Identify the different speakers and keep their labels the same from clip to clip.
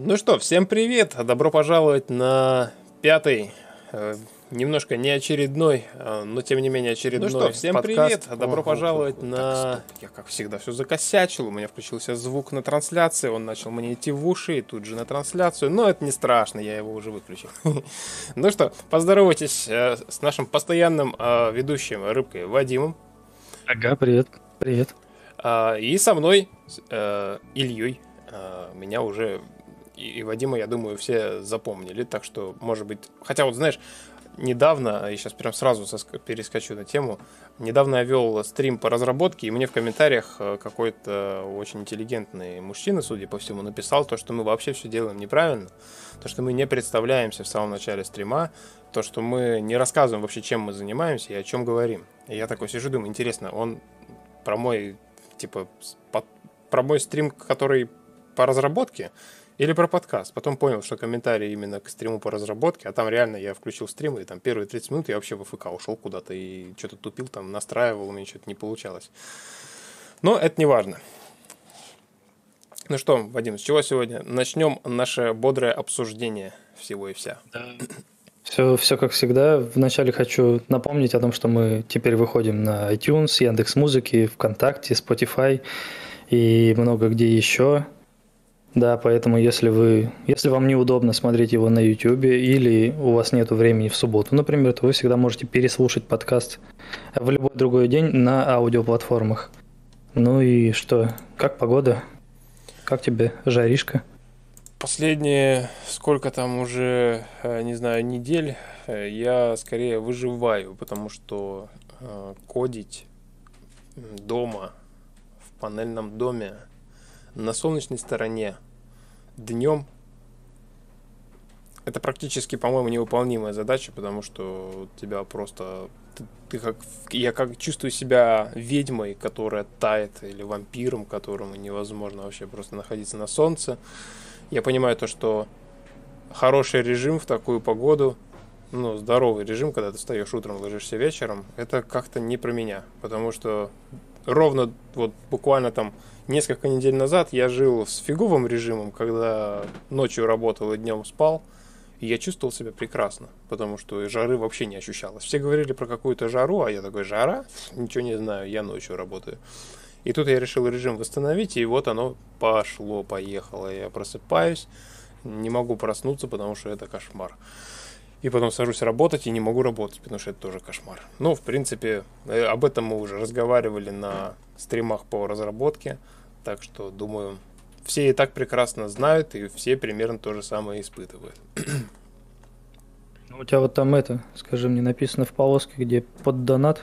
Speaker 1: Ну что, всем привет! Добро пожаловать на пятый, э, немножко не очередной, э, но тем не менее очередной
Speaker 2: Ну что, всем
Speaker 1: подкаст.
Speaker 2: привет!
Speaker 1: Добро
Speaker 2: Ого,
Speaker 1: пожаловать
Speaker 2: ого,
Speaker 1: на...
Speaker 2: так,
Speaker 1: Я, как всегда, все закосячил, у меня включился звук на трансляции, он начал мне идти в уши, и тут же на трансляцию, но это не страшно, я его уже выключил. Ну что, поздоровайтесь э, с нашим постоянным э, ведущим Рыбкой Вадимом.
Speaker 3: Ага, привет. Привет.
Speaker 1: А, И со мной, э, Ильей. Меня уже и и Вадима, я думаю, все запомнили. Так что, может быть... Хотя вот, знаешь, недавно, и сейчас прям сразу соск- перескочу на тему, недавно я вел стрим по разработке, и мне в комментариях э, какой-то очень интеллигентный мужчина, судя по всему, написал то, что мы вообще все делаем неправильно, то, что мы не представляемся в самом начале стрима, то, что мы не рассказываем вообще, чем мы занимаемся и о чем говорим. И я такой сижу, думаю, интересно, он про мой, типа, с- по- про мой стрим, который по разработке, или про подкаст. Потом понял, что комментарии именно к стриму по разработке, а там реально я включил стрим, и там первые 30 минут я вообще в ФК ушел куда-то и что-то тупил, там настраивал, у меня что-то не получалось. Но это не важно. Ну что, Вадим, с чего сегодня? Начнем наше бодрое обсуждение всего и вся.
Speaker 3: Все, все как всегда. Вначале хочу напомнить о том, что мы теперь выходим на iTunes, Яндекс Музыки, ВКонтакте, Spotify и много где еще. Да, поэтому если вы, если вам неудобно смотреть его на YouTube или у вас нет времени в субботу, например, то вы всегда можете переслушать подкаст в любой другой день на аудиоплатформах. Ну и что? Как погода? Как тебе жаришка?
Speaker 1: Последние сколько там уже, э, не знаю, недель, э, я скорее выживаю, потому что э, кодить дома, в панельном доме, на солнечной стороне, днем, это практически, по-моему, невыполнимая задача, потому что тебя просто... Ты, ты как... Я как чувствую себя ведьмой, которая тает, или вампиром, которому невозможно вообще просто находиться на солнце. Я понимаю то, что хороший режим в такую погоду, ну, здоровый режим, когда ты встаешь утром, ложишься вечером, это как-то не про меня. Потому что ровно вот буквально там несколько недель назад я жил с фиговым режимом, когда ночью работал и днем спал, и я чувствовал себя прекрасно, потому что жары вообще не ощущалось. Все говорили про какую-то жару, а я такой, жара? Ничего не знаю, я ночью работаю. И тут я решил режим восстановить, и вот оно пошло, поехало. Я просыпаюсь, не могу проснуться, потому что это кошмар. И потом сажусь работать и не могу работать, потому что это тоже кошмар. Ну, в принципе, э, об этом мы уже разговаривали на стримах по разработке, так что, думаю, все и так прекрасно знают, и все примерно то же самое испытывают.
Speaker 3: Ну, У тебя вот там это, скажи мне, написано в полоске, где под донат,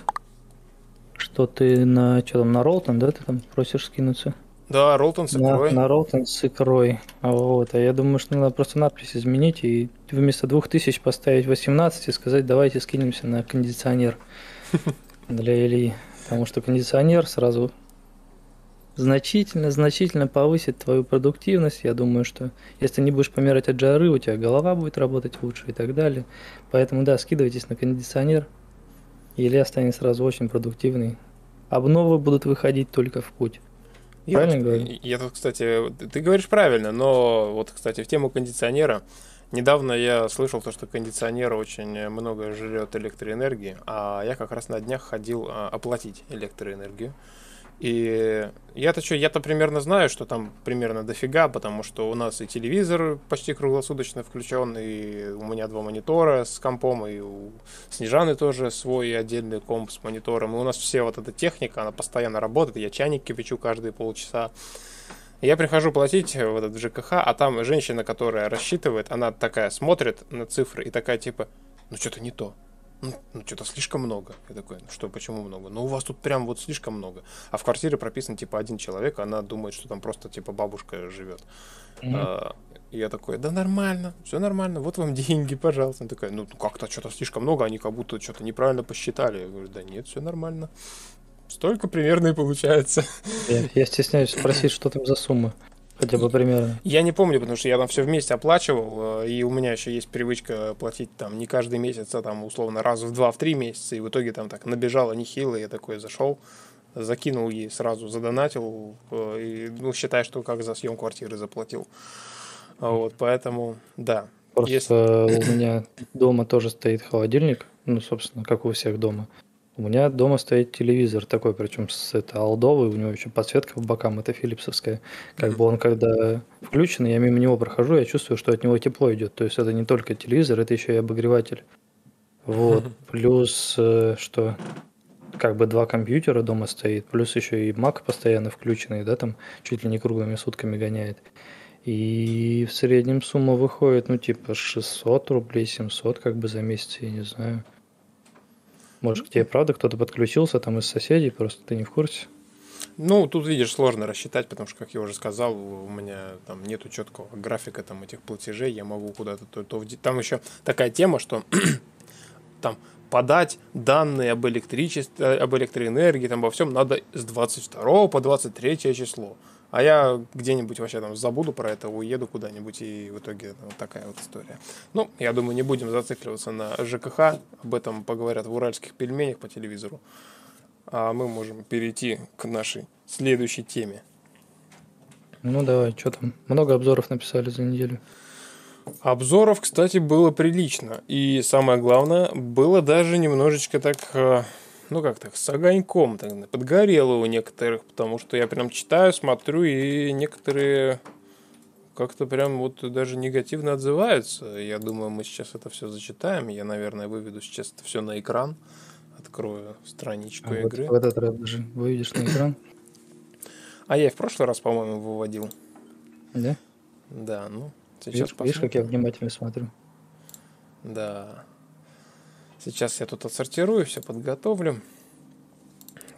Speaker 3: что ты на, что там, на Ролтон, да, ты там просишь скинуться?
Speaker 1: Да, Ролтон с
Speaker 3: На,
Speaker 1: икрой.
Speaker 3: на Ролтон с икрой. Вот, а я думаю, что надо просто надпись изменить и вместо 2000 поставить 18 и сказать, давайте скинемся на кондиционер для Ильи. Потому что кондиционер сразу значительно, значительно повысит твою продуктивность. Я думаю, что если не будешь помирать от жары, у тебя голова будет работать лучше и так далее. Поэтому да, скидывайтесь на кондиционер. Илья станет сразу очень продуктивный. Обновы будут выходить только в путь.
Speaker 1: Я
Speaker 3: Правильно
Speaker 1: тут-
Speaker 3: говорю?
Speaker 1: Я тут, кстати, ты- ты говоришь правильно, но вот, кстати, в тему кондиционера. Недавно я слышал то, что кондиционер очень много жрет электроэнергии, а я как раз на днях ходил а, оплатить электроэнергию. И я-то что, я-то примерно знаю, что там примерно дофига, потому что у нас и телевизор почти круглосуточно включен, и у меня два монитора с компом, и у Снежаны тоже свой отдельный комп с монитором. И у нас все вот эта техника, она постоянно работает. Я чайник кипячу каждые полчаса. Я прихожу платить в этот ЖКХ, а там женщина, которая рассчитывает, она такая смотрит на цифры и такая типа, ну что-то не то. Ну, ну что-то слишком много. Я такой, ну что, почему много? Ну у вас тут прям вот слишком много. А в квартире прописан типа один человек, она думает, что там просто типа бабушка живет.
Speaker 3: Мгм.
Speaker 1: А, и я такой, да нормально, все нормально, вот вам деньги, пожалуйста. Она такая, ну как-то что-то слишком много, они как будто что-то неправильно посчитали. Я говорю, да нет, все нормально. Столько примерно и получается.
Speaker 3: Я, я стесняюсь спросить, что там за сумма. Хотя бы примерно.
Speaker 1: Я не помню, потому что я там все вместе оплачивал, э, и у меня еще есть привычка платить там не каждый месяц, а там условно раз в два, в три месяца, и в итоге там так набежало нехило, я такой зашел, закинул ей сразу, задонатил, э, и, ну, считай, что как за съем квартиры заплатил. Вот, поэтому, да.
Speaker 3: Просто Если... у меня дома тоже стоит холодильник, ну, собственно, как у всех дома. У меня дома стоит телевизор такой, причем с это алдовый, у него еще подсветка в бокам, это филипсовская. Как бы он когда включен, я мимо него прохожу, я чувствую, что от него тепло идет. То есть это не только телевизор, это еще и обогреватель. Вот. Плюс, э, что как бы два компьютера дома стоит, плюс еще и Mac постоянно включенный, да, там чуть ли не круглыми сутками гоняет. И в среднем сумма выходит, ну, типа 600 рублей, 700 как бы за месяц, я не знаю. Может, к тебе правда кто-то подключился там из соседей, просто ты не в курсе?
Speaker 1: Ну, тут, видишь, сложно рассчитать, потому что, как я уже сказал, у меня там нету четкого графика там этих платежей, я могу куда-то то, то Там еще такая тема, что там подать данные об электричестве, об электроэнергии, там, обо всем надо с 22 по 23 число. А я где-нибудь вообще там забуду про это, уеду куда-нибудь, и в итоге вот такая вот история. Ну, я думаю, не будем зацикливаться на ЖКХ, об этом поговорят в уральских пельменях по телевизору. А мы можем перейти к нашей следующей теме.
Speaker 3: Ну давай, что там? Много обзоров написали за неделю.
Speaker 1: Обзоров, кстати, было прилично. И самое главное, было даже немножечко так э, ну как так, с огоньком, так, подгорело у некоторых, потому что я прям читаю, смотрю, и некоторые как-то прям вот даже негативно отзываются. Я думаю, мы сейчас это все зачитаем. Я, наверное, выведу сейчас это все на экран. Открою страничку а игры.
Speaker 3: Вот в этот раз даже выведешь на экран.
Speaker 1: А я и в прошлый раз, по-моему, выводил.
Speaker 3: Да?
Speaker 1: Да, ну,
Speaker 3: сейчас видишь, видишь, как я внимательно смотрю.
Speaker 1: Да. Сейчас я тут отсортирую, все подготовлю.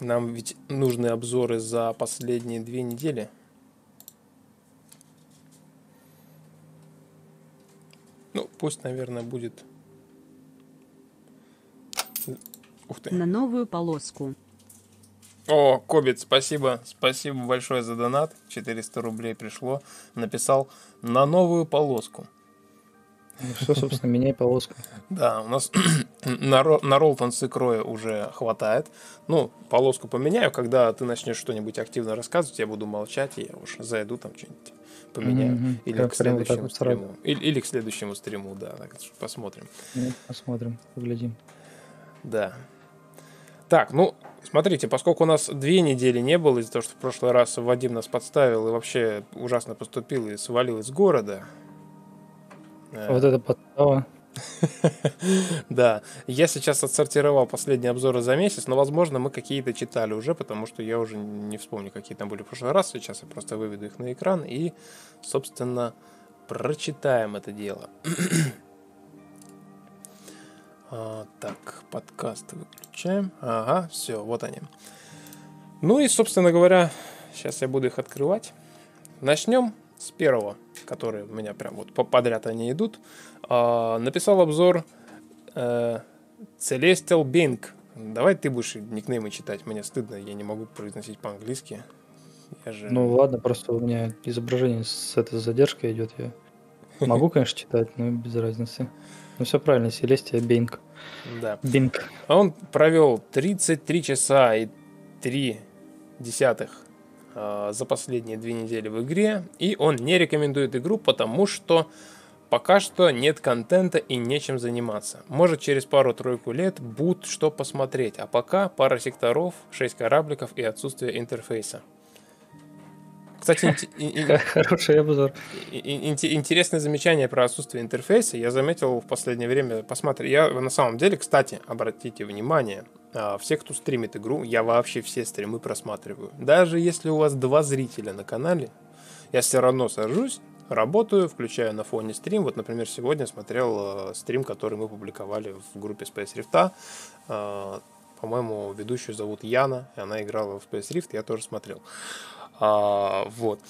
Speaker 1: Нам ведь нужны обзоры за последние две недели. Ну, пусть, наверное, будет...
Speaker 2: Ух ты. На новую полоску.
Speaker 1: О, Кобит, спасибо. Спасибо большое за донат. 400 рублей пришло. Написал на новую полоску.
Speaker 3: Ну, все, собственно, меняй полоску.
Speaker 1: Да, у нас на, на Ролтон с икрой уже хватает. Ну, полоску поменяю, когда ты начнешь что-нибудь активно рассказывать, я буду молчать, и я уж зайду там что-нибудь поменяю. Mm-hmm. Или как к следующему вот стриму. Или, или к следующему стриму, да, так, посмотрим.
Speaker 3: Ну, посмотрим, поглядим.
Speaker 1: Да. Так, ну, смотрите, поскольку у нас две недели не было из-за того, что в прошлый раз Вадим нас подставил и вообще ужасно поступил и свалил из города,
Speaker 3: вот это подстава.
Speaker 1: Да, я сейчас отсортировал последние обзоры за месяц, но, возможно, мы какие-то читали уже, потому что я уже не вспомню, какие там были в прошлый раз. Сейчас я просто выведу их на экран и, собственно, прочитаем это дело. А, так, подкаст выключаем. Ага, все, вот они. Ну и, собственно говоря, сейчас я буду их открывать. Начнем с первого которые у меня прям вот подряд они идут, э, написал обзор э, Celestial Bing. Давай ты будешь никнеймы читать, мне стыдно, я не могу произносить по-английски.
Speaker 3: Я же... Ну ладно, просто у меня изображение с этой задержкой идет. Я могу, конечно, читать, но без разницы. Ну все правильно, Селестия Бинг.
Speaker 1: Да.
Speaker 3: Бинг.
Speaker 1: А он провел 33 часа и 3 десятых за последние две недели в игре, и он не рекомендует игру, потому что пока что нет контента и нечем заниматься. Может через пару-тройку лет будет что посмотреть, а пока пара секторов, 6 корабликов и отсутствие интерфейса.
Speaker 3: Кстати, хороший обзор.
Speaker 1: Интересное замечание про отсутствие интерфейса. Я заметил в последнее время, посмотри, я на самом деле, кстати, обратите внимание, а, все, кто стримит игру, я вообще все стримы просматриваю. Даже если у вас два зрителя на канале, я все равно сажусь, работаю, включаю на фоне стрим. Вот, например, сегодня смотрел э, стрим, который мы публиковали в группе Space Rift. Э, по-моему, ведущую зовут Яна, и она играла в Space Rift, я тоже смотрел. А, вот.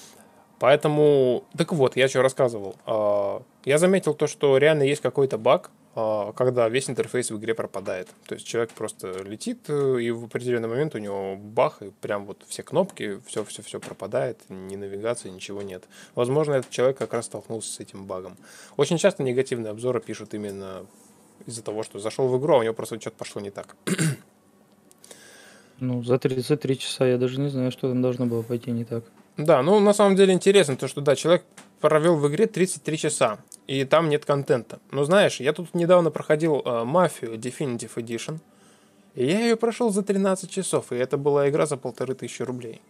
Speaker 1: Поэтому, так вот, я что рассказывал. А, я заметил то, что реально есть какой-то баг, а, когда весь интерфейс в игре пропадает. То есть человек просто летит, э, и в определенный момент у него бах, и прям вот все кнопки, все-все-все пропадает, ни навигации, ничего нет. Возможно, этот человек как раз столкнулся с этим багом. Очень часто негативные обзоры пишут именно из-за того, что зашел в игру, а у него просто что-то пошло не так.
Speaker 3: Ну, за 33 часа я даже не знаю, что там должно было пойти не так.
Speaker 1: Да, ну на самом деле интересно, то что да, человек провел в игре 33 часа, и там нет контента. Но знаешь, я тут недавно проходил э, Definitive Edition, и я ее прошел за 13 часов, и это была игра за полторы тысячи рублей.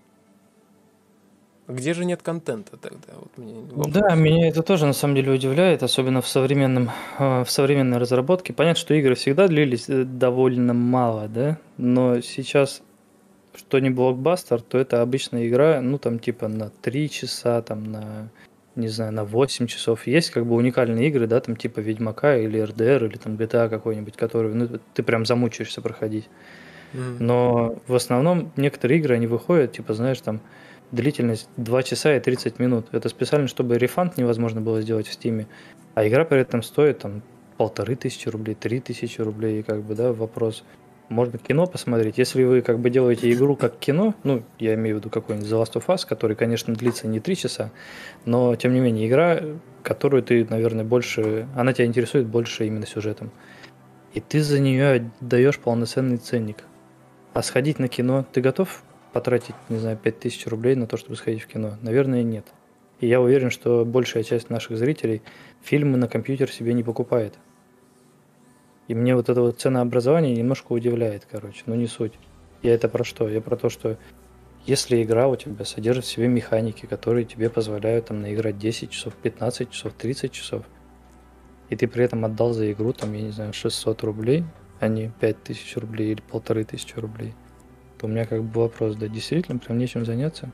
Speaker 1: Где же нет контента тогда? Вот
Speaker 3: мне да, меня это тоже на самом деле удивляет, особенно в современном э, в современной разработке. Понятно, что игры всегда длились э, довольно мало, да, но сейчас что не блокбастер, то это обычная игра, ну там типа на 3 часа, там на не знаю, на 8 часов. Есть как бы уникальные игры, да, там типа Ведьмака или РДР, или там GTA какой-нибудь, который, ну, ты прям замучаешься проходить. Mm. Но в основном некоторые игры, они выходят, типа, знаешь, там длительность 2 часа и 30 минут. Это специально, чтобы рефанд невозможно было сделать в Стиме. А игра при этом стоит там полторы тысячи рублей, три тысячи рублей, и как бы, да, вопрос. Можно кино посмотреть. Если вы как бы делаете игру как кино, ну, я имею в виду какой-нибудь The Last of Us, который, конечно, длится не три часа, но, тем не менее, игра, которую ты, наверное, больше... Она тебя интересует больше именно сюжетом. И ты за нее даешь полноценный ценник. А сходить на кино, ты готов потратить, не знаю, 5000 рублей на то, чтобы сходить в кино? Наверное, нет. И я уверен, что большая часть наших зрителей фильмы на компьютер себе не покупает. И мне вот это вот ценообразование немножко удивляет, короче, но не суть. Я это про что? Я про то, что если игра у тебя содержит в себе механики, которые тебе позволяют там наиграть 10 часов, 15 часов, 30 часов, и ты при этом отдал за игру, там, я не знаю, 600 рублей, а не 5000 рублей или полторы тысячи рублей, у меня как бы вопрос, да, действительно, прям нечем заняться.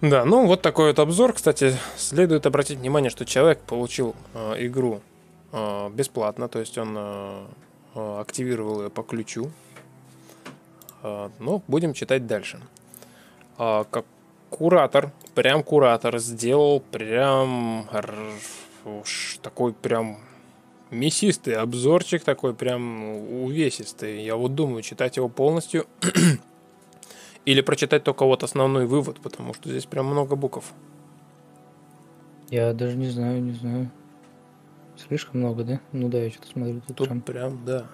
Speaker 1: Да, ну вот такой вот обзор. Кстати, следует обратить внимание, что человек получил э, игру э, бесплатно, то есть он э, активировал ее по ключу. Э, ну, будем читать дальше. Э, как куратор, прям куратор сделал прям такой прям мясистый обзорчик такой прям увесистый. Я вот думаю, читать его полностью или прочитать только вот основной вывод, потому что здесь прям много букв.
Speaker 3: Я даже не знаю, не знаю. Слишком много, да? Ну да, я что-то смотрю.
Speaker 1: Тут, тут прям... прям, да.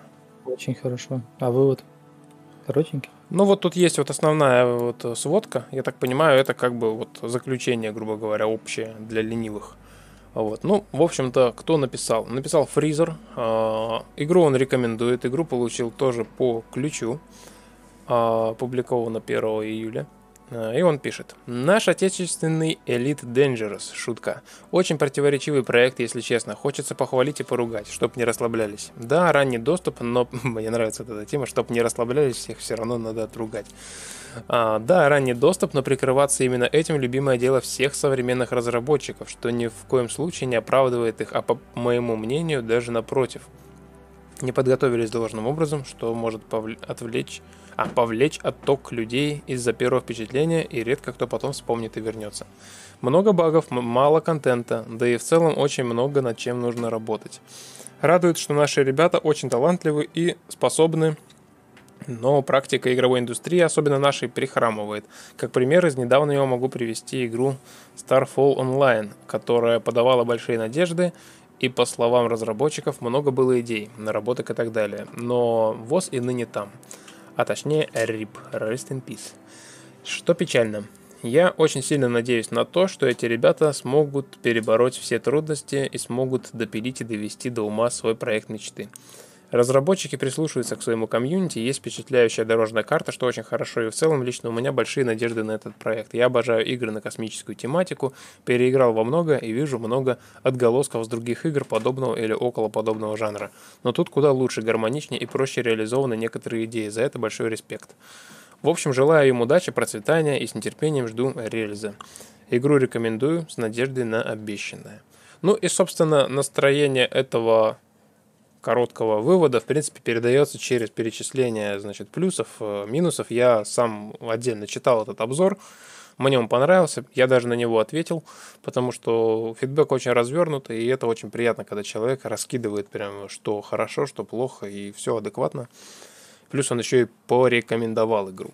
Speaker 3: Очень хорошо. А вывод? Коротенький?
Speaker 1: Ну вот тут есть вот основная вот сводка. Я так понимаю, это как бы вот заключение, грубо говоря, общее для ленивых. Вот. Ну, в общем-то, кто написал? Написал Фризер. А, игру он рекомендует. Игру получил тоже по ключу. А, опубликовано 1 июля. А, и он пишет. Наш отечественный Elite Dangerous. Шутка. Очень противоречивый проект, если честно. Хочется похвалить и поругать, чтоб не расслаблялись. Да, ранний доступ, но мне нравится эта тема, чтоб не расслаблялись, всех все равно надо отругать. А, да, ранний доступ, но прикрываться именно этим любимое дело всех современных разработчиков, что ни в коем случае не оправдывает их, а по моему мнению даже напротив. Не подготовились должным образом, что может отвлечь, а повлечь отток людей из-за первого впечатления, и редко кто потом вспомнит и вернется. Много багов, мало контента, да и в целом очень много над чем нужно работать. Радует, что наши ребята очень талантливы и способны но практика игровой индустрии, особенно нашей, прихрамывает. Как пример, из недавнего могу привести игру Starfall Online, которая подавала большие надежды, и по словам разработчиков много было идей, наработок и так далее. Но ВОЗ и ныне там. А точнее RIP, Rest in Peace. Что печально. Я очень сильно надеюсь на то, что эти ребята смогут перебороть все трудности и смогут допилить и довести до ума свой проект мечты. Разработчики прислушиваются к своему комьюнити, есть впечатляющая дорожная карта, что очень хорошо, и в целом лично у меня большие надежды на этот проект. Я обожаю игры на космическую тематику, переиграл во много и вижу много отголосков с других игр подобного или около подобного жанра. Но тут куда лучше, гармоничнее и проще реализованы некоторые идеи, за это большой респект. В общем, желаю им удачи, процветания и с нетерпением жду релиза. Игру рекомендую с надеждой на обещанное. Ну и, собственно, настроение этого короткого вывода, в принципе, передается через перечисление, значит, плюсов, э, минусов. Я сам отдельно читал этот обзор, мне он понравился, я даже на него ответил, потому что фидбэк очень развернутый, и это очень приятно, когда человек раскидывает прям, что хорошо, что плохо, и все адекватно. Плюс он еще и порекомендовал игру.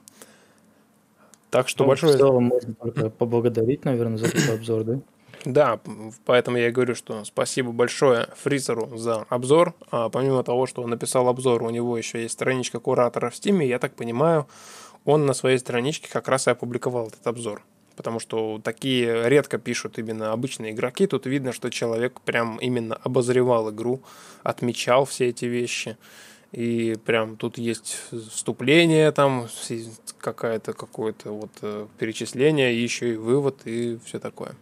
Speaker 1: Так что ну, большое... В
Speaker 3: целом можно только поблагодарить, наверное, за этот обзор, да?
Speaker 1: Да, поэтому я и говорю, что спасибо большое Фризеру за обзор. А помимо того, что он написал обзор, у него еще есть страничка куратора в Стиме. Я так понимаю, он на своей страничке как раз и опубликовал этот обзор. потому что такие редко пишут именно обычные игроки. Тут видно, что человек прям именно обозревал игру, отмечал все эти вещи. И прям тут есть вступление, там какая-то какое-то вот э, перечисление, и еще и вывод, и все такое.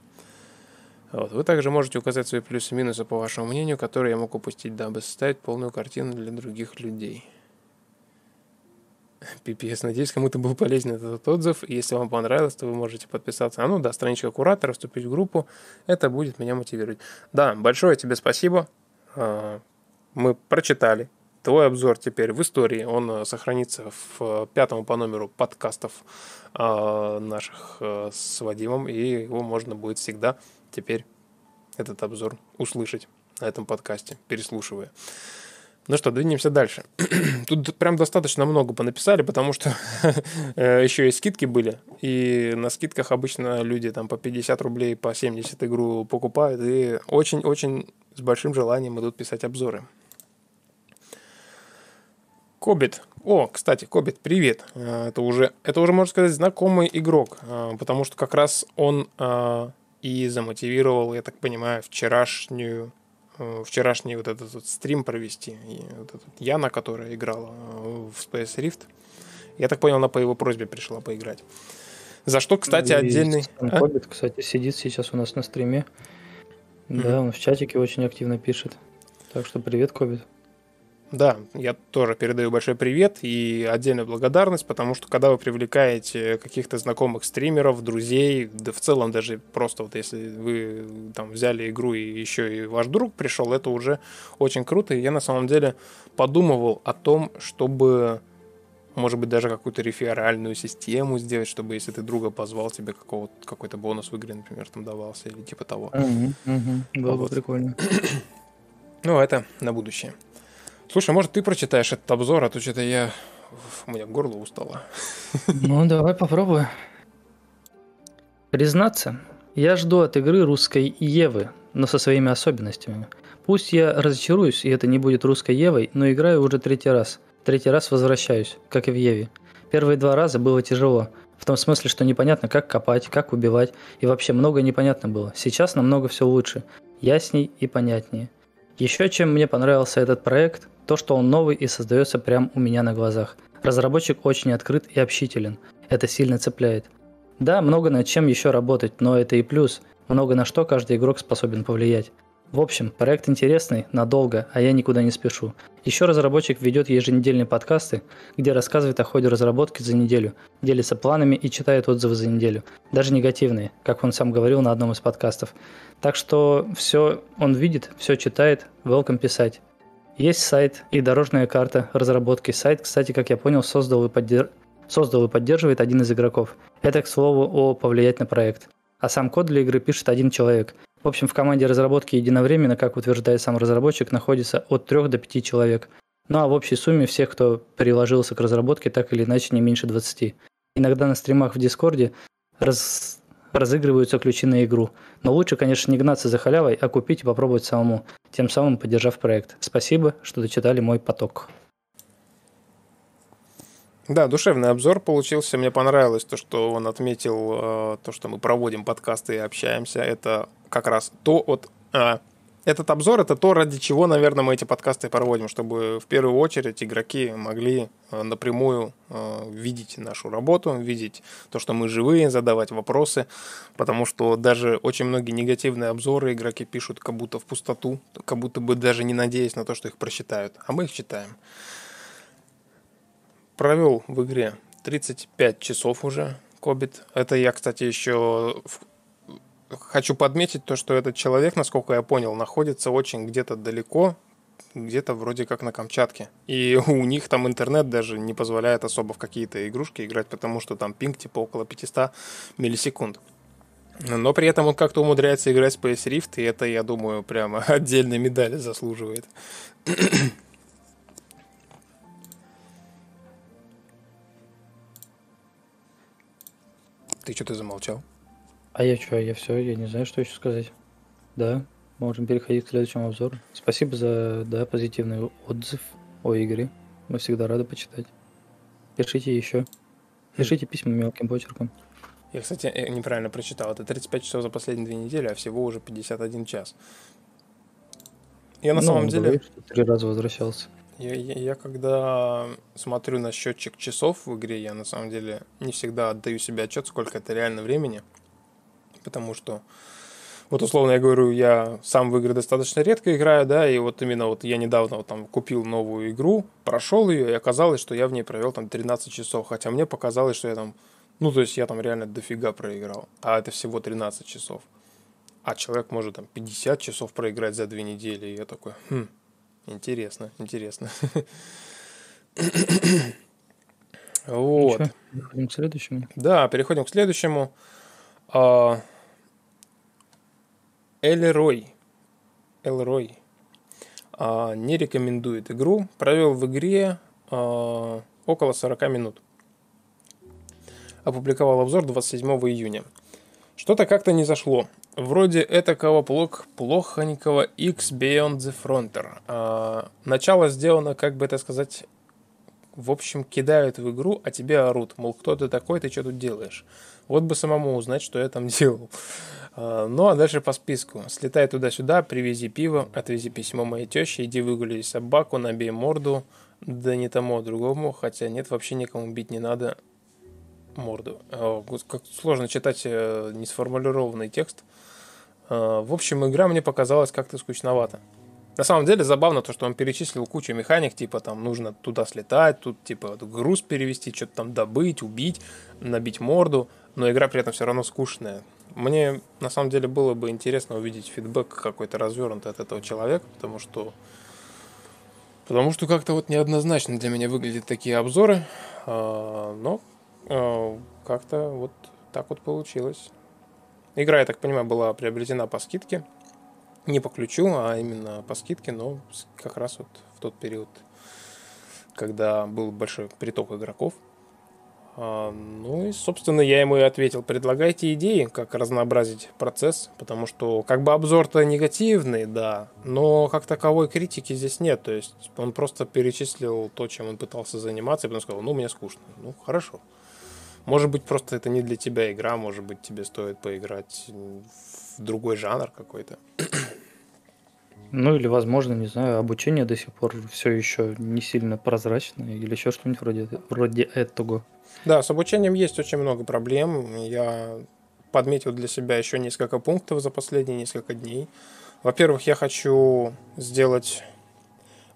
Speaker 1: Вот. Вы также можете указать свои плюсы и минусы по вашему мнению, которые я мог упустить, дабы составить полную картину для других людей. Пипец, надеюсь, кому-то был полезен этот отзыв. Если вам понравилось, то вы можете подписаться. А ну да, страничка куратора, вступить в группу. Это будет меня мотивировать. Да, большое тебе спасибо. А, мы прочитали твой обзор теперь в истории. Он э, сохранится в э, пятом по номеру подкастов а, наших э, с Вадимом. И его можно будет всегда теперь этот обзор услышать на этом подкасте, переслушивая. Ну что, двинемся дальше. Тут прям достаточно много понаписали, потому что еще и скидки были. И на скидках обычно люди там по 50 рублей, по 70 игру покупают. И очень-очень с большим желанием идут писать обзоры. Кобит. О, кстати, Кобит, привет. Э, это уже, это уже, можно сказать, знакомый игрок, э, потому что как раз он э, и замотивировал, я так понимаю, вчерашнюю Э, вчерашний вот этот вот стрим провести. И вот этот Яна, которая играла э, в Space Rift, я так понял, она по его просьбе пришла поиграть. За что, кстати, и отдельный...
Speaker 3: А? Хоббит, кстати, сидит сейчас у нас на стриме. Mm-hmm. Да, он в чатике очень активно пишет. Так что привет, Кобит.
Speaker 1: Да, я тоже передаю большой привет и отдельную благодарность, потому что когда вы привлекаете каких-то знакомых стримеров, друзей, да в целом даже просто вот если вы там взяли игру и еще и ваш друг пришел, это уже очень круто. И я на самом деле подумывал о том, чтобы может быть, даже какую-то реферальную систему сделать, чтобы если ты друга позвал, тебе какого какой-то бонус в игре, например, там давался или типа того.
Speaker 3: Угу, угу. Было вот. бы прикольно.
Speaker 1: ну, это на будущее. Слушай, может, ты прочитаешь этот обзор, а то что-то я... У меня горло устало.
Speaker 3: Ну, давай попробую. Признаться, я жду от игры русской Евы, но со своими особенностями. Пусть я разочаруюсь, и это не будет русской Евой, но играю уже третий раз. Третий раз возвращаюсь, как и в Еве. Первые два раза было тяжело, в том смысле, что непонятно, как копать, как убивать, и вообще много непонятно было. Сейчас намного все лучше, ясней и понятнее. Еще чем мне понравился этот проект, то, что он новый и создается прямо у меня на глазах. Разработчик очень открыт и общителен. Это сильно цепляет. Да, много над чем еще работать, но это и плюс. Много на что каждый игрок способен повлиять. В общем, проект интересный, надолго, а я никуда не спешу. Еще разработчик ведет еженедельные подкасты, где рассказывает о ходе разработки за неделю, делится планами и читает отзывы за неделю, даже негативные, как он сам говорил на одном из подкастов. Так что все он видит, все читает, welcome писать. Есть сайт и дорожная карта разработки. Сайт, кстати, как я понял, создал и, поддер... создал и поддерживает один из игроков. Это, к слову, о повлиять на проект. А сам код для игры пишет один человек. В общем, в команде разработки единовременно, как утверждает сам разработчик, находится от 3 до 5 человек. Ну а в общей сумме всех, кто приложился к разработке, так или иначе не меньше 20. Иногда на стримах в Дискорде раз... разыгрываются ключи на игру. Но лучше, конечно, не гнаться за халявой, а купить и попробовать самому, тем самым поддержав проект. Спасибо, что дочитали мой поток.
Speaker 1: Да, душевный обзор получился. Мне понравилось то, что он отметил, э, то, что мы проводим подкасты и общаемся. Это как раз то вот... Э, этот обзор это то, ради чего, наверное, мы эти подкасты проводим, чтобы в первую очередь игроки могли э, напрямую э, видеть нашу работу, видеть то, что мы живые, задавать вопросы, потому что даже очень многие негативные обзоры игроки пишут как будто в пустоту, как будто бы даже не надеясь на то, что их прочитают, а мы их читаем провел в игре 35 часов уже Кобит. Это я, кстати, еще хочу подметить то, что этот человек, насколько я понял, находится очень где-то далеко, где-то вроде как на Камчатке. И у них там интернет даже не позволяет особо в какие-то игрушки играть, потому что там пинг типа около 500 миллисекунд. Но при этом он как-то умудряется играть в Space Rift, и это, я думаю, прямо отдельной медали заслуживает. Ты что-то замолчал?
Speaker 3: А я что, я все, я не знаю, что еще сказать. Да, можем переходить к следующему обзору. Спасибо за да, позитивный отзыв о игре. Мы всегда рады почитать. Пишите еще. Пишите письма мелким почерком.
Speaker 1: Я, кстати, э, неправильно прочитал. Это 35 часов за последние две недели, а всего уже 51 час. Я на ну, самом деле...
Speaker 3: Три раза возвращался.
Speaker 1: Я, я, я когда смотрю на счетчик часов в игре, я на самом деле не всегда отдаю себе отчет, сколько это реально времени. Потому что, вот условно я говорю, я сам в игры достаточно редко играю, да, и вот именно вот я недавно вот там купил новую игру, прошел ее, и оказалось, что я в ней провел там 13 часов. Хотя мне показалось, что я там, ну то есть я там реально дофига проиграл. А это всего 13 часов. А человек может там 50 часов проиграть за две недели, и я такой, хм, Интересно, интересно.
Speaker 3: Вот. переходим к следующему.
Speaker 1: Да, переходим к следующему. А, Элерой. Элрой. А, не рекомендует игру. Провел в игре а, около 40 минут. Опубликовал обзор 27 июня. Что-то как-то не зашло. Вроде этакого плох, плохонького X Beyond the Frontier. А, начало сделано, как бы это сказать, в общем, кидают в игру, а тебе орут. Мол, кто ты такой, ты что тут делаешь? Вот бы самому узнать, что я там делал. А, ну, а дальше по списку. Слетай туда-сюда, привези пиво, отвези письмо моей теще, иди выгуляй собаку, набей морду. Да не тому, а другому. Хотя нет, вообще никому бить не надо морду. А, как сложно читать э, несформулированный текст. Э, в общем, игра мне показалась как-то скучновато. На самом деле забавно то, что он перечислил кучу механик, типа там нужно туда слетать, тут типа груз перевести, что-то там добыть, убить, набить морду, но игра при этом все равно скучная. Мне на самом деле было бы интересно увидеть фидбэк какой-то развернутый от этого человека, потому что потому что как-то вот неоднозначно для меня выглядят такие обзоры, э, но э, как-то вот так вот получилось. Игра, я так понимаю, была приобретена по скидке. Не по ключу, а именно по скидке, но как раз вот в тот период, когда был большой приток игроков. А, ну и, собственно, я ему и ответил, предлагайте идеи, как разнообразить процесс, потому что как бы обзор-то негативный, да, но как таковой критики здесь нет, то есть он просто перечислил то, чем он пытался заниматься, и потом сказал, ну, мне скучно. Ну, хорошо. Может быть, просто это не для тебя игра, может быть, тебе стоит поиграть в другой жанр какой-то.
Speaker 3: Ну или, возможно, не знаю, обучение до сих пор все еще не сильно прозрачное или еще что-нибудь вроде, вроде этого.
Speaker 1: Да, с обучением есть очень много проблем. Я подметил для себя еще несколько пунктов за последние несколько дней. Во-первых, я хочу сделать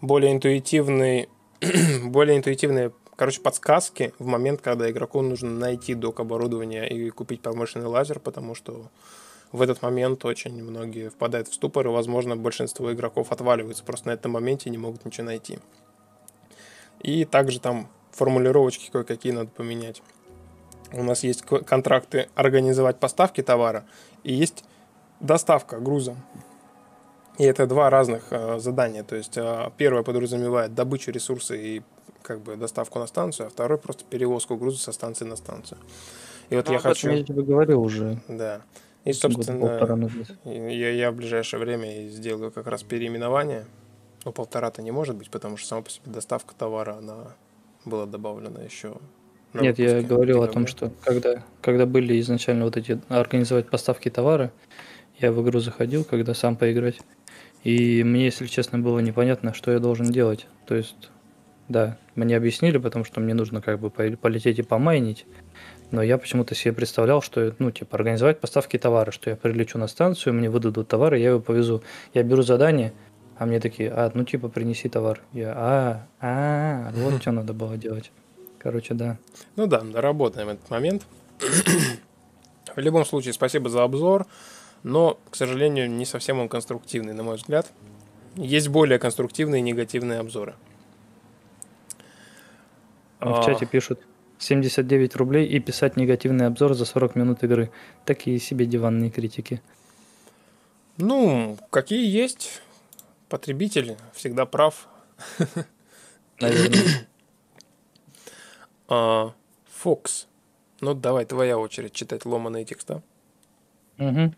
Speaker 1: более интуитивный, более интуитивные короче, подсказки в момент, когда игроку нужно найти док оборудования и купить промышленный лазер, потому что в этот момент очень многие впадают в ступор, и, возможно, большинство игроков отваливаются просто на этом моменте и не могут ничего найти. И также там формулировочки кое-какие надо поменять. У нас есть контракты организовать поставки товара, и есть доставка груза. И это два разных э, задания. То есть э, первое подразумевает добычу ресурса и как бы доставку на станцию, а второй просто перевозку груза со станции на станцию.
Speaker 3: И вот ну, я хочу... Я тебе говорил уже.
Speaker 1: Да. И, собственно, я, я в ближайшее время сделаю как раз переименование. Ну, полтора-то не может быть, потому что сама по себе доставка товара, она была добавлена еще
Speaker 3: нет, я говорил о том, что когда, когда были изначально вот эти организовать поставки товара, я в игру заходил, когда сам поиграть. И мне, если честно, было непонятно, что я должен делать. То есть да, мне объяснили, потому что мне нужно как бы полететь и помайнить. Но я почему-то себе представлял, что, ну, типа, организовать поставки товара, что я прилечу на станцию, мне выдадут товар, и я его повезу. Я беру задание, а мне такие, а, ну, типа, принеси товар. Я, а, а, вот что надо было делать. Короче, да.
Speaker 1: Ну да, доработаем этот момент. В любом случае, спасибо за обзор, но, к сожалению, не совсем он конструктивный, на мой взгляд. Есть более конструктивные негативные обзоры.
Speaker 3: В чате пишут 79 рублей и писать негативный обзор за 40 минут игры. Такие себе диванные критики.
Speaker 1: Ну, какие есть. Потребитель всегда прав. Наверное. А, Фокс. Ну, давай, твоя очередь читать ломаные текста.
Speaker 3: Угу.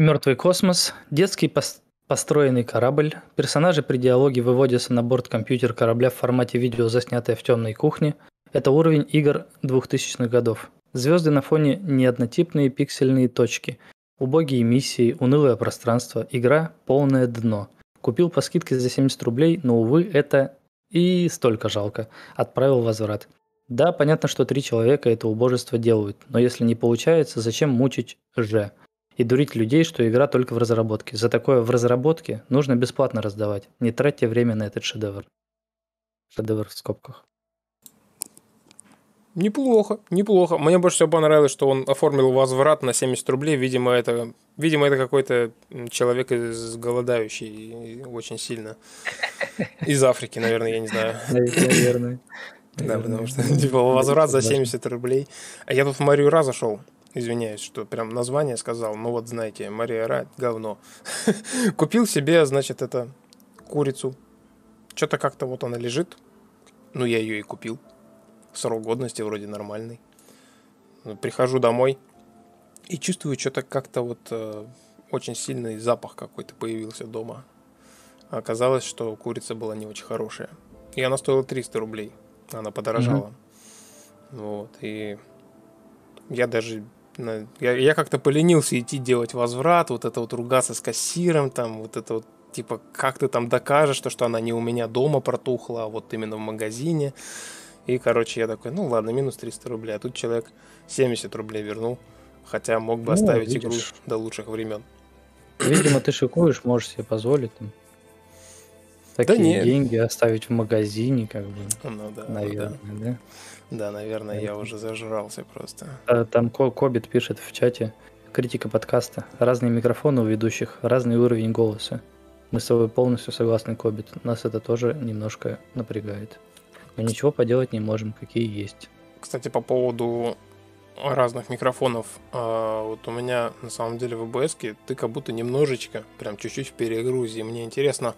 Speaker 3: Мертвый космос. Детский пост Построенный корабль. Персонажи при диалоге выводятся на борт компьютер корабля в формате видео, заснятое в темной кухне. Это уровень игр 2000-х годов. Звезды на фоне неоднотипные пиксельные точки. Убогие миссии, унылое пространство, игра – полное дно. Купил по скидке за 70 рублей, но, увы, это и столько жалко. Отправил возврат. Да, понятно, что три человека это убожество делают, но если не получается, зачем мучить же? И дурить людей, что игра только в разработке. За такое в разработке нужно бесплатно раздавать. Не тратьте время на этот шедевр. Шедевр в скобках.
Speaker 1: Неплохо, неплохо. Мне больше всего понравилось, что он оформил возврат на 70 рублей. Видимо, это, видимо, это какой-то человек из голодающий очень сильно. Из Африки, наверное, я не знаю.
Speaker 3: Наверное.
Speaker 1: Да, потому что типа возврат за 70 рублей. А я тут в Марию Ра зашел. Извиняюсь, что прям название сказал. Ну вот, знаете, Мария Ра – говно. Купил себе, значит, это курицу. Что-то как-то вот она лежит. Ну, я ее и купил. Срок годности вроде нормальный. Прихожу домой и чувствую что-то как-то вот э, очень сильный запах какой-то появился дома. Оказалось, что курица была не очень хорошая. И она стоила 300 рублей. Она подорожала. mm Вот. И я даже я, я как-то поленился идти делать возврат, вот это вот ругаться с кассиром, там вот это вот типа, как ты там докажешь, то, что она не у меня дома протухла, а вот именно в магазине. И, короче, я такой, ну ладно, минус 300 рублей. А тут человек 70 рублей вернул. Хотя мог бы ну, оставить видишь. игру до лучших времен.
Speaker 3: Видимо, ты шикуешь, можешь себе позволить. Там, такие да нет. деньги оставить в магазине, как бы. Ну да. Наверное, да.
Speaker 1: да? Да, наверное, я уже зажрался просто.
Speaker 3: А, там Кобит пишет в чате. Критика подкаста. Разные микрофоны у ведущих, разный уровень голоса. Мы с тобой полностью согласны, Кобит. Нас это тоже немножко напрягает. Мы ничего поделать не можем, какие есть.
Speaker 1: Кстати, по поводу разных микрофонов. А, вот у меня на самом деле в ОБС ты как будто немножечко, прям чуть-чуть в перегрузе. Мне интересно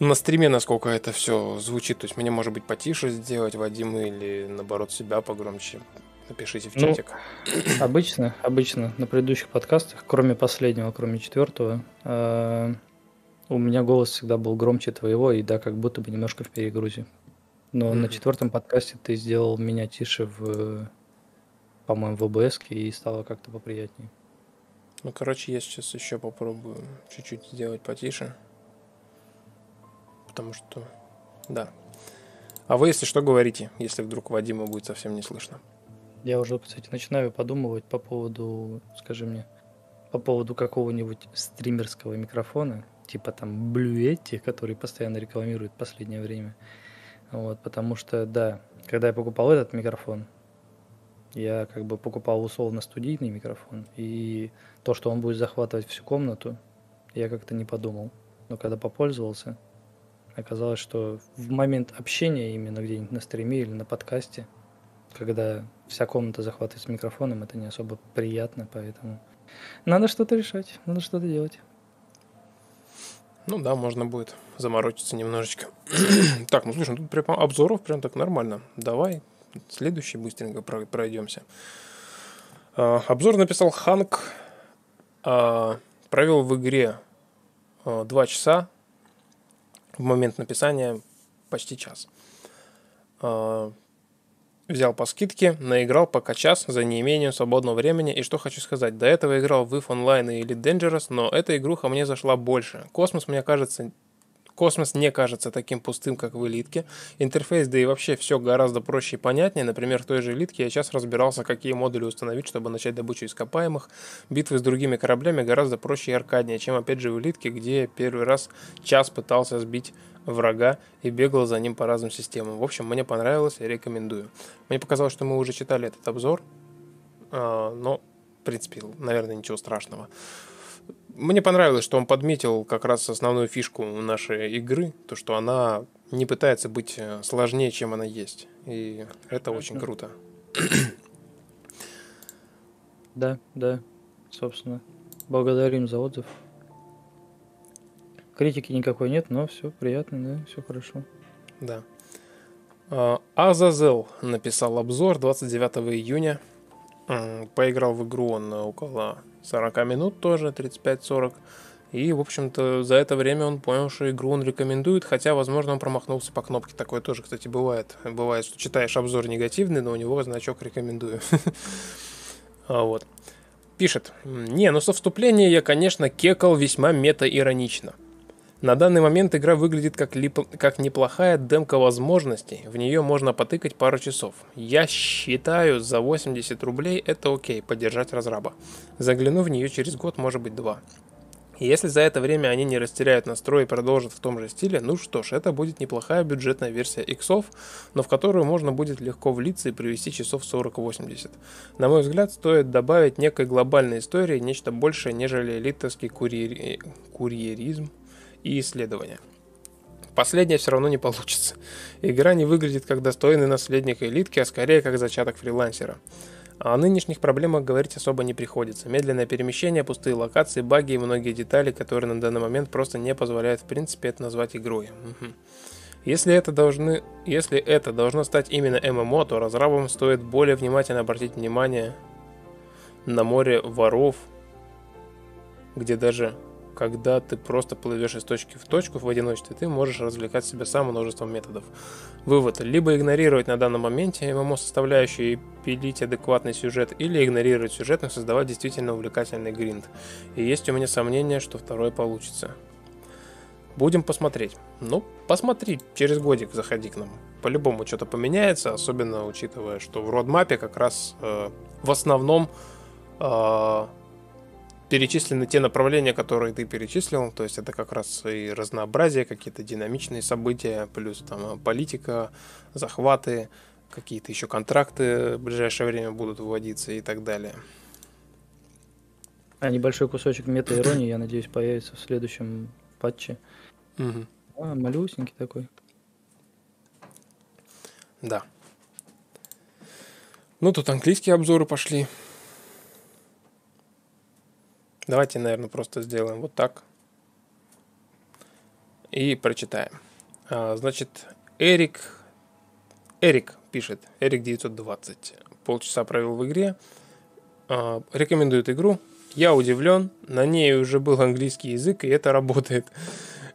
Speaker 1: на стриме, насколько это все звучит. То есть мне может быть потише сделать Вадим или наоборот себя погромче. Напишите в ну, чатик.
Speaker 3: Ну, обычно, обычно на предыдущих подкастах, кроме последнего, кроме четвертого, э, у меня голос всегда был громче твоего, и да, как будто бы немножко в перегрузе. Но mm-hmm. на четвертом подкасте ты сделал меня тише в, по-моему, в ОБС и стало как-то поприятнее.
Speaker 1: Ну, короче, я сейчас еще попробую чуть-чуть сделать потише. Потому что, да. А вы, если что, говорите, если вдруг Вадима будет совсем не слышно.
Speaker 3: Я уже, кстати, начинаю подумывать по поводу, скажи мне, по поводу какого-нибудь стримерского микрофона, типа там Блюетти, который постоянно рекламирует в последнее время. Вот, потому что, да, когда я покупал этот микрофон, я как бы покупал условно студийный микрофон, и то, что он будет захватывать всю комнату, я как-то не подумал. Но когда попользовался, оказалось, что в момент общения именно где-нибудь на стриме или на подкасте, когда вся комната захватывается микрофоном, это не особо приятно, поэтому надо что-то решать, надо что-то делать.
Speaker 1: Ну да, можно будет заморочиться немножечко. так, ну слушай, ну тут прям обзоров прям так нормально. Давай следующий быстренько пройдемся. А, обзор написал Ханк. А, провел в игре а, 2 часа. В момент написания почти час. А, Взял по скидке, наиграл пока час за неимением свободного времени. И что хочу сказать, до этого играл в EVE Online и Elite Dangerous, но эта игруха мне зашла больше. Космос, мне кажется, Космос не кажется таким пустым, как в элитке. Интерфейс, да и вообще все гораздо проще и понятнее. Например, в той же элитке я сейчас разбирался, какие модули установить, чтобы начать добычу ископаемых. Битвы с другими кораблями гораздо проще и аркаднее, чем опять же в элитке, где первый раз час пытался сбить врага и бегал за ним по разным системам. В общем, мне понравилось и рекомендую. Мне показалось, что мы уже читали этот обзор, а, но, в принципе, наверное, ничего страшного. Мне понравилось, что он подметил как раз основную фишку нашей игры, то, что она не пытается быть э, сложнее, чем она есть. И это очень круто.
Speaker 3: Да, да, собственно. Благодарим за отзыв. Критики никакой нет, но все приятно, да, все хорошо.
Speaker 1: Да. Азазел написал обзор 29 июня. Поиграл в игру он около 40 минут тоже, 35-40. И, в общем-то, за это время он понял, что игру он рекомендует, хотя, возможно, он промахнулся по кнопке. Такое тоже, кстати, бывает. Бывает, что читаешь обзор негативный, но у него значок рекомендую. А, вот. Пишет. Не, ну со вступления я, конечно, кекал весьма мета-иронично. На данный момент игра выглядит как, лип... как неплохая демка возможностей. В нее можно потыкать пару часов. Я считаю, за 80 рублей это окей, поддержать разраба. Загляну в нее через год, может быть два. Если за это время они не растеряют настрой и продолжат в том же стиле, ну что ж, это будет неплохая бюджетная версия иксов, но в которую можно будет легко влиться и провести часов 40-80. На мой взгляд, стоит добавить некой глобальной истории нечто большее, нежели элитовский курьери... курьеризм и исследования. Последнее все равно не получится. Игра не выглядит как достойный наследник элитки, а скорее как зачаток фрилансера. О нынешних проблемах говорить особо не приходится. Медленное перемещение, пустые локации, баги и многие детали, которые на данный момент просто не позволяют в принципе это назвать игрой. Если это, должны, если это должно стать именно ММО, то разрабам стоит более внимательно обратить внимание на море воров, где даже когда ты просто плывешь из точки в точку в одиночестве, ты можешь развлекать себя сам множеством методов. Вывод. Либо игнорировать на данном моменте ММО составляющую и пилить адекватный сюжет, или игнорировать сюжет, но создавать действительно увлекательный гринд. И есть у меня сомнение, что второе получится. Будем посмотреть. Ну, посмотри, через годик заходи к нам. По-любому что-то поменяется, особенно учитывая, что в родмапе как раз э, в основном э, перечислены те направления, которые ты перечислил, то есть это как раз и разнообразие, какие-то динамичные события, плюс там политика, захваты, какие-то еще контракты в ближайшее время будут выводиться и так далее.
Speaker 3: А небольшой кусочек мета-иронии, я надеюсь, появится в следующем патче. Угу. А, малюсенький такой.
Speaker 1: Да. Ну, тут английские обзоры пошли. Давайте, наверное, просто сделаем вот так. И прочитаем. А, значит, Эрик... Эрик пишет. Эрик 920. Полчаса провел в игре. А, рекомендует игру. Я удивлен. На ней уже был английский язык, и это работает.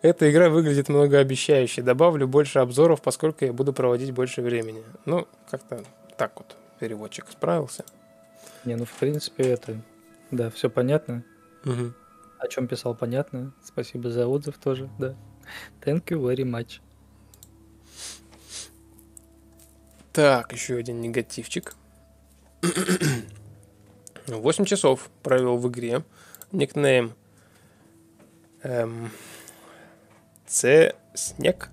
Speaker 1: Эта игра выглядит многообещающе. Добавлю больше обзоров, поскольку я буду проводить больше времени. Ну, как-то так вот переводчик справился.
Speaker 3: Не, ну в принципе это... Да, все понятно.
Speaker 1: Угу.
Speaker 3: О чем писал, понятно. Спасибо за отзыв тоже, да. Thank you very much.
Speaker 1: Так, еще один негативчик. 8 часов провел в игре. Никнейм эм, Ц-снег?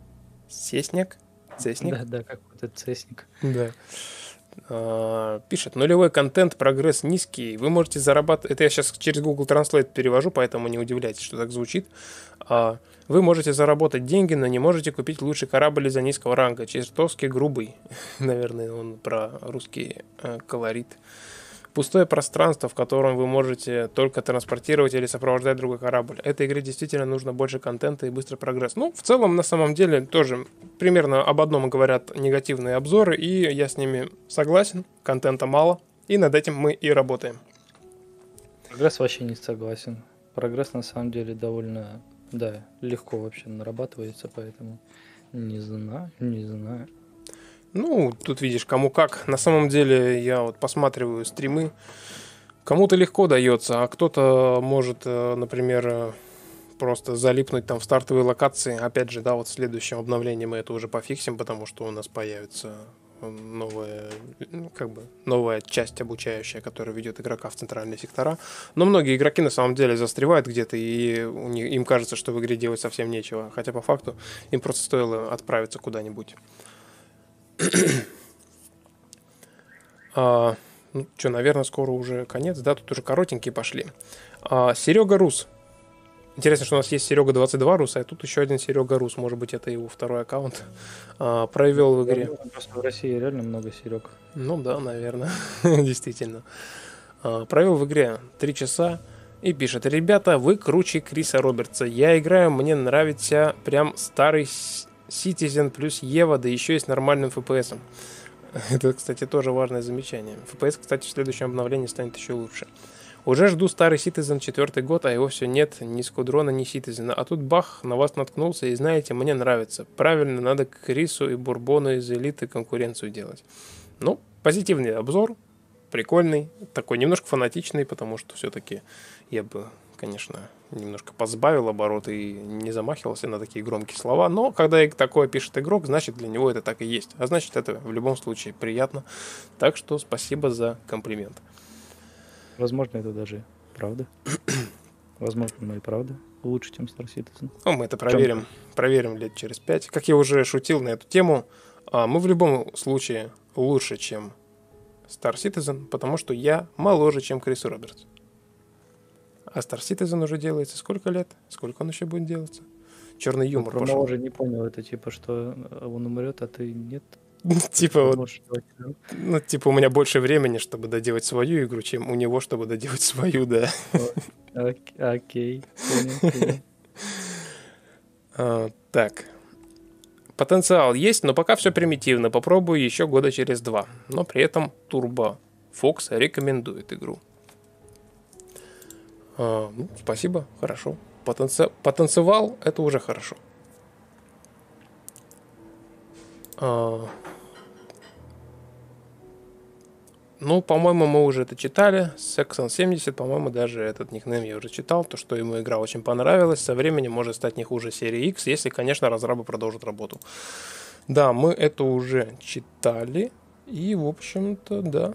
Speaker 1: Сеснег? Цеснег?
Speaker 3: Да, да, какой-то цесник.
Speaker 1: Да. А, пишет, нулевой контент, прогресс низкий, вы можете зарабатывать, это я сейчас через Google Translate перевожу, поэтому не удивляйтесь, что так звучит. А, вы можете заработать деньги, но не можете купить лучший корабль из-за низкого ранга, чертовски грубый, наверное, он про русский э, колорит пустое пространство, в котором вы можете только транспортировать или сопровождать другой корабль. Этой игре действительно нужно больше контента и быстрый прогресс. Ну, в целом, на самом деле, тоже примерно об одном говорят негативные обзоры, и я с ними согласен. Контента мало, и над этим мы и работаем.
Speaker 3: Прогресс вообще не согласен. Прогресс на самом деле довольно, да, легко вообще нарабатывается, поэтому не знаю, не знаю.
Speaker 1: Ну, тут видишь, кому как. На самом деле, я вот посматриваю стримы. Кому-то легко дается, а кто-то может, э, например, э, просто залипнуть там в стартовые локации. Опять же, да, вот в следующем обновлении мы это уже пофиксим, потому что у нас появится новая, ну, как бы, новая часть обучающая, которая ведет игрока в центральные сектора. Но многие игроки на самом деле застревают где-то, и у них, им кажется, что в игре делать совсем нечего. Хотя по факту им просто стоило отправиться куда-нибудь. а, ну что, наверное, скоро уже конец, да, тут уже коротенькие пошли. А, Серега Рус. Интересно, что у нас есть Серега 22 Рус, а тут еще один Серега Рус. Может быть, это его второй аккаунт. А, провел в игре.
Speaker 3: Просто в России реально много Серег.
Speaker 1: Ну да, наверное. Действительно. А, провел в игре 3 часа и пишет. Ребята, вы круче Криса Робертса. Я играю, мне нравится прям старый Citizen плюс Ева, да еще и с нормальным FPS. Это, кстати, тоже важное замечание. FPS, кстати, в следующем обновлении станет еще лучше. Уже жду старый Citizen четвертый год, а его все нет, ни Скудрона, ни Citizen. А тут бах, на вас наткнулся, и знаете, мне нравится. Правильно, надо Крису и Бурбону из Элиты конкуренцию делать. Ну, позитивный обзор, прикольный, такой немножко фанатичный, потому что все-таки я бы, конечно, немножко позбавил обороты и не замахивался на такие громкие слова. Но когда такое пишет игрок, значит для него это так и есть. А значит это в любом случае приятно. Так что спасибо за комплимент.
Speaker 3: Возможно, это даже правда. Возможно, мы и правда лучше, чем Star Citizen.
Speaker 1: Ну, мы это проверим. Проверим лет через пять. Как я уже шутил на эту тему, а, мы в любом случае лучше, чем Star Citizen, потому что я моложе, чем Крис Робертс. А Star Citizen уже делается сколько лет? Сколько он еще будет делаться? Черный юмор
Speaker 3: ну, пошел. уже не понял, это типа, что он умрет, а ты нет?
Speaker 1: Типа вот, ну, типа у меня больше времени, чтобы доделать свою игру, чем у него, чтобы доделать свою, да.
Speaker 3: Окей.
Speaker 1: А, так. Потенциал есть, но пока все примитивно. Попробую еще года через два. Но при этом Turbo Fox рекомендует игру. А, ну, спасибо, хорошо. Потенци... Потанцевал, это уже хорошо. А... Ну, по-моему, мы уже это читали. Sexon 70, по-моему, даже этот никнейм я уже читал. То, что ему игра очень понравилась. Со временем может стать не хуже серии X, если, конечно, разрабы продолжат работу. Да, мы это уже читали. И, в общем-то, да.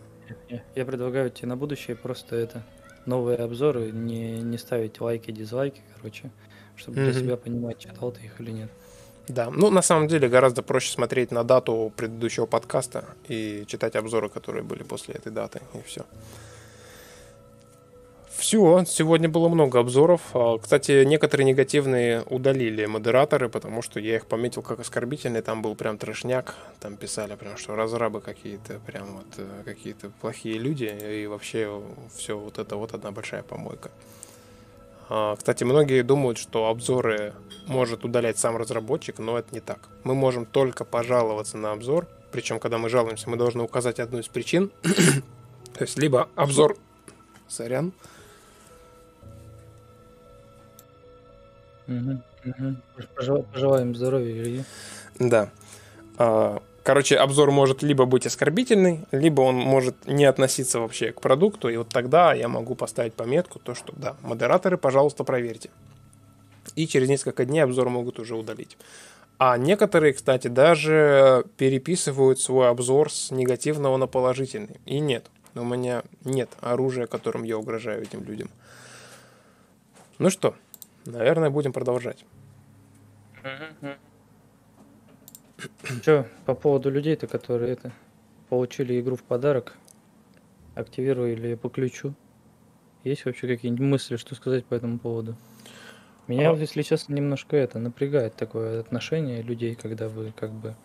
Speaker 3: Я предлагаю тебе на будущее просто это новые обзоры, не, не ставить лайки, дизлайки, короче, чтобы mm-hmm. для себя понимать, читал ты их или нет.
Speaker 1: Да, ну на самом деле гораздо проще смотреть на дату предыдущего подкаста и читать обзоры, которые были после этой даты, и все. Все, сегодня было много обзоров. А, кстати, некоторые негативные удалили модераторы, потому что я их пометил как оскорбительные. Там был прям трешняк. Там писали прям, что разрабы какие-то, прям вот э, какие-то плохие люди. И вообще все вот это вот одна большая помойка. А, кстати, многие думают, что обзоры может удалять сам разработчик, но это не так. Мы можем только пожаловаться на обзор. Причем, когда мы жалуемся, мы должны указать одну из причин. То есть, либо обзор... Сорян.
Speaker 3: Пожелаем здоровья, Илья.
Speaker 1: Да. А, короче, обзор может либо быть оскорбительный, либо он может не относиться вообще к продукту, и вот тогда я могу поставить пометку, то что да, модераторы, пожалуйста, проверьте. И через несколько дней обзор могут уже удалить. А некоторые, кстати, даже переписывают свой обзор с негативного на положительный. И нет, у меня нет оружия, которым я угрожаю этим людям. Ну что, Наверное, будем продолжать.
Speaker 3: Что, по поводу людей-то, которые это получили игру в подарок, активировали по ключу, есть вообще какие-нибудь мысли, что сказать по этому поводу? Меня, а... если честно, немножко это напрягает такое отношение людей, когда вы как бы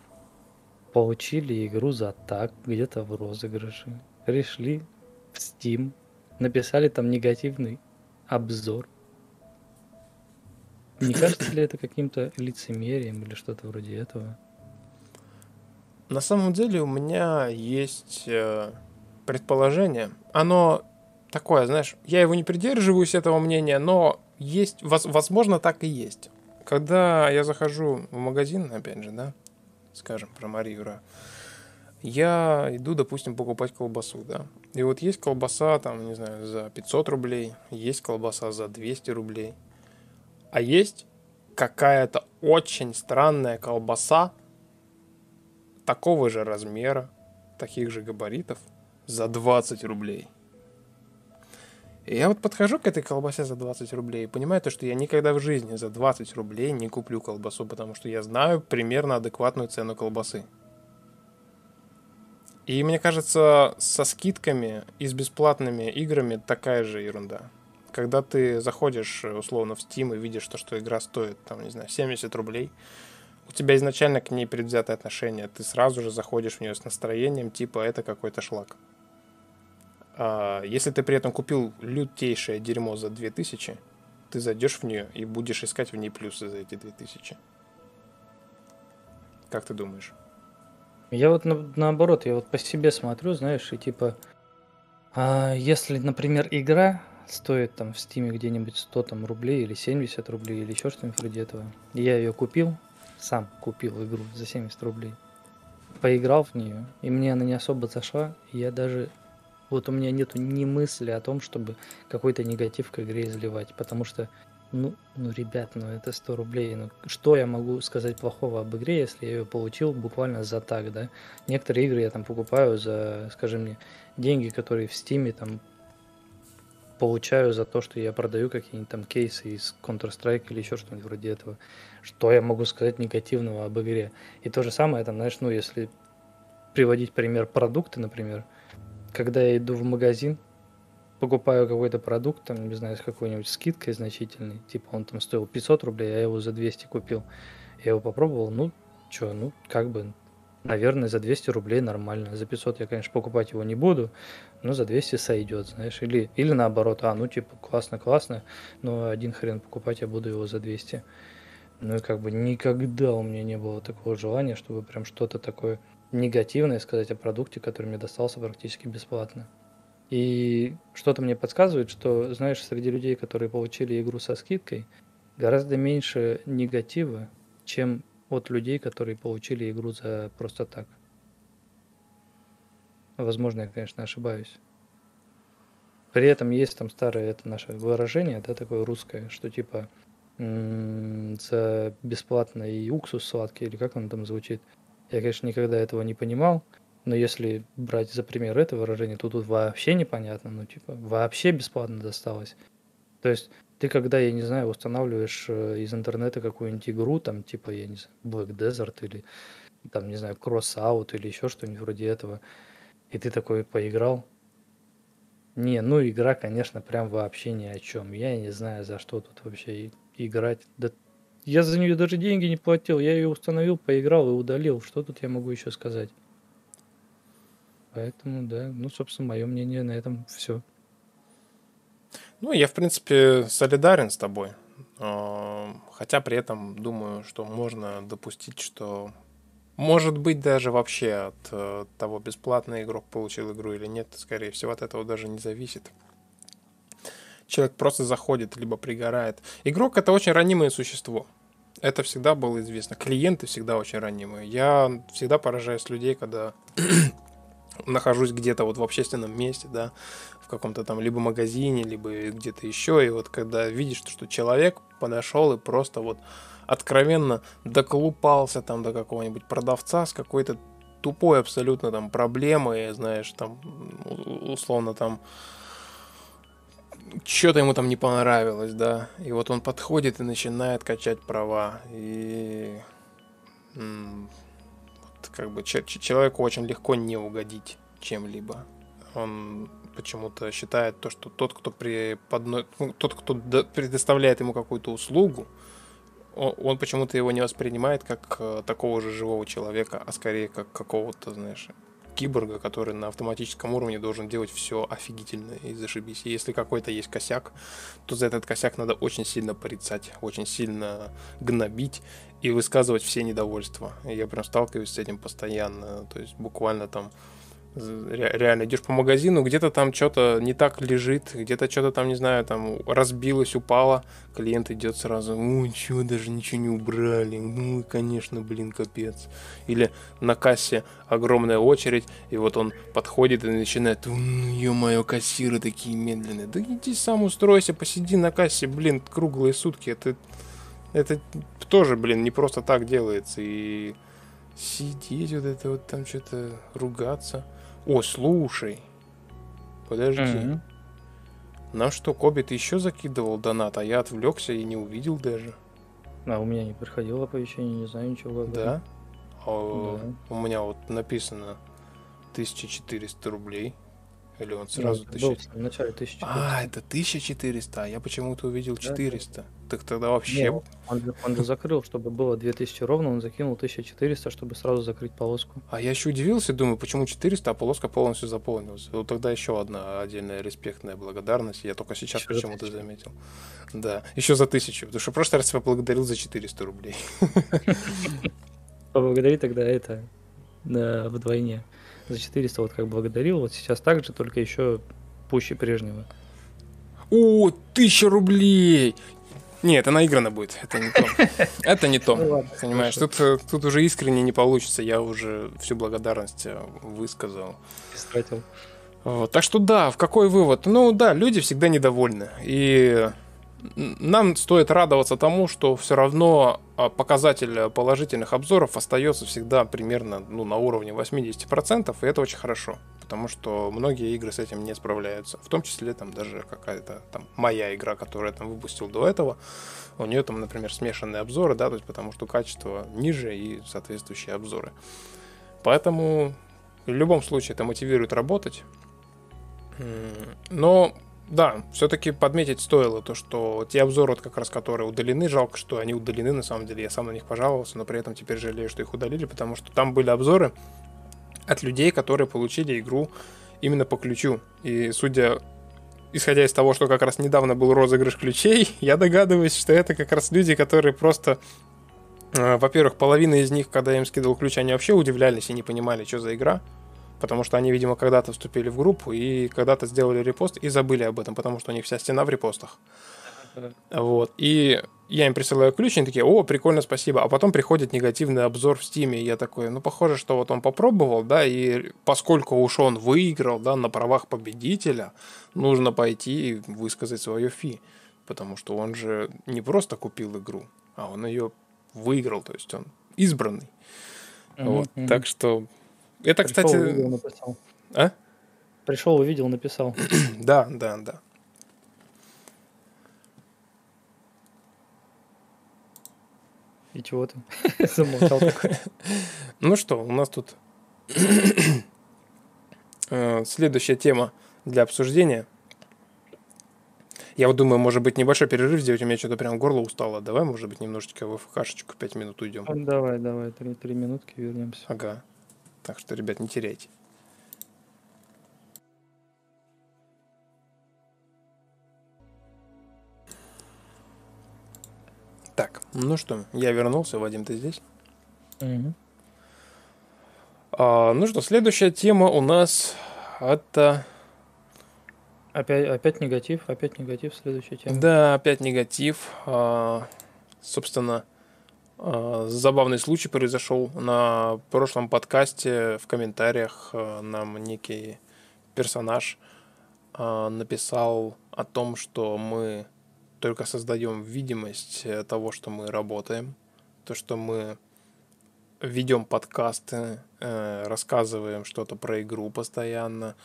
Speaker 3: получили игру за так, где-то в розыгрыше, пришли в Steam, написали там негативный обзор, не кажется ли это каким-то лицемерием или что-то вроде этого?
Speaker 1: На самом деле у меня есть э, предположение. Оно такое, знаешь, я его не придерживаюсь этого мнения, но есть, возможно, так и есть. Когда я захожу в магазин, опять же, да, скажем, про Марию Ра, я иду, допустим, покупать колбасу, да. И вот есть колбаса, там, не знаю, за 500 рублей, есть колбаса за 200 рублей – а есть какая-то очень странная колбаса такого же размера, таких же габаритов, за 20 рублей. И я вот подхожу к этой колбасе за 20 рублей и понимаю то, что я никогда в жизни за 20 рублей не куплю колбасу, потому что я знаю примерно адекватную цену колбасы. И мне кажется, со скидками и с бесплатными играми такая же ерунда когда ты заходишь э, условно в Steam и видишь, то, что игра стоит, там, не знаю, 70 рублей, у тебя изначально к ней предвзятое отношение, ты сразу же заходишь в нее с настроением, типа, это какой-то шлак. А если ты при этом купил лютейшее дерьмо за 2000, ты зайдешь в нее и будешь искать в ней плюсы за эти 2000. Как ты думаешь?
Speaker 3: Я вот на, наоборот, я вот по себе смотрю, знаешь, и типа, а если, например, игра стоит там в стиме где-нибудь 100 там, рублей или 70 рублей или еще что-нибудь вроде этого. Я ее купил, сам купил игру за 70 рублей. Поиграл в нее, и мне она не особо зашла. И я даже... Вот у меня нету ни мысли о том, чтобы какой-то негатив к игре изливать, потому что ну, ну, ребят, ну это 100 рублей. Ну, что я могу сказать плохого об игре, если я ее получил буквально за так, да? Некоторые игры я там покупаю за, скажи мне, деньги, которые в Стиме там получаю за то, что я продаю какие-нибудь там кейсы из Counter-Strike или еще что-нибудь вроде этого. Что я могу сказать негативного об игре? И то же самое, там, знаешь, ну, если приводить пример продукты, например, когда я иду в магазин, покупаю какой-то продукт, там, не знаю, с какой-нибудь скидкой значительной, типа он там стоил 500 рублей, а я его за 200 купил. Я его попробовал, ну, что, ну, как бы, наверное, за 200 рублей нормально. За 500 я, конечно, покупать его не буду, но за 200 сойдет, знаешь. Или, или наоборот, а, ну, типа, классно-классно, но один хрен покупать я буду его за 200. Ну, и как бы никогда у меня не было такого желания, чтобы прям что-то такое негативное сказать о продукте, который мне достался практически бесплатно. И что-то мне подсказывает, что, знаешь, среди людей, которые получили игру со скидкой, гораздо меньше негатива, чем от людей, которые получили игру за просто так. Возможно, я, конечно, ошибаюсь. При этом есть там старое это наше выражение, да, такое русское, что типа за бесплатный уксус сладкий, или как он там звучит. Я, конечно, никогда этого не понимал, но если брать за пример это выражение, то тут вообще непонятно, ну типа вообще бесплатно досталось. То есть ты когда, я не знаю, устанавливаешь э, из интернета какую-нибудь игру, там типа, я не знаю, Black Desert или там, не знаю, Crossout или еще что-нибудь вроде этого, и ты такой поиграл, не, ну игра, конечно, прям вообще ни о чем. Я не знаю, за что тут вообще играть. Да я за нее даже деньги не платил. Я ее установил, поиграл и удалил. Что тут я могу еще сказать? Поэтому, да, ну, собственно, мое мнение на этом все.
Speaker 1: Ну, я, в принципе, солидарен с тобой. Хотя при этом думаю, что можно допустить, что может быть даже вообще от э, того, бесплатно игрок получил игру или нет, скорее всего, от этого даже не зависит. Человек просто заходит, либо пригорает. Игрок это очень ранимое существо. Это всегда было известно. Клиенты всегда очень ранимые. Я всегда поражаюсь людей, когда нахожусь где-то вот в общественном месте, да, в каком-то там либо магазине, либо где-то еще, и вот когда видишь, что человек подошел и просто вот откровенно доколупался там до какого-нибудь продавца с какой-то тупой абсолютно там проблемой, знаешь, там условно там что-то ему там не понравилось, да, и вот он подходит и начинает качать права, и как бы человеку очень легко не угодить чем-либо. Он почему-то считает то, что тот, кто при подно... ну, тот, кто предоставляет ему какую-то услугу, он, почему-то его не воспринимает как э, такого же живого человека, а скорее как какого-то, знаешь, киборга, который на автоматическом уровне должен делать все офигительно и зашибись. И если какой-то есть косяк, то за этот косяк надо очень сильно порицать, очень сильно гнобить и высказывать все недовольства. Я прям сталкиваюсь с этим постоянно. То есть буквально там реально идешь по магазину, где-то там что-то не так лежит, где-то что-то там, не знаю, там разбилось, упало, клиент идет сразу, ну чего, даже ничего не убрали, ну, конечно, блин, капец. Или на кассе огромная очередь, и вот он подходит и начинает, ну, ё-моё, кассиры такие медленные. Да иди сам устройся, посиди на кассе, блин, круглые сутки, это, это тоже, блин, не просто так делается, и сидеть вот это вот там что-то ругаться. О, слушай. Подожди. Mm-hmm. На что, Коби, ты еще закидывал донат, а я отвлекся и не увидел даже.
Speaker 3: А у меня не приходило оповещение, не знаю ничего.
Speaker 1: Да? А, да. У меня вот написано 1400 рублей. Или он сразу
Speaker 3: ну, 1000... в начале 1400.
Speaker 1: А, это 1400, а я почему-то увидел 400. Да, Так тогда вообще...
Speaker 3: Нет, он, же, он же закрыл, чтобы было 2000 ровно, он закинул 1400, чтобы сразу закрыть полоску.
Speaker 1: А я еще удивился, думаю, почему 400, а полоска полностью заполнилась. Вот тогда еще одна отдельная респектная благодарность. Я только сейчас почему-то заметил. Да, еще за 1000, потому что в прошлый раз я поблагодарил за 400 рублей.
Speaker 3: Поблагодари тогда это вдвойне за 400 вот как благодарил, вот сейчас так же, только еще пуще прежнего.
Speaker 1: О, тысяча рублей! Нет, это наиграно будет. Это не то. Это не то. Ну Понимаешь, тут, э, тут уже искренне не получится. Я уже всю благодарность э, высказал.
Speaker 3: Истратил.
Speaker 1: Вот. Так что да, в какой вывод? Ну да, люди всегда недовольны. И нам стоит радоваться тому, что все равно а, показатель положительных обзоров остается всегда примерно ну, на уровне 80%, и это очень хорошо, потому что многие игры с этим не справляются, в том числе там даже какая-то там моя игра, которую я там выпустил до этого, у нее там, например, смешанные обзоры, да, то есть потому что качество ниже и соответствующие обзоры. Поэтому в любом случае это мотивирует работать. Но да, все-таки подметить стоило то, что те обзоры, вот как раз которые удалены, жалко, что они удалены, на самом деле, я сам на них пожаловался, но при этом теперь жалею, что их удалили, потому что там были обзоры от людей, которые получили игру именно по ключу. И судя, исходя из того, что как раз недавно был розыгрыш ключей, я догадываюсь, что это как раз люди, которые просто э, во-первых, половина из них, когда я им скидывал ключ, они вообще удивлялись и не понимали, что за игра. Потому что они, видимо, когда-то вступили в группу и когда-то сделали репост и забыли об этом, потому что у них вся стена в репостах. Вот. И я им присылаю ключ, они такие, о, прикольно, спасибо. А потом приходит негативный обзор в Стиме, и я такой, ну, похоже, что вот он попробовал, да, и поскольку уж он выиграл, да, на правах победителя, нужно пойти и высказать свое фи. Потому что он же не просто купил игру, а он ее выиграл, то есть он избранный. Mm-hmm. Вот. Так что это, Пришел, кстати... Увидел, написал. А?
Speaker 3: Пришел, увидел, написал.
Speaker 1: да, да, да.
Speaker 3: И чего ты замолчал?
Speaker 1: ну что, у нас тут э, следующая тема для обсуждения. Я вот думаю, может быть, небольшой перерыв сделать, у меня что-то прям горло устало. Давай, может быть, немножечко в ФКшечку 5 минут уйдем.
Speaker 3: Давай, давай, три, три минутки вернемся.
Speaker 1: Ага. Так что, ребят, не теряйте. Так, ну что, я вернулся, Вадим, ты здесь? Угу. А, ну что, следующая тема у нас это...
Speaker 3: Опять, опять негатив, опять негатив, следующая тема.
Speaker 1: Да, опять негатив. А, собственно, забавный случай произошел на прошлом подкасте. В комментариях а, нам некий персонаж а, написал о том, что мы только создаем видимость э, того, что мы работаем, то, что мы ведем подкасты, э, рассказываем что-то про игру постоянно,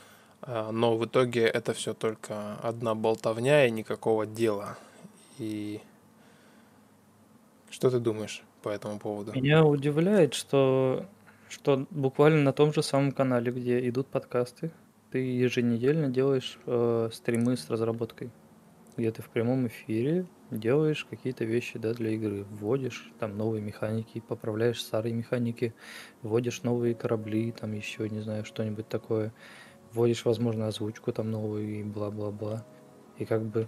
Speaker 1: но в итоге это все только одна болтовня и никакого дела. И что ты думаешь по этому поводу?
Speaker 3: Меня удивляет, что, что буквально на том же самом канале, где идут подкасты, ты еженедельно делаешь э, стримы с разработкой, где ты в прямом эфире делаешь какие-то вещи да, для игры, вводишь там новые механики, поправляешь старые механики, вводишь новые корабли, там еще, не знаю, что-нибудь такое, вводишь, возможно, озвучку там новую и бла-бла-бла. И как бы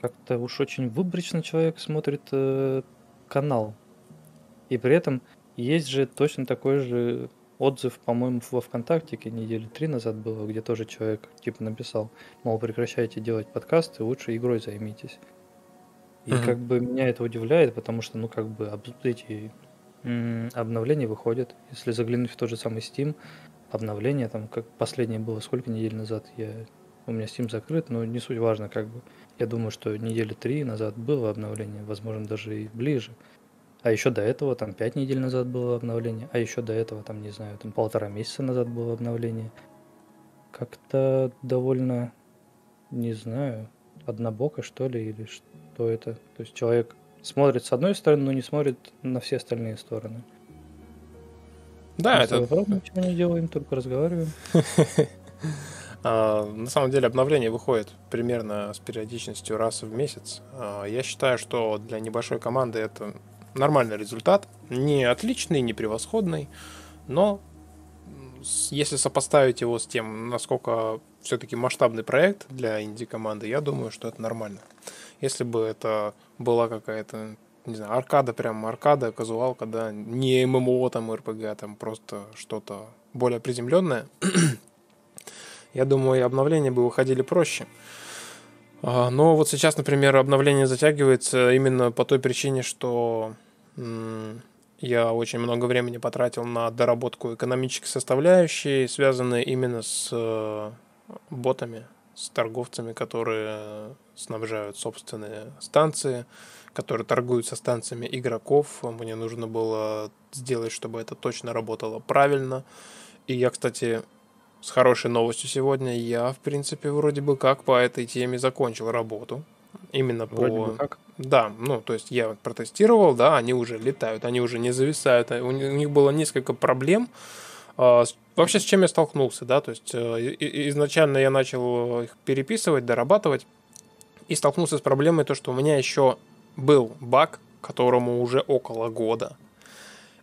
Speaker 3: как-то уж очень выборочно человек смотрит э, канал. И при этом есть же точно такой же отзыв, по-моему, во ВКонтакте недели три назад было, где тоже человек типа написал, мол, прекращайте делать подкасты, лучше игрой займитесь. И как бы меня это удивляет, потому что, ну, как бы эти м- обновления выходят. Если заглянуть в тот же самый Steam, обновление там, как последнее было сколько недель назад, я у меня Steam закрыт, но не суть важно, как бы. Я думаю, что недели три назад было обновление, возможно, даже и ближе. А еще до этого, там, пять недель назад было обновление, а еще до этого, там, не знаю, там, полтора месяца назад было обновление. Как-то довольно, не знаю, однобоко, что ли, или что это. То есть человек смотрит с одной стороны, но не смотрит на все остальные стороны.
Speaker 1: Да, Мы это...
Speaker 3: Ничего не делаем, только разговариваем.
Speaker 1: А, на самом деле обновление выходит примерно с периодичностью раз в месяц. А, я считаю, что для небольшой команды это нормальный результат. Не отличный, не превосходный, но если сопоставить его с тем, насколько все-таки масштабный проект для инди-команды, я думаю, что это нормально. Если бы это была какая-то, не знаю, аркада, прям аркада, казуалка, да, не ММО, там, РПГ, а там просто что-то более приземленное, я думаю, и обновления бы выходили проще. А, но вот сейчас, например, обновление затягивается именно по той причине, что я очень много времени потратил на доработку экономической составляющей, связанной именно с э, ботами, с торговцами, которые снабжают собственные станции, которые торгуют со станциями игроков. Мне нужно было сделать, чтобы это точно работало правильно. И я, кстати, с хорошей новостью сегодня, я, в принципе, вроде бы как по этой теме закончил работу. Именно вроде по... Бы как? Да, ну, то есть я протестировал, да, они уже летают, они уже не зависают. У них было несколько проблем. А, вообще, с чем я столкнулся, да, то есть э, изначально я начал их переписывать, дорабатывать, и столкнулся с проблемой то, что у меня еще был баг, которому уже около года.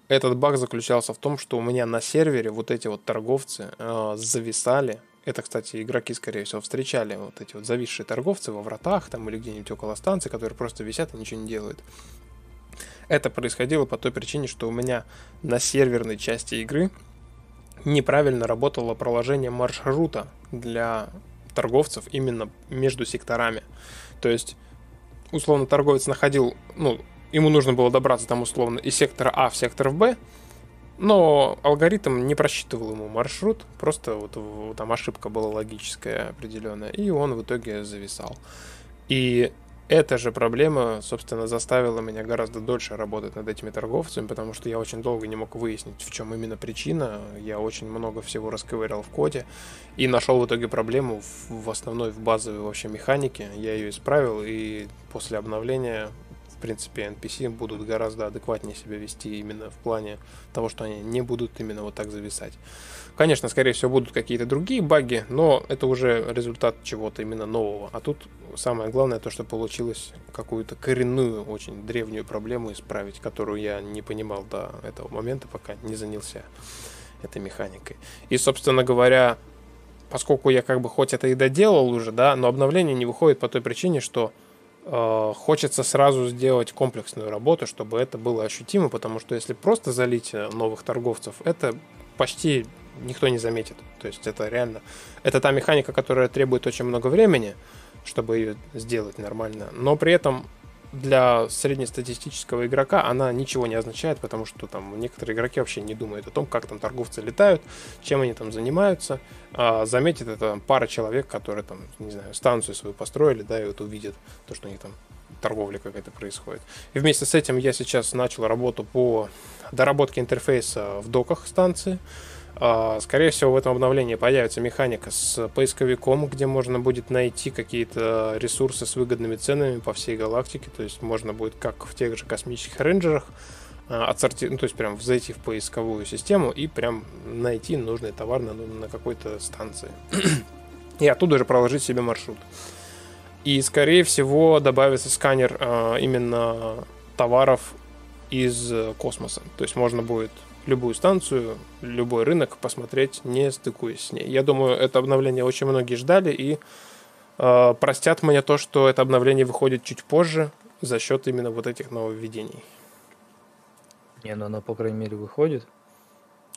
Speaker 1: Этот баг заключался в том, что у меня на сервере вот эти вот торговцы э, зависали. Это, кстати, игроки, скорее всего, встречали вот эти вот зависшие торговцы во вратах там или где-нибудь около станции, которые просто висят и ничего не делают. Это происходило по той причине, что у меня на серверной части игры неправильно работало проложение маршрута для торговцев именно между секторами. То есть, условно, торговец находил, ну, ему нужно было добраться там условно из сектора А в сектор Б, но алгоритм не просчитывал ему маршрут, просто вот там ошибка была логическая определенная, и он в итоге зависал. И эта же проблема, собственно, заставила меня гораздо дольше работать над этими торговцами, потому что я очень долго не мог выяснить, в чем именно причина. Я очень много всего расковырял в коде и нашел в итоге проблему в, в основной, в базовой вообще механике. Я ее исправил, и после обновления принципе, NPC будут гораздо адекватнее себя вести именно в плане того, что они не будут именно вот так зависать. Конечно, скорее всего, будут какие-то другие баги, но это уже результат чего-то именно нового. А тут самое главное то, что получилось какую-то коренную, очень древнюю проблему исправить, которую я не понимал до этого момента, пока не занялся этой механикой. И, собственно говоря, поскольку я как бы хоть это и доделал уже, да, но обновление не выходит по той причине, что хочется сразу сделать комплексную работу, чтобы это было ощутимо, потому что если просто залить э, новых торговцев, это почти никто не заметит. То есть это реально... Это та механика, которая требует очень много времени, чтобы ее сделать нормально, но при этом для среднестатистического игрока она ничего не означает, потому что там некоторые игроки вообще не думают о том, как там торговцы летают, чем они там занимаются. А заметит это пара человек, которые там, не знаю, станцию свою построили, да, и вот увидят то, что у них там торговля какая-то происходит. И вместе с этим я сейчас начал работу по доработке интерфейса в доках станции. А, скорее всего, в этом обновлении появится механика с поисковиком, где можно будет найти какие-то ресурсы с выгодными ценами по всей галактике. То есть можно будет, как в тех же космических рейнджерах, а, отсорти... ну, то есть прям зайти в поисковую систему и прям найти нужный товар на, на какой-то станции. и оттуда же проложить себе маршрут. И, скорее всего, добавится сканер а, именно товаров из космоса. То есть можно будет любую станцию, любой рынок посмотреть, не стыкуясь с ней. Я думаю, это обновление очень многие ждали и э, простят мне то, что это обновление выходит чуть позже за счет именно вот этих нововведений.
Speaker 3: Не, ну оно, по крайней мере, выходит.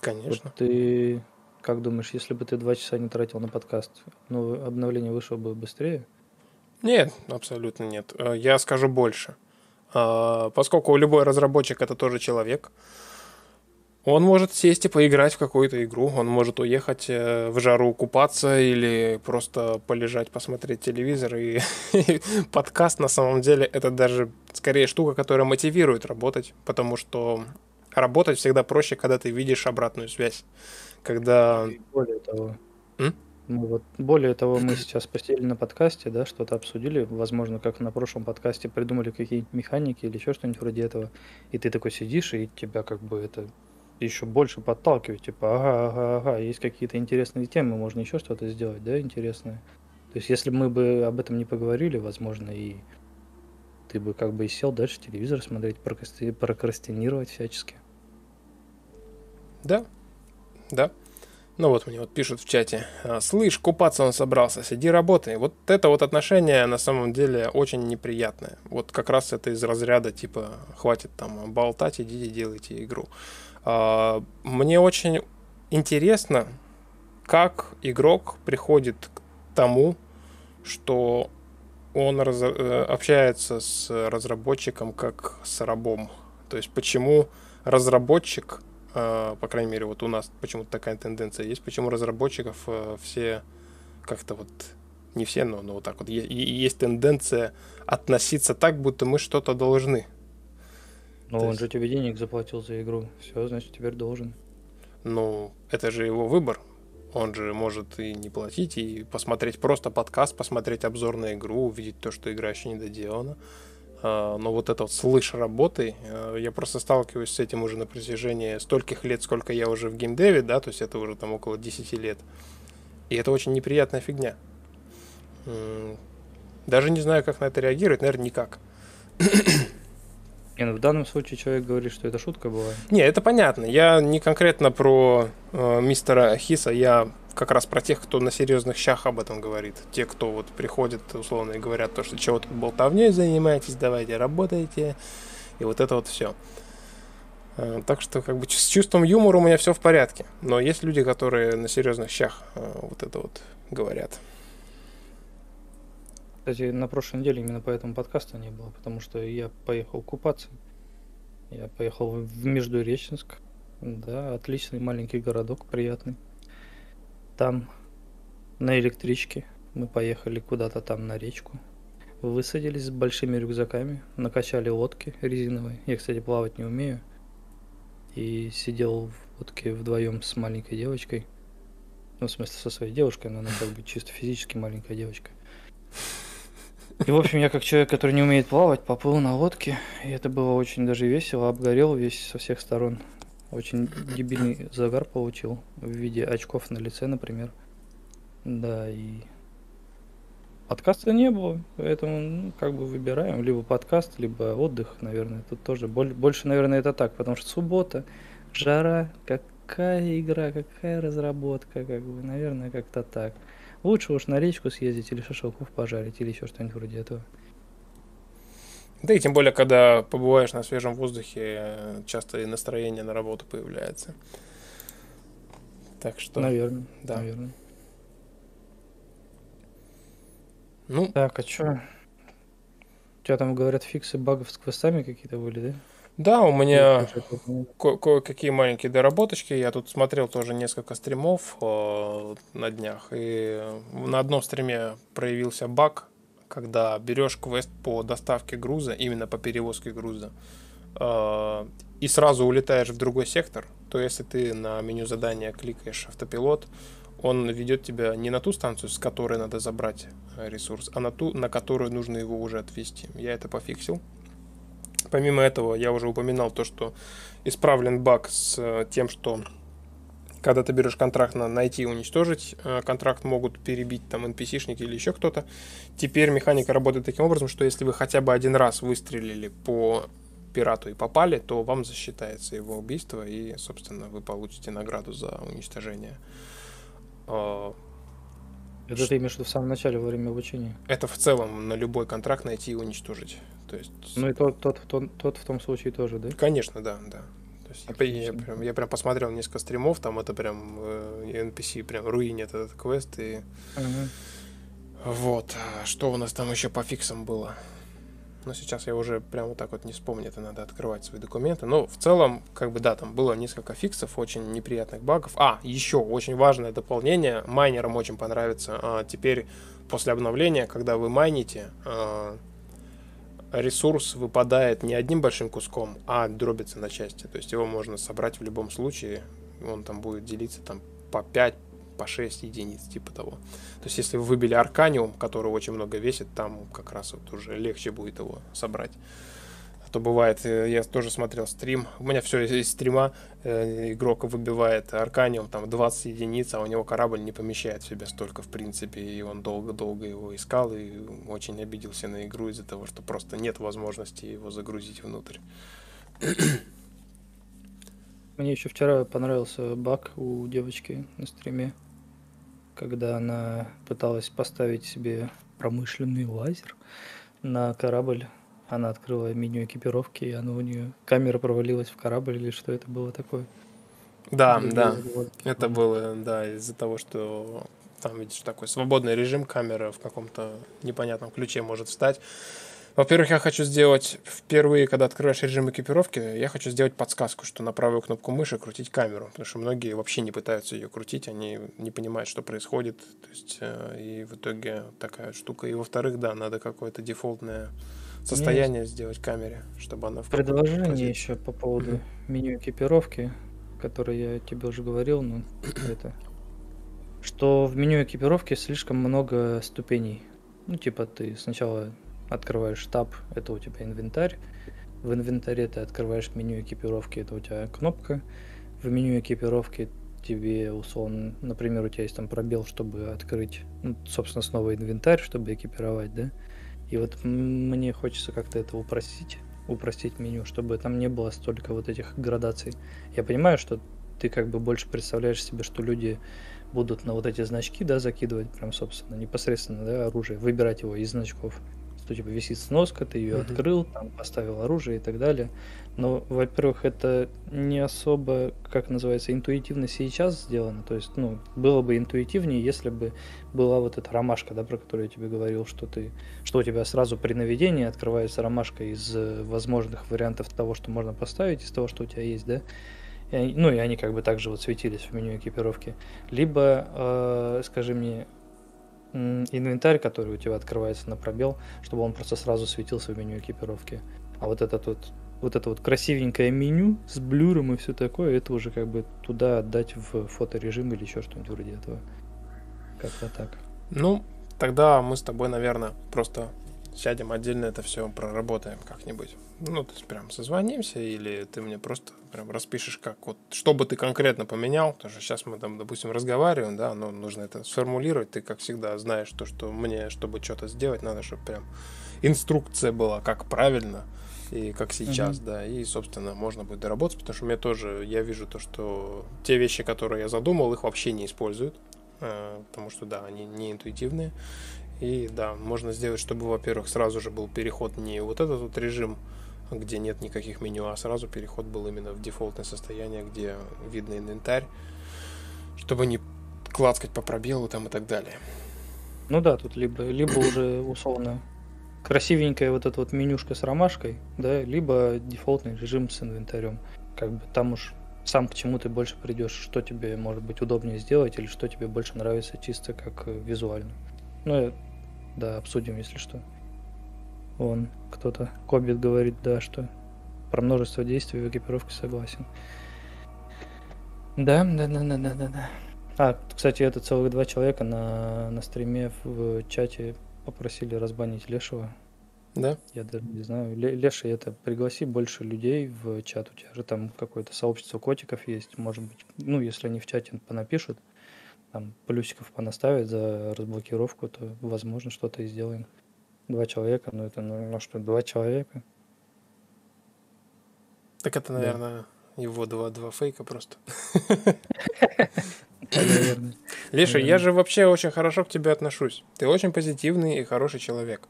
Speaker 1: Конечно.
Speaker 3: Вот ты как думаешь, если бы ты два часа не тратил на подкаст, ну, обновление вышло бы быстрее?
Speaker 1: Нет, абсолютно нет. Э, я скажу больше. Э, поскольку любой разработчик это тоже человек, он может сесть и поиграть в какую-то игру, он может уехать э, в жару купаться или просто полежать, посмотреть телевизор. И, и подкаст на самом деле это даже скорее штука, которая мотивирует работать, потому что работать всегда проще, когда ты видишь обратную связь. Когда...
Speaker 3: более того, М? Ну вот, более того, мы сейчас посидели на подкасте, да, что-то обсудили, возможно, как на прошлом подкасте придумали какие-нибудь механики или еще что-нибудь вроде этого, и ты такой сидишь, и тебя как бы это еще больше подталкивать, типа, ага, ага, ага, есть какие-то интересные темы, можно еще что-то сделать, да, интересное. То есть, если мы бы об этом не поговорили, возможно, и ты бы как бы и сел дальше телевизор смотреть, прокрасти... прокрастинировать всячески.
Speaker 1: Да, да. Ну вот мне вот пишут в чате. «А, Слышь, купаться он собрался, сиди работай. Вот это вот отношение на самом деле очень неприятное. Вот как раз это из разряда типа хватит там болтать, идите делайте игру. А, мне очень интересно, как игрок приходит к тому, что он раз, э, общается с разработчиком как с рабом. То есть почему разработчик, э, по крайней мере, вот у нас почему-то такая тенденция есть, почему разработчиков э, все как-то вот не все, но, но вот так вот есть, есть тенденция относиться так, будто мы что-то должны.
Speaker 3: Ну, он есть... же тебе денег заплатил за игру. Все, значит, теперь должен.
Speaker 1: Ну, это же его выбор. Он же может и не платить, и посмотреть просто подкаст, посмотреть обзор на игру, увидеть то, что игра еще не доделана. А, но вот это вот слыш работы, а, я просто сталкиваюсь с этим уже на протяжении стольких лет, сколько я уже в геймдеве, да, то есть это уже там около 10 лет. И это очень неприятная фигня. Даже не знаю, как на это реагировать, наверное, никак.
Speaker 3: Не, ну в данном случае человек говорит, что это шутка была.
Speaker 1: Не, это понятно. Я не конкретно про э, мистера Хиса, я как раз про тех, кто на серьезных щах об этом говорит. Те, кто вот приходит, условно, и говорят то, что чего тут болтовней занимаетесь, давайте работайте. И вот это вот все. Э, так что, как бы, с чувством юмора у меня все в порядке. Но есть люди, которые на серьезных щах э, вот это вот говорят.
Speaker 3: Кстати, на прошлой неделе именно поэтому подкаста не было, потому что я поехал купаться. Я поехал в Междуреченск. Да, отличный маленький городок, приятный. Там на электричке мы поехали куда-то там на речку. Высадились с большими рюкзаками, накачали лодки резиновые. Я, кстати, плавать не умею. И сидел в лодке вдвоем с маленькой девочкой. Ну, в смысле, со своей девушкой, но она как бы чисто физически маленькая девочка. И, в общем, я как человек, который не умеет плавать, поплыл на лодке. И это было очень даже весело. Обгорел весь со всех сторон. Очень дебильный загар получил в виде очков на лице, например. Да, и подкаста не было, поэтому ну, как бы выбираем либо подкаст, либо отдых, наверное. Тут тоже больше, наверное, это так, потому что суббота, жара, какая игра, какая разработка, как бы, наверное, как-то так. Лучше уж на речку съездить или шашлыков пожарить, или еще что-нибудь вроде этого.
Speaker 1: Да и тем более, когда побываешь на свежем воздухе, часто и настроение на работу появляется. Так что...
Speaker 3: Наверное, да. Наверное. Ну... Так, а что? У тебя там, говорят, фиксы багов с квестами какие-то были, да?
Speaker 1: Да, у меня кое-какие маленькие доработочки. Я тут смотрел тоже несколько стримов э, на днях. И на одном стриме проявился баг, когда берешь квест по доставке груза, именно по перевозке груза, э, и сразу улетаешь в другой сектор, то если ты на меню задания кликаешь автопилот, он ведет тебя не на ту станцию, с которой надо забрать ресурс, а на ту, на которую нужно его уже отвезти. Я это пофиксил. Помимо этого, я уже упоминал то, что исправлен баг с э, тем, что когда ты берешь контракт на найти и уничтожить, э, контракт могут перебить там NPC-шники или еще кто-то. Теперь механика работает таким образом, что если вы хотя бы один раз выстрелили по пирату и попали, то вам засчитается его убийство, и, собственно, вы получите награду за уничтожение.
Speaker 3: Это ты имеешь в виду в самом начале, во время обучения?
Speaker 1: Это в целом на любой контракт найти и уничтожить. То есть...
Speaker 3: Ну и тот, тот, тот, тот в том случае тоже, да?
Speaker 1: Конечно, да, да. То есть я, я, прям, я прям посмотрел несколько стримов, там это прям э, NPC прям руинит этот квест и uh вот. А что у нас там еще по фиксам было? Но сейчас я уже прям вот так вот не вспомню, это надо открывать свои документы. Но в целом, как бы да, там было несколько фиксов, очень неприятных багов. А, еще очень важное дополнение, майнерам очень понравится. А, теперь после обновления, когда вы майните, а, ресурс выпадает не одним большим куском, а дробится на части. То есть его можно собрать в любом случае. Он там будет делиться там по 5, по 6 единиц, типа того. То есть если вы выбили арканиум, который очень много весит, там как раз вот уже легче будет его собрать то бывает, э, я тоже смотрел стрим, у меня все из стрима, э, игрок выбивает арканиум, там 20 единиц, а у него корабль не помещает в себя столько, в принципе, и он долго-долго его искал и очень обиделся на игру из-за того, что просто нет возможности его загрузить внутрь.
Speaker 3: Мне еще вчера понравился баг у девочки на стриме, когда она пыталась поставить себе промышленный лазер на корабль она открыла меню экипировки, и оно у нее камера провалилась в корабль или что это было такое?
Speaker 1: Да, или да. Это было, да, из-за того, что Там, видишь, такой свободный режим, камера в каком-то непонятном ключе может встать. Во-первых, я хочу сделать впервые, когда открываешь режим экипировки, я хочу сделать подсказку, что на правую кнопку мыши крутить камеру, потому что многие вообще не пытаются ее крутить, они не понимают, что происходит, то есть э, и в итоге такая штука. И во-вторых, да, надо какое-то дефолтное состояние Есть. сделать камере, чтобы она... В
Speaker 3: Предложение еще по поводу меню экипировки, которое я тебе уже говорил, но это... Что в меню экипировки слишком много ступеней. Ну, типа ты сначала открываешь таб, это у тебя инвентарь. В инвентаре ты открываешь меню экипировки, это у тебя кнопка. В меню экипировки тебе условно, например, у тебя есть там пробел, чтобы открыть, ну, собственно, снова инвентарь, чтобы экипировать, да. И вот мне хочется как-то это упростить, упростить меню, чтобы там не было столько вот этих градаций. Я понимаю, что ты как бы больше представляешь себе, что люди будут на вот эти значки, да, закидывать прям, собственно, непосредственно, да, оружие, выбирать его из значков что типа висит сноска, ты ее uh-huh. открыл, там поставил оружие и так далее. Но, во-первых, это не особо, как называется, интуитивно сейчас сделано. То есть, ну, было бы интуитивнее, если бы была вот эта ромашка, да, про которую я тебе говорил, что ты, что у тебя сразу при наведении открывается ромашка из э, возможных вариантов того, что можно поставить, из того, что у тебя есть, да. И они, ну и они как бы также вот светились в меню экипировки. Либо, э, скажи мне, инвентарь, который у тебя открывается на пробел, чтобы он просто сразу светился в меню экипировки. А вот это вот вот это вот красивенькое меню с блюром и все такое, это уже как бы туда отдать в фоторежим или еще что-нибудь вроде этого. Как-то так.
Speaker 1: Ну, тогда мы с тобой, наверное, просто сядем отдельно это все проработаем как-нибудь. Ну, то есть прям созвонимся, или ты мне просто прям распишешь, как вот, что бы ты конкретно поменял, потому что сейчас мы там, допустим, разговариваем, да, но нужно это сформулировать, ты, как всегда, знаешь то, что мне, чтобы что-то сделать, надо, чтобы прям инструкция была, как правильно, и как сейчас, mm-hmm. да, и, собственно, можно будет доработать, потому что мне тоже, я вижу то, что те вещи, которые я задумал, их вообще не используют, э, потому что, да, они не интуитивные, и да, можно сделать, чтобы, во-первых, сразу же был переход не вот этот вот режим, где нет никаких меню, а сразу переход был именно в дефолтное состояние, где видно инвентарь, чтобы не клацкать по пробелу там и так далее.
Speaker 3: Ну да, тут либо, либо уже условно красивенькая вот эта вот менюшка с ромашкой, да, либо дефолтный режим с инвентарем. Как бы там уж сам к чему ты больше придешь, что тебе может быть удобнее сделать или что тебе больше нравится чисто как э, визуально. Ну, да, обсудим, если что. Вон, кто-то, Кобит говорит, да, что про множество действий в экипировке согласен. Да, да, да, да, да, да, да. А, кстати, это целых два человека на, на стриме в чате попросили разбанить Лешего.
Speaker 1: Да?
Speaker 3: Я даже не знаю. Леша, это пригласи больше людей в чат. У тебя же там какое-то сообщество котиков есть. Может быть, ну, если они в чате понапишут, там плюсиков понаставить за разблокировку, то возможно что-то и сделаем. Два человека, ну это ну, ну что, два человека.
Speaker 1: Так это, наверное, да. его два, два фейка просто. Леша, я же вообще очень хорошо к тебе отношусь. Ты очень позитивный и хороший человек.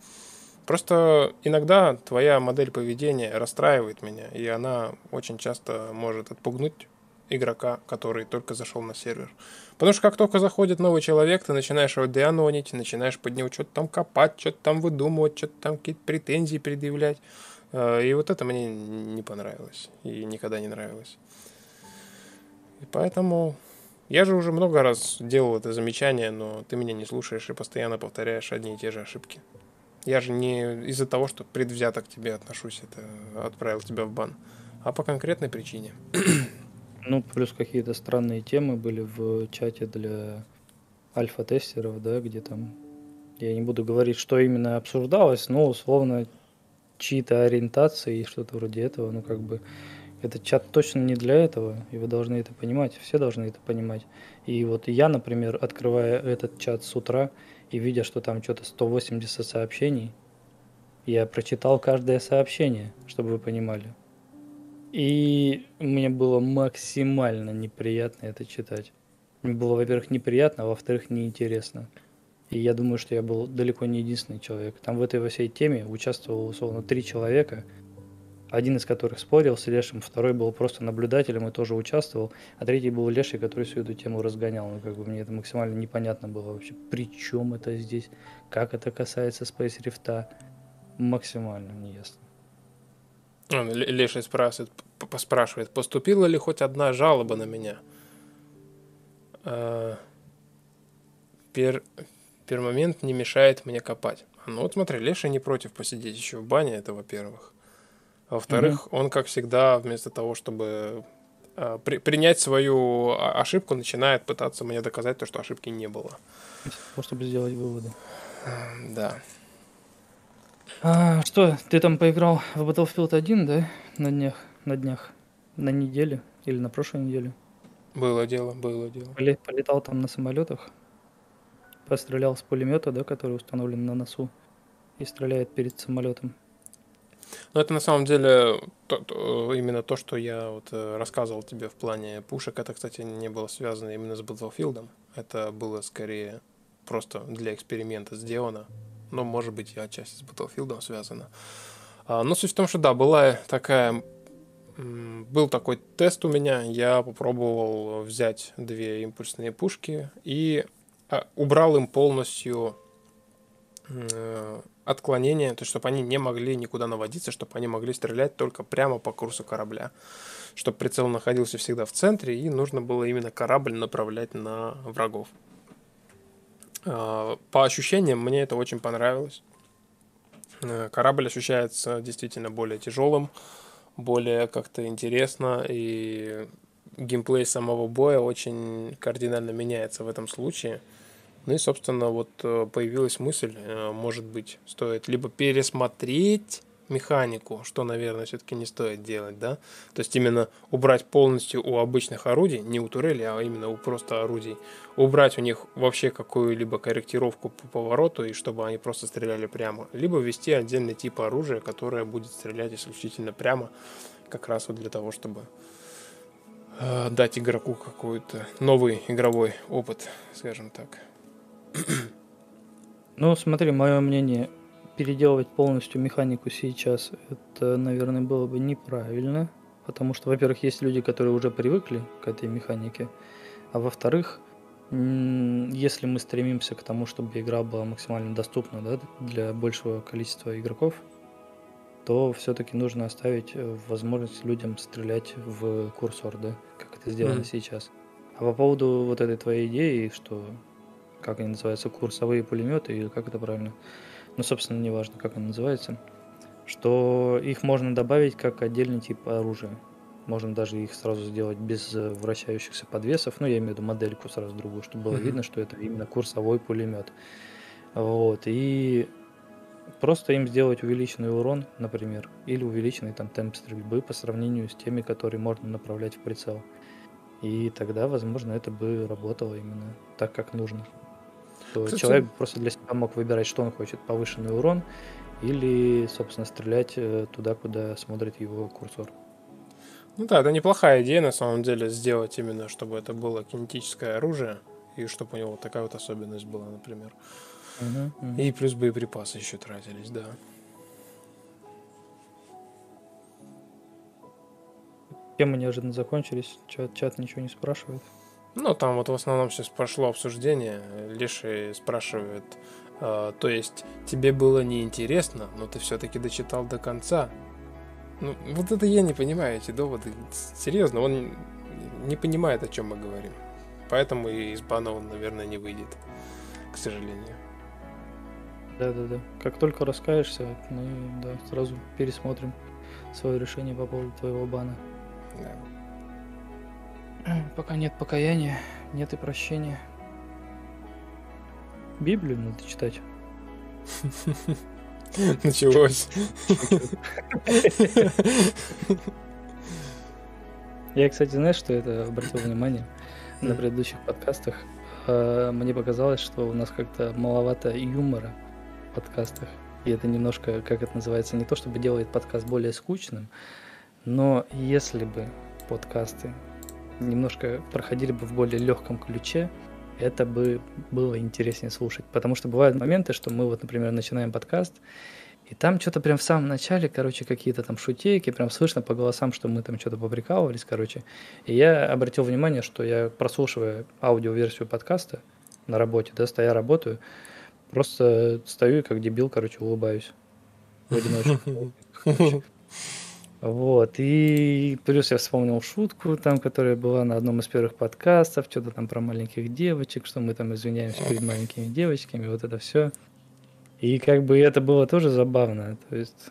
Speaker 1: Просто иногда твоя модель поведения расстраивает меня, и она очень часто может отпугнуть игрока, который только зашел на сервер. Потому что как только заходит новый человек, ты начинаешь его деанонить, начинаешь под него что-то там копать, что-то там выдумывать, что-то там какие-то претензии предъявлять. Э, и вот это мне не понравилось. И никогда не нравилось. И поэтому я же уже много раз делал это замечание, но ты меня не слушаешь и постоянно повторяешь одни и те же ошибки. Я же не из-за того, что предвзято к тебе отношусь, это отправил тебя в бан, а по конкретной причине.
Speaker 3: Ну, плюс какие-то странные темы были в чате для альфа-тестеров, да, где там, я не буду говорить, что именно обсуждалось, но условно чьи-то ориентации и что-то вроде этого, ну, как бы, этот чат точно не для этого, и вы должны это понимать, все должны это понимать. И вот я, например, открывая этот чат с утра и видя, что там что-то 180 сообщений, я прочитал каждое сообщение, чтобы вы понимали. И мне было максимально неприятно это читать. Мне было, во-первых, неприятно, а во-вторых, неинтересно. И я думаю, что я был далеко не единственный человек. Там в этой во всей теме участвовало, условно, три человека. один из которых спорил с Лешим, второй был просто наблюдателем и тоже участвовал, а третий был Леший, который всю эту тему разгонял. Ну, как бы мне это максимально непонятно было вообще, при чем это здесь, как это касается Space Rift, максимально неясно.
Speaker 1: Леший спрашивает, спрашивает, поступила ли хоть одна жалоба на меня? А, пер, пермомент не мешает мне копать. Ну вот смотри, Леша не против посидеть еще в бане, это во-первых. А во-вторых, угу. он, как всегда, вместо того, чтобы э, при, принять свою ошибку, начинает пытаться мне доказать то, что ошибки не было.
Speaker 3: Чтобы сделать выводы.
Speaker 1: Да.
Speaker 3: А, что, ты там поиграл в Battlefield 1, да? На днях? На днях? На неделе? Или на прошлой неделе?
Speaker 1: Было дело, было дело.
Speaker 3: Полетал там на самолетах? Пострелял с пулемета, да, который установлен на носу и стреляет перед самолетом.
Speaker 1: Ну, это на самом деле то, то, именно то, что я вот э, рассказывал тебе в плане пушек. Это, кстати, не было связано именно с Battlefield. Это было скорее просто для эксперимента сделано но, может быть, и отчасти с Battlefield связано. А, но суть в том, что да, была такая был такой тест у меня, я попробовал взять две импульсные пушки и а, убрал им полностью э, отклонение, то есть чтобы они не могли никуда наводиться, чтобы они могли стрелять только прямо по курсу корабля, чтобы прицел находился всегда в центре и нужно было именно корабль направлять на врагов. А, по ощущениям мне это очень понравилось. Э, корабль ощущается действительно более тяжелым, более как-то интересно, и геймплей самого боя очень кардинально меняется в этом случае. Ну и, собственно, вот э, появилась мысль, э, может быть, стоит либо пересмотреть механику, что, наверное, все-таки не стоит делать, да? То есть именно убрать полностью у обычных орудий, не у турели, а именно у просто орудий, убрать у них вообще какую-либо корректировку по повороту, и чтобы они просто стреляли прямо. Либо ввести отдельный тип оружия, которое будет стрелять исключительно прямо, как раз вот для того, чтобы э, дать игроку какой-то новый игровой опыт, скажем так.
Speaker 3: Ну, смотри, мое мнение, переделывать полностью механику сейчас, это, наверное, было бы неправильно. Потому что, во-первых, есть люди, которые уже привыкли к этой механике. А во-вторых, если мы стремимся к тому, чтобы игра была максимально доступна да, для большего количества игроков, то все-таки нужно оставить э, возможность людям стрелять в курсор, да, как это сделано mm-hmm. сейчас. А по поводу вот этой твоей идеи, что как они называются, курсовые пулеметы, или как это правильно, ну, собственно, неважно, как он называется, что их можно добавить как отдельный тип оружия. Можно даже их сразу сделать без э, вращающихся подвесов. Ну, я имею в виду модельку сразу другую, чтобы было mm-hmm. видно, что это именно курсовой пулемет. Вот. И просто им сделать увеличенный урон, например, или увеличенный там темп стрельбы по сравнению с теми, которые можно направлять в прицел. И тогда, возможно, это бы работало именно так, как нужно что Кстати... человек просто для себя мог выбирать, что он хочет, повышенный урон или, собственно, стрелять э, туда, куда смотрит его курсор.
Speaker 1: Ну да, это неплохая идея, на самом деле, сделать именно, чтобы это было кинетическое оружие, и чтобы у него такая вот особенность была, например. Uh-huh, uh-huh. И плюс боеприпасы еще тратились, да.
Speaker 3: Темы неожиданно закончились, чат, чат ничего не спрашивает.
Speaker 1: Ну, там вот в основном сейчас прошло обсуждение. Леший спрашивает, э, то есть тебе было неинтересно, но ты все-таки дочитал до конца. Ну, вот это я не понимаю эти доводы. Серьезно, он не понимает, о чем мы говорим. Поэтому и из бана он, наверное, не выйдет, к сожалению.
Speaker 3: Да-да-да. Как только раскаешься, мы да, сразу пересмотрим свое решение по поводу твоего бана. Да. Пока нет покаяния, нет и прощения. Библию надо читать.
Speaker 1: Началось.
Speaker 3: Я, кстати, знаешь, что это обратил внимание на предыдущих подкастах? А, мне показалось, что у нас как-то маловато юмора в подкастах. И это немножко, как это называется, не то чтобы делает подкаст более скучным, но если бы подкасты немножко проходили бы в более легком ключе, это бы было интереснее слушать. Потому что бывают моменты, что мы вот, например, начинаем подкаст, и там что-то прям в самом начале, короче, какие-то там шутейки, прям слышно по голосам, что мы там что-то поприкалывались, короче. И я обратил внимание, что я, прослушивая аудиоверсию подкаста на работе, да, стоя работаю, просто стою и как дебил, короче, улыбаюсь в одиночку. Вот, и плюс я вспомнил шутку, там, которая была на одном из первых подкастов, что-то там про маленьких девочек, что мы там извиняемся перед маленькими девочками, вот это все. И как бы это было тоже забавно. То есть,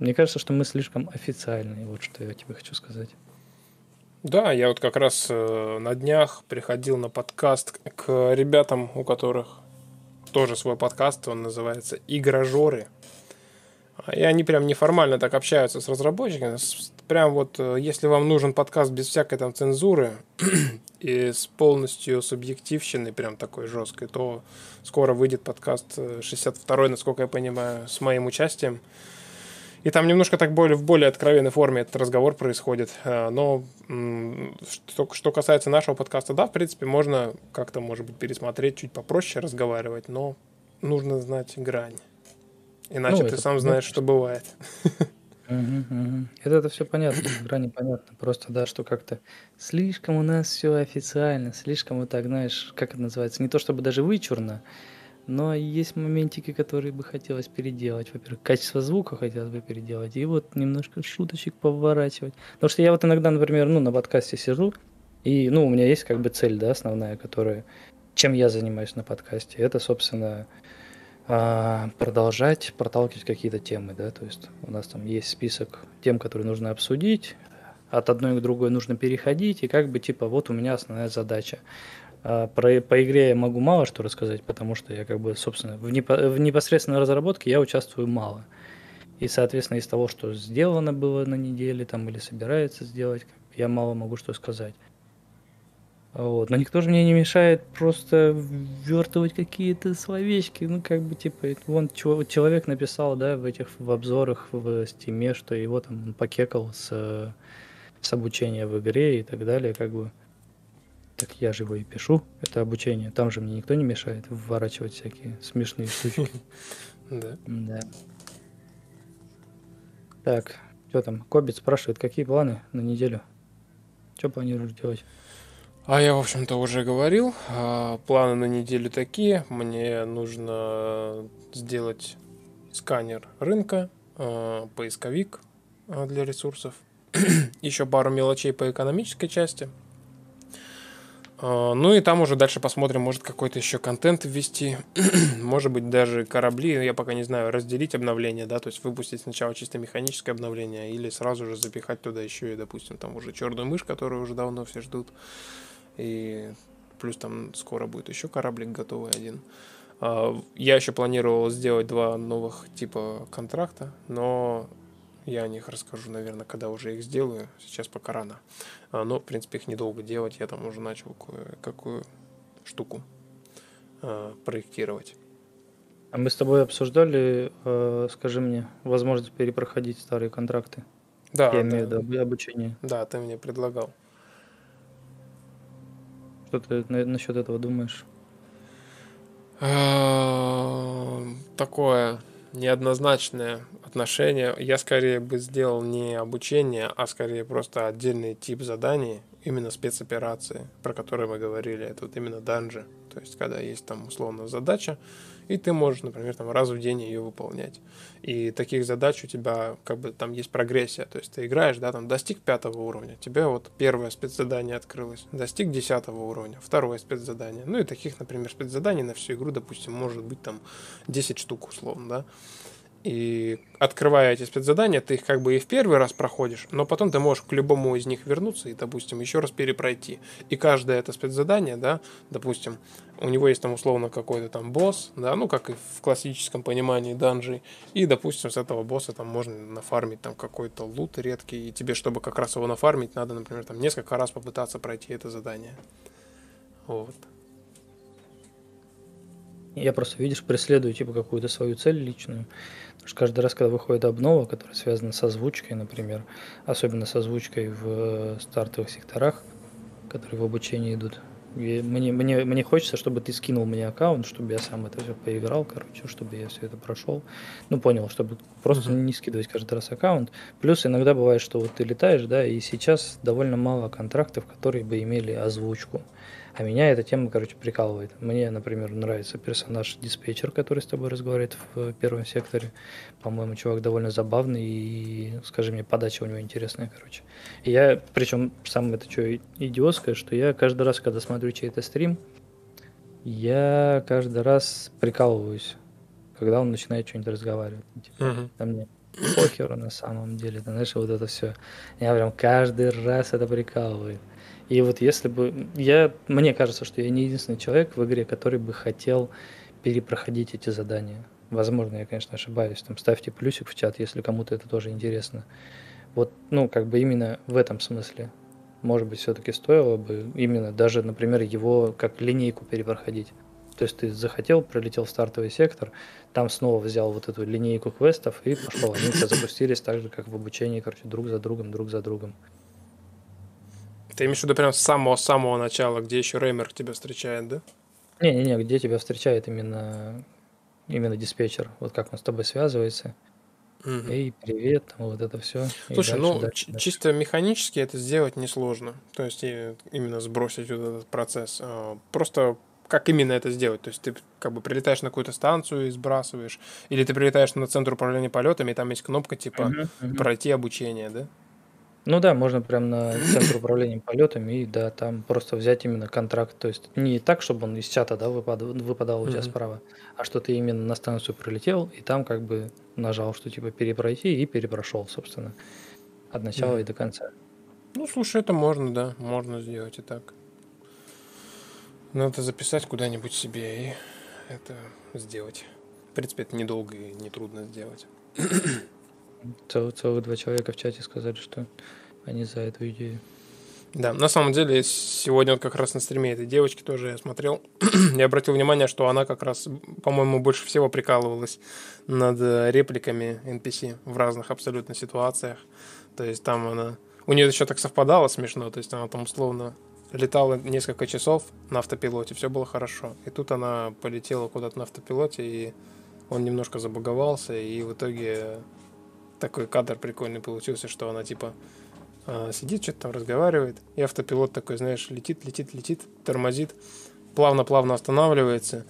Speaker 3: мне кажется, что мы слишком официальные, вот что я тебе хочу сказать.
Speaker 1: Да, я вот как раз э, на днях приходил на подкаст к ребятам, у которых тоже свой подкаст, он называется «Игражоры». И они прям неформально так общаются с разработчиками. Прям вот, э, если вам нужен подкаст без всякой там цензуры и с полностью субъективщиной, прям такой жесткой, то скоро выйдет подкаст 62 э, насколько я понимаю, с моим участием. И там немножко так более, в более откровенной форме этот разговор происходит. Э, но что, что касается нашего подкаста, да, в принципе, можно как-то, может быть, пересмотреть, чуть попроще разговаривать, но нужно знать грань. Иначе ну, ты сам знаешь, что бывает.
Speaker 3: Это, это все понятно, грани понятно. Просто да, что как-то слишком у нас все официально, слишком вот так, знаешь, как это называется, не то чтобы даже вычурно, но есть моментики, которые бы хотелось переделать. Во-первых, качество звука хотелось бы переделать, и вот немножко шуточек поворачивать. Потому что я вот иногда, например, ну, на подкасте сижу, и, ну, у меня есть как бы цель, да, основная, которая, чем я занимаюсь на подкасте. Это, собственно, продолжать проталкивать какие-то темы, да, то есть у нас там есть список тем, которые нужно обсудить, от одной к другой нужно переходить, и как бы типа вот у меня основная задача. А, про, по игре я могу мало что рассказать, потому что я как бы, собственно, в, непо, в непосредственной разработке я участвую мало. И, соответственно, из того, что сделано было на неделе там или собирается сделать, я мало могу что сказать. Вот. Но никто же мне не мешает просто ввертывать какие-то словечки. Ну, как бы, типа, вон человек написал, да, в этих в обзорах в стиме, что его там покекал с, с обучения в игре и так далее, как бы. Так я же его и пишу, это обучение. Там же мне никто не мешает вворачивать всякие смешные штучки.
Speaker 1: Да.
Speaker 3: Да. Так, что там? Кобит спрашивает, какие планы на неделю? Что планируешь делать?
Speaker 1: А я, в общем-то, уже говорил. А, планы на неделю такие. Мне нужно сделать сканер рынка, а, поисковик а, для ресурсов, еще пару мелочей по экономической части. Ну и там уже дальше посмотрим, может какой-то еще контент ввести, может быть даже корабли, я пока не знаю, разделить обновление, да, то есть выпустить сначала чисто механическое обновление или сразу же запихать туда еще и, допустим, там уже черную мышь, которую уже давно все ждут. И плюс там скоро будет еще кораблик готовый один. А, я еще планировал сделать два новых типа контракта, но я о них расскажу, наверное, когда уже их сделаю. Сейчас пока рано. А, но, в принципе, их недолго делать. Я там уже начал кое-какую штуку а, проектировать.
Speaker 3: А мы с тобой обсуждали, скажи мне, возможность перепроходить старые контракты?
Speaker 1: Да.
Speaker 3: Я имею в виду обучение.
Speaker 1: Да, ты мне предлагал.
Speaker 3: Что ты насчет этого думаешь?
Speaker 1: Такое неоднозначное отношение. Я скорее бы сделал не обучение, а скорее просто отдельный тип заданий, именно спецоперации, про которые мы говорили. Это вот именно данжи. То есть, когда есть там условно задача, и ты можешь, например, там раз в день ее выполнять. И таких задач у тебя как бы там есть прогрессия, то есть ты играешь, да, там достиг пятого уровня, тебе вот первое спецзадание открылось, достиг десятого уровня, второе спецзадание, ну и таких, например, спецзаданий на всю игру, допустим, может быть там 10 штук условно, да, и открывая эти спецзадания, ты их как бы и в первый раз проходишь, но потом ты можешь к любому из них вернуться и, допустим, еще раз перепройти. И каждое это спецзадание, да, допустим, у него есть там условно какой-то там босс, да, ну, как и в классическом понимании данжей, и, допустим, с этого босса там можно нафармить там какой-то лут редкий, и тебе, чтобы как раз его нафармить, надо, например, там несколько раз попытаться пройти это задание. Вот.
Speaker 3: Я просто, видишь, преследую типа какую-то свою цель личную. Потому что каждый раз, когда выходит обнова, которая связана с озвучкой, например, особенно с озвучкой в э, стартовых секторах, которые в обучении идут, И мне, мне, мне хочется, чтобы ты скинул мне аккаунт, чтобы я сам это все поиграл, короче, чтобы я все это прошел. Ну, понял, чтобы просто uh-huh. не скидывать каждый раз аккаунт. Плюс иногда бывает, что вот ты летаешь, да, и сейчас довольно мало контрактов, которые бы имели озвучку. А меня эта тема, короче, прикалывает. Мне, например, нравится персонаж-диспетчер, который с тобой разговаривает в первом секторе. По-моему, чувак довольно забавный и, скажи мне, подача у него интересная, короче. И я, причем, сам это что, идиотское, что я каждый раз, когда смотрю чей-то стрим, я каждый раз прикалываюсь, когда он начинает что-нибудь разговаривать. Типа, uh-huh. там мне похеру на самом деле, ты знаешь, вот это все. Я прям каждый раз это прикалывает. И вот если бы... Я, мне кажется, что я не единственный человек в игре, который бы хотел перепроходить эти задания. Возможно, я, конечно, ошибаюсь. Там ставьте плюсик в чат, если кому-то это тоже интересно. Вот, ну, как бы именно в этом смысле. Может быть, все-таки стоило бы именно даже, например, его как линейку перепроходить. То есть ты захотел, пролетел в стартовый сектор, там снова взял вот эту линейку квестов и пошел. Они тебя запустились так же, как в обучении, короче, друг за другом, друг за другом.
Speaker 1: Ты имеешь в виду прям с самого-самого начала, где еще Реймер тебя встречает, да?
Speaker 3: Не-не-не, где тебя встречает именно, именно диспетчер, вот как он с тобой связывается. Угу. Эй, привет, вот это все.
Speaker 1: Слушай, дальше, ну дальше, дальше. чисто механически это сделать несложно. То есть именно сбросить вот этот процесс. А, просто как именно это сделать? То есть ты как бы прилетаешь на какую-то станцию и сбрасываешь, или ты прилетаешь на центр управления полетами, и там есть кнопка типа uh-huh, uh-huh. пройти обучение, да?
Speaker 3: Ну да, можно прям на центр управления полетами и да, там просто взять именно контракт. То есть не так, чтобы он из чата да, выпадал, выпадал у тебя mm-hmm. справа, а что ты именно на станцию прилетел и там как бы нажал, что типа перепройти и перепрошел, собственно, от начала и до конца.
Speaker 1: Ну, слушай, это можно, да, можно сделать и так. Надо записать куда-нибудь себе и это сделать. В принципе, это недолго и нетрудно сделать.
Speaker 3: Цел, целых два человека в чате сказали, что они за эту идею.
Speaker 1: Да, на самом деле, сегодня вот как раз на стриме этой девочки тоже я смотрел, я обратил внимание, что она как раз, по-моему, больше всего прикалывалась над репликами NPC в разных абсолютно ситуациях. То есть там она... У нее еще так совпадало смешно, то есть она там условно летала несколько часов на автопилоте, все было хорошо. И тут она полетела куда-то на автопилоте, и он немножко забаговался, и в итоге такой кадр прикольный получился, что она типа э, сидит, что-то там разговаривает, и автопилот такой, знаешь, летит, летит, летит, тормозит, плавно-плавно останавливается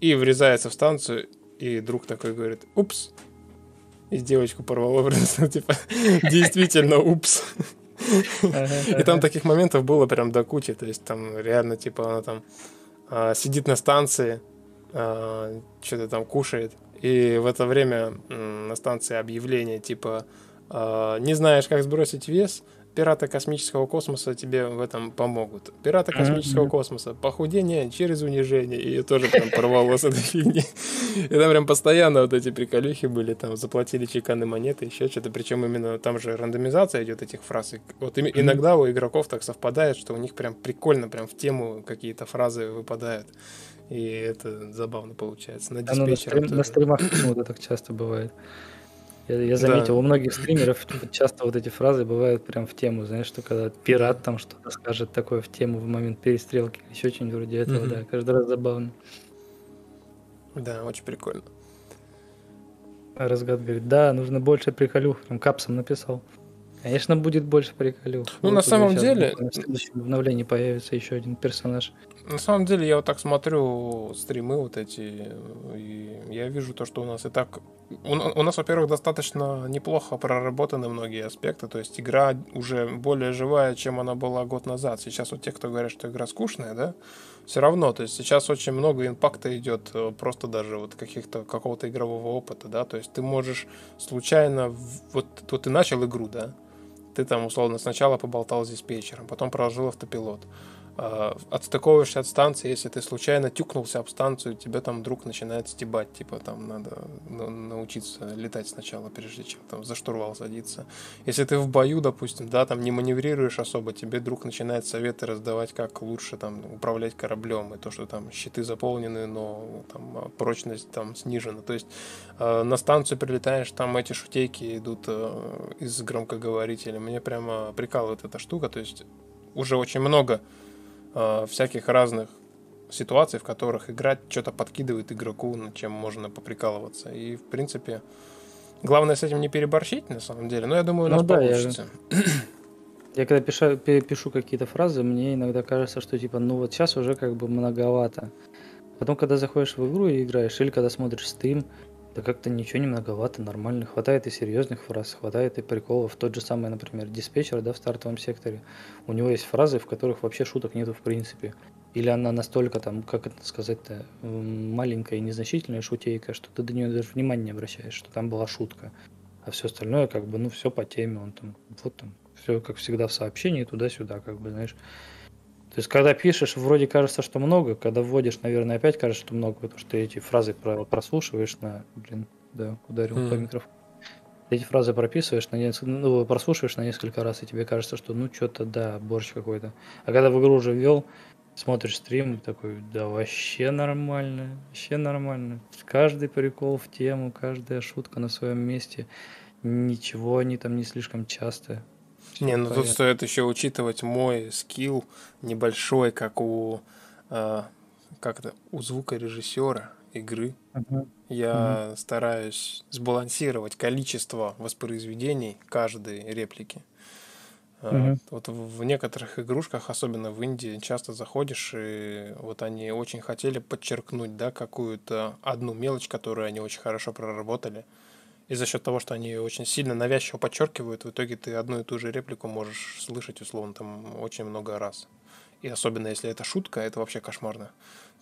Speaker 1: и врезается в станцию, и друг такой говорит, упс, и девочку порвало типа, действительно, упс. И там таких моментов было прям до кучи, то есть там реально, типа, она там а, сидит на станции, а, что-то там кушает, и в это время на станции объявление типа «А, «Не знаешь, как сбросить вес? Пираты космического космоса тебе в этом помогут. Пираты космического космоса. Похудение через унижение. И тоже прям порвало с этой фигни. И там прям постоянно вот эти приколюхи были. Там заплатили чеканные монеты, еще что-то. Причем именно там же рандомизация идет этих фраз. И вот иногда у игроков так совпадает, что у них прям прикольно, прям в тему какие-то фразы выпадают. И это забавно получается.
Speaker 3: На, да, ну, на, стрим, на стримах почему-то так часто бывает. Я, я заметил, да. у многих стримеров часто вот эти фразы бывают прям в тему, знаешь, что когда пират там что-то скажет такое в тему в момент перестрелки, еще что-нибудь вроде этого, mm-hmm. да, каждый раз забавно.
Speaker 1: Да, очень прикольно.
Speaker 3: Разгад говорит, да, нужно больше приколюх, прям капсом написал. Конечно, будет больше приколюх.
Speaker 1: Ну, вот на самом деле...
Speaker 3: В следующем обновлении появится еще один персонаж.
Speaker 1: На самом деле, я вот так смотрю стримы вот эти, и я вижу то, что у нас и так... У, у нас, во-первых, достаточно неплохо проработаны многие аспекты, то есть игра уже более живая, чем она была год назад. Сейчас вот те, кто говорят, что игра скучная, да, все равно, то есть сейчас очень много импакта идет, э, просто даже вот каких-то, какого-то игрового опыта, да, то есть ты можешь случайно, вот, вот ты начал игру, да, ты там, условно, сначала поболтал с диспетчером, потом проложил автопилот. А, отстыковываешься от станции, если ты случайно тюкнулся об станцию, тебя там вдруг начинает стебать, типа там надо научиться летать сначала, прежде чем там за штурвал садиться. Если ты в бою, допустим, да, там не маневрируешь особо, тебе друг начинает советы раздавать, как лучше там управлять кораблем, и то, что там щиты заполнены, но там прочность там снижена. То есть э, на станцию прилетаешь, там эти шутейки идут э, из громкоговорителя. Мне прямо прикалывает эта штука, то есть уже очень много э, всяких разных ситуаций, в которых играть что-то подкидывает игроку, над чем можно поприкалываться. И, в принципе, главное с этим не переборщить, на самом деле. Но я думаю, у нас ну, да, получится.
Speaker 3: Я... я когда пишу, пишу какие-то фразы, мне иногда кажется, что типа, ну вот сейчас уже как бы многовато. Потом, когда заходишь в игру и играешь, или когда смотришь стрим, да как-то ничего не многовато, нормально. Хватает и серьезных фраз, хватает и приколов. Тот же самый, например, диспетчер, да, в стартовом секторе. У него есть фразы, в которых вообще шуток нету в принципе. Или она настолько там, как это сказать-то, маленькая и незначительная шутейка, что ты до нее даже внимания не обращаешь, что там была шутка. А все остальное, как бы, ну, все по теме, он там, вот там, все как всегда в сообщении, туда-сюда, как бы, знаешь. То есть, когда пишешь, вроде кажется, что много, когда вводишь, наверное, опять кажется, что много, потому что ты эти фразы прослушиваешь на... Блин, да, ударил mm. по микрофону. Эти фразы прописываешь, на несколько, ну, прослушиваешь на несколько раз, и тебе кажется, что ну что-то, да, борщ какой-то. А когда в игру уже ввел, смотришь стрим, такой, да вообще нормально, вообще нормально. Каждый прикол в тему, каждая шутка на своем месте. Ничего они там не слишком часто.
Speaker 1: Не, ну тут стоит еще учитывать мой скилл небольшой, как у э, как это, у звукорежиссера игры. Uh-huh. Я uh-huh. стараюсь сбалансировать количество воспроизведений каждой реплики. Uh-huh. Вот в некоторых игрушках, особенно в Индии, часто заходишь, и вот они очень хотели подчеркнуть, да, какую-то одну мелочь, которую они очень хорошо проработали. И за счет того, что они очень сильно навязчиво подчеркивают, в итоге ты одну и ту же реплику можешь слышать, условно, там очень много раз. И особенно если это шутка, это вообще кошмарно.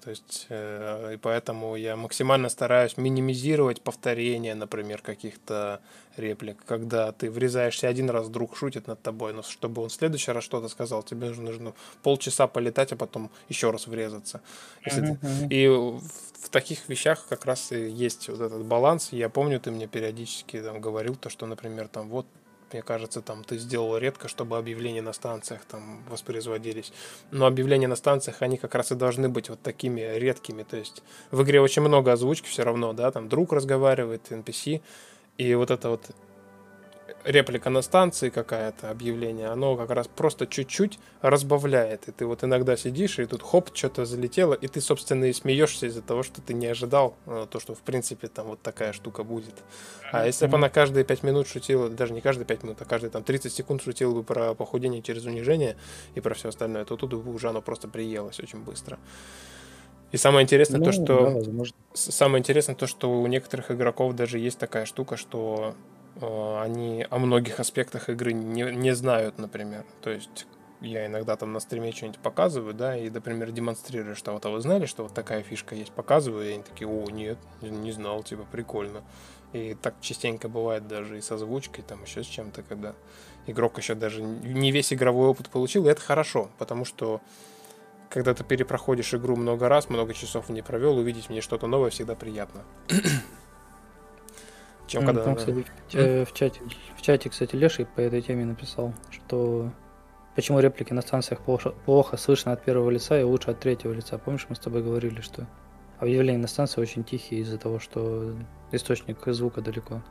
Speaker 1: То есть, э, и поэтому я максимально стараюсь минимизировать повторения, например, каких-то реплик. Когда ты врезаешься один раз, друг шутит над тобой, но чтобы он в следующий раз что-то сказал, тебе нужно, нужно полчаса полетать, а потом еще раз врезаться. Если uh-huh. ты... И в, в таких вещах как раз и есть вот этот баланс. Я помню, ты мне периодически там говорил то, что, например, там вот мне кажется, там ты сделал редко, чтобы объявления на станциях там воспроизводились. Но объявления на станциях, они как раз и должны быть вот такими редкими. То есть в игре очень много озвучки все равно, да, там друг разговаривает, NPC, и вот это вот реплика на станции какая-то, объявление, оно как раз просто чуть-чуть разбавляет. И ты вот иногда сидишь, и тут хоп, что-то залетело, и ты, собственно, и смеешься из-за того, что ты не ожидал э, то, что, в принципе, там вот такая штука будет. А если бы она каждые 5 минут шутила, даже не каждые 5 минут, а каждые там 30 секунд шутила бы про похудение через унижение и про все остальное, то тут бы уже оно просто приелось очень быстро. И самое интересное ну, то, что да, самое интересное то, что у некоторых игроков даже есть такая штука, что они о многих аспектах игры не, не знают, например. То есть я иногда там на стриме что-нибудь показываю, да, и, например, демонстрирую, что вот, а вы знали, что вот такая фишка есть, показываю, и они такие, о, нет, не знал, типа, прикольно. И так частенько бывает даже и с озвучкой, там еще с чем-то, когда игрок еще даже не весь игровой опыт получил, и это хорошо, потому что когда ты перепроходишь игру много раз, много часов не провел, увидеть мне что-то новое всегда приятно
Speaker 3: чем когда... Там, кстати, в, в, чате, в чате, кстати, Леший по этой теме написал, что почему реплики на станциях плохо, плохо слышно от первого лица и лучше от третьего лица. Помнишь, мы с тобой говорили, что объявления на станции очень тихие из-за того, что источник звука далеко.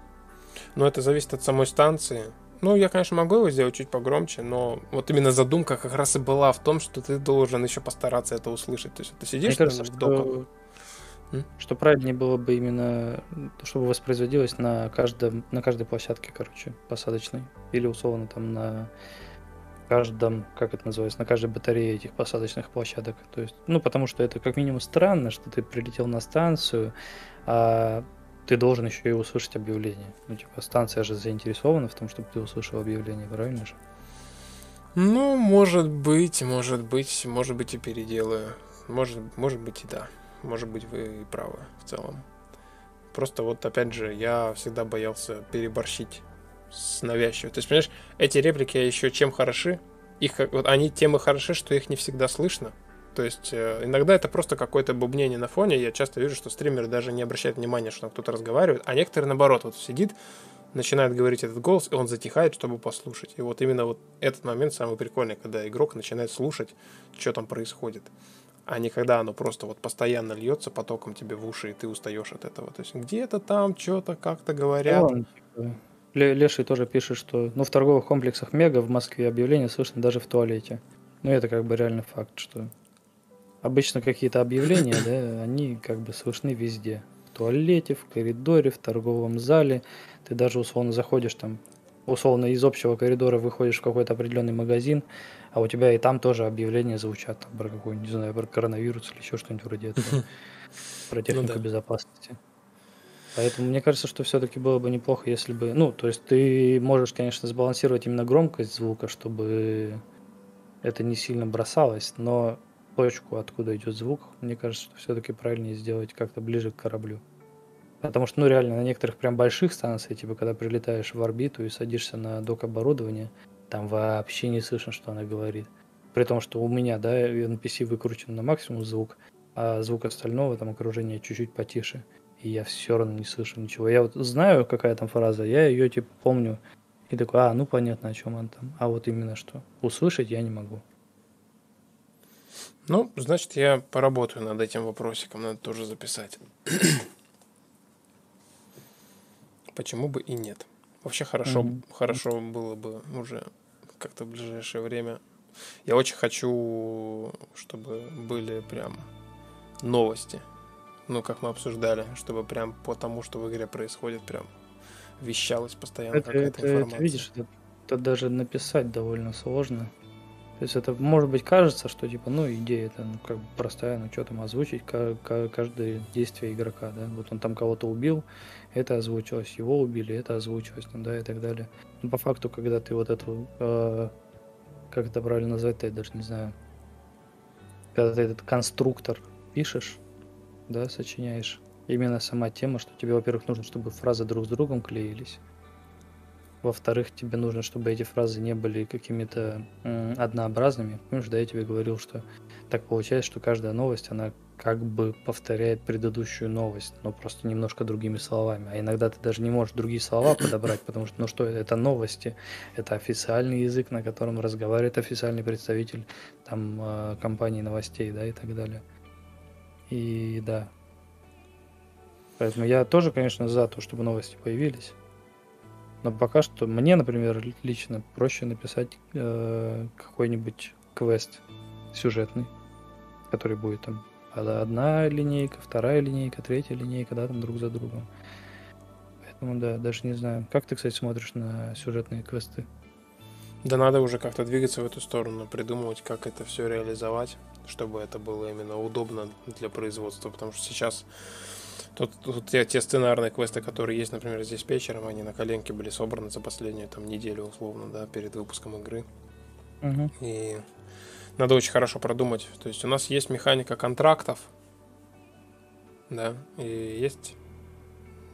Speaker 1: Ну, это зависит от самой станции. Ну, я, конечно, могу его сделать чуть погромче, но вот именно задумка как раз и была в том, что ты должен еще постараться это услышать. То есть ты сидишь Мне кажется, в
Speaker 3: что что правильнее было бы именно, чтобы воспроизводилось на каждом, на каждой площадке, короче, посадочной. Или условно там на каждом, как это называется, на каждой батарее этих посадочных площадок. То есть, ну, потому что это как минимум странно, что ты прилетел на станцию, а ты должен еще и услышать объявление. Ну, типа, станция же заинтересована в том, чтобы ты услышал объявление, правильно же?
Speaker 1: Ну, может быть, может быть, может быть и переделаю. Может, может быть и да может быть, вы и правы в целом. Просто вот, опять же, я всегда боялся переборщить с навязчивой. То есть, понимаешь, эти реплики еще чем хороши? Их, вот они тем и хороши, что их не всегда слышно. То есть э, иногда это просто какое-то бубнение на фоне. Я часто вижу, что стримеры даже не обращают внимания, что кто-то разговаривает, а некоторые наоборот вот сидит, начинает говорить этот голос, и он затихает, чтобы послушать. И вот именно вот этот момент самый прикольный, когда игрок начинает слушать, что там происходит а не когда оно просто вот постоянно льется потоком тебе в уши, и ты устаешь от этого. То есть где-то там что-то как-то говорят. Ну,
Speaker 3: типа, Леший тоже пишет, что ну, в торговых комплексах Мега в Москве объявление слышно даже в туалете. Ну, это как бы реально факт, что обычно какие-то объявления, да, они как бы слышны везде. В туалете, в коридоре, в торговом зале. Ты даже условно заходишь там, условно из общего коридора выходишь в какой-то определенный магазин, а у тебя и там тоже объявления звучат там, про какой-нибудь, не знаю, про коронавирус или еще что-нибудь вроде этого. Про ну технику безопасности. Поэтому мне кажется, что все-таки было бы неплохо, если бы... Ну, то есть ты можешь, конечно, сбалансировать именно громкость звука, чтобы это не сильно бросалось, но точку, откуда идет звук, мне кажется, что все-таки правильнее сделать как-то ближе к кораблю. Потому что, ну, реально, на некоторых прям больших станциях, типа, когда прилетаешь в орбиту и садишься на док оборудования, там вообще не слышно, что она говорит. При том, что у меня, да, NPC выкручен на максимум звук, а звук остального там окружения чуть-чуть потише. И я все равно не слышу ничего. Я вот знаю, какая там фраза, я ее, типа, помню. И такой, а, ну, понятно, о чем она там. А вот именно что. Услышать я не могу.
Speaker 1: Ну, значит, я поработаю над этим вопросиком, надо тоже записать. Почему бы и нет? Вообще хорошо, mm-hmm. хорошо было бы уже как-то в ближайшее время. Я очень хочу, чтобы были прям новости. Ну, как мы обсуждали, чтобы прям по тому, что в игре происходит, прям вещалась постоянно
Speaker 3: это, какая-то это, информация. Это, видишь, это, это даже написать довольно сложно. То есть это, может быть, кажется, что типа, ну, идея это ну, как бы простая, ну, что там озвучить каждое действие игрока, да, вот он там кого-то убил, это озвучилось, его убили, это озвучилось, ну, да, и так далее. Но по факту, когда ты вот эту, э, как это правильно назвать-то, я даже не знаю, когда ты этот конструктор пишешь, да, сочиняешь, именно сама тема, что тебе, во-первых, нужно, чтобы фразы друг с другом клеились, во-вторых, тебе нужно, чтобы эти фразы не были какими-то однообразными. Помнишь, да, я тебе говорил, что так получается, что каждая новость, она как бы повторяет предыдущую новость, но просто немножко другими словами. А иногда ты даже не можешь другие слова подобрать, потому что, ну что, это новости, это официальный язык, на котором разговаривает официальный представитель там э, компании новостей, да, и так далее. И да. Поэтому я тоже, конечно, за то, чтобы новости появились. Но пока что мне, например, лично проще написать э, какой-нибудь квест сюжетный, который будет там одна линейка, вторая линейка, третья линейка, да, там друг за другом. Поэтому да, даже не знаю. Как ты, кстати, смотришь на сюжетные квесты?
Speaker 1: Да надо уже как-то двигаться в эту сторону, придумывать, как это все реализовать, чтобы это было именно удобно для производства, потому что сейчас Тут, тут те, те сценарные квесты, которые есть, например, здесь вечером, они на коленке были собраны за последнюю там неделю, условно, да, перед выпуском игры. Угу. И надо очень хорошо продумать. То есть у нас есть механика контрактов, да, и есть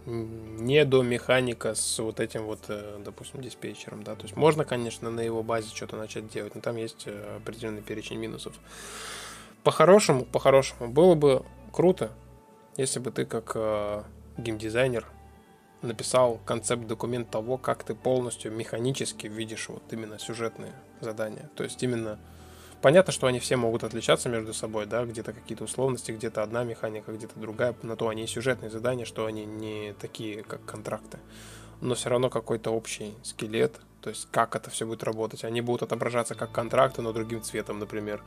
Speaker 1: не до механика с вот этим вот, э, допустим, диспетчером, да, то есть можно, конечно, на его базе что-то начать делать, но там есть э, определенный перечень минусов. По-хорошему, по-хорошему, было бы круто, если бы ты как э, геймдизайнер написал концепт-документ того, как ты полностью механически видишь вот именно сюжетные задания. То есть именно понятно, что они все могут отличаться между собой, да, где-то какие-то условности, где-то одна механика, где-то другая, на то они и сюжетные задания, что они не такие, как контракты. Но все равно какой-то общий скелет, то есть как это все будет работать. Они будут отображаться как контракты, но другим цветом, например.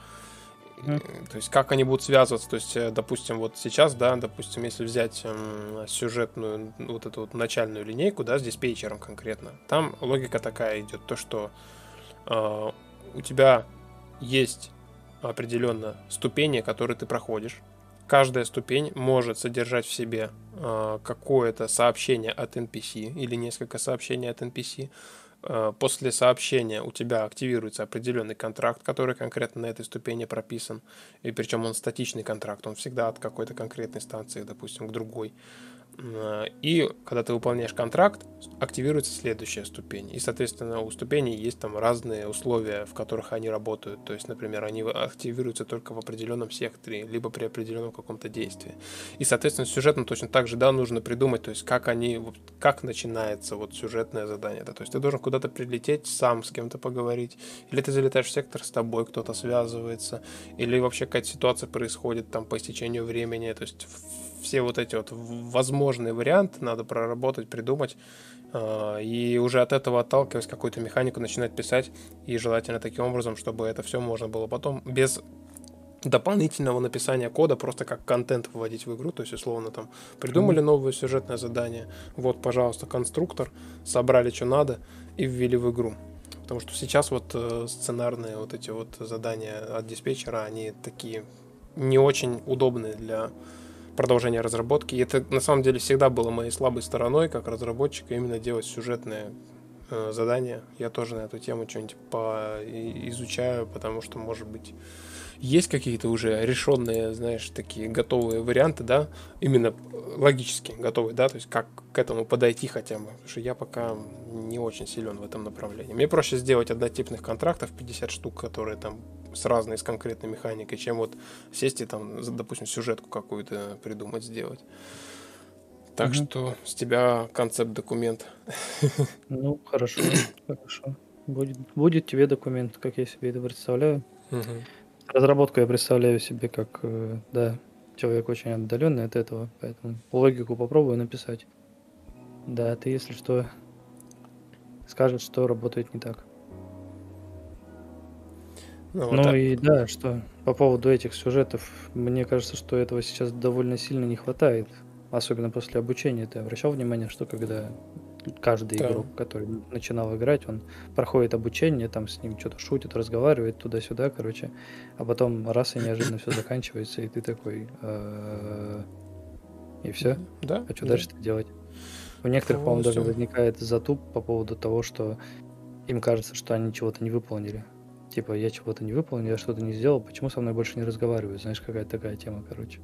Speaker 1: То есть как они будут связываться, то есть, э, допустим, вот сейчас, да, допустим, если взять эм, сюжетную, вот эту вот начальную линейку, да, с диспетчером конкретно, там логика такая идет, то что э, у тебя есть определенно ступени, которые ты проходишь. Каждая ступень может содержать в себе э, какое-то сообщение от NPC или несколько сообщений от NPC. Э, после сообщения у тебя активируется определенный контракт, который конкретно на этой ступени прописан, и причем он статичный контракт, он всегда от какой-то конкретной станции, допустим, к другой. Э, и когда ты выполняешь контракт, активируется следующая ступень. И, соответственно, у ступеней есть там разные условия, в которых они работают. То есть, например, они активируются только в определенном секторе, либо при определенном каком-то действии. И, соответственно, сюжетно точно так же, да, нужно придумать, то есть, как они, как начинается вот сюжетное задание. Да? То есть, ты должен куда-то прилететь, сам с кем-то поговорить, или ты залетаешь в сектор, с тобой кто-то связывается, или вообще какая-то ситуация происходит там по истечению времени. То есть, все вот эти вот возможные варианты надо проработать, придумать а, и уже от этого отталкиваясь какую-то механику начинать писать, и желательно таким образом, чтобы это все можно было потом без дополнительного написания кода просто как контент выводить в игру, то есть условно там придумали новое сюжетное задание, вот, пожалуйста, конструктор, собрали, что надо и ввели в игру. Потому что сейчас вот э, сценарные вот эти вот задания от диспетчера, они такие не очень удобные для продолжения разработки. И это на самом деле всегда было моей слабой стороной, как разработчика, именно делать сюжетные э, задания. Я тоже на эту тему что-нибудь изучаю, потому что, может быть, есть какие-то уже решенные, знаешь, такие готовые варианты, да, именно логически готовые, да, то есть как к этому подойти хотя бы, потому что я пока не очень силен в этом направлении. Мне проще сделать однотипных контрактов 50 штук, которые там с разной, с конкретной механикой, чем вот сесть и там, допустим, сюжетку какую-то придумать, сделать. Так mm что с тебя концепт-документ.
Speaker 3: Ну, хорошо, хорошо. Будет, будет тебе документ, как я себе это представляю. Угу. Разработку я представляю себе как, э, да, человек очень отдаленный от этого, поэтому логику попробую написать. Да, ты, если что, скажешь, что работает не так. Ну, вот ну так. и да, что по поводу этих сюжетов, мне кажется, что этого сейчас довольно сильно не хватает. Особенно после обучения. Ты обращал внимание, что когда каждый да. игрок, который начинал играть, он проходит обучение, там с ним что-то шутит, разговаривает туда-сюда, короче, а потом раз и неожиданно все заканчивается, и ты такой, «Э, и все. Да. А что дальше-то делать? У некоторых, по-моему, даже возникает затуп по поводу того, что им кажется, что они чего-то не выполнили. Типа, я чего-то не выполнил, я что-то не сделал, почему со мной больше не разговаривают? Знаешь, какая-то такая тема, короче.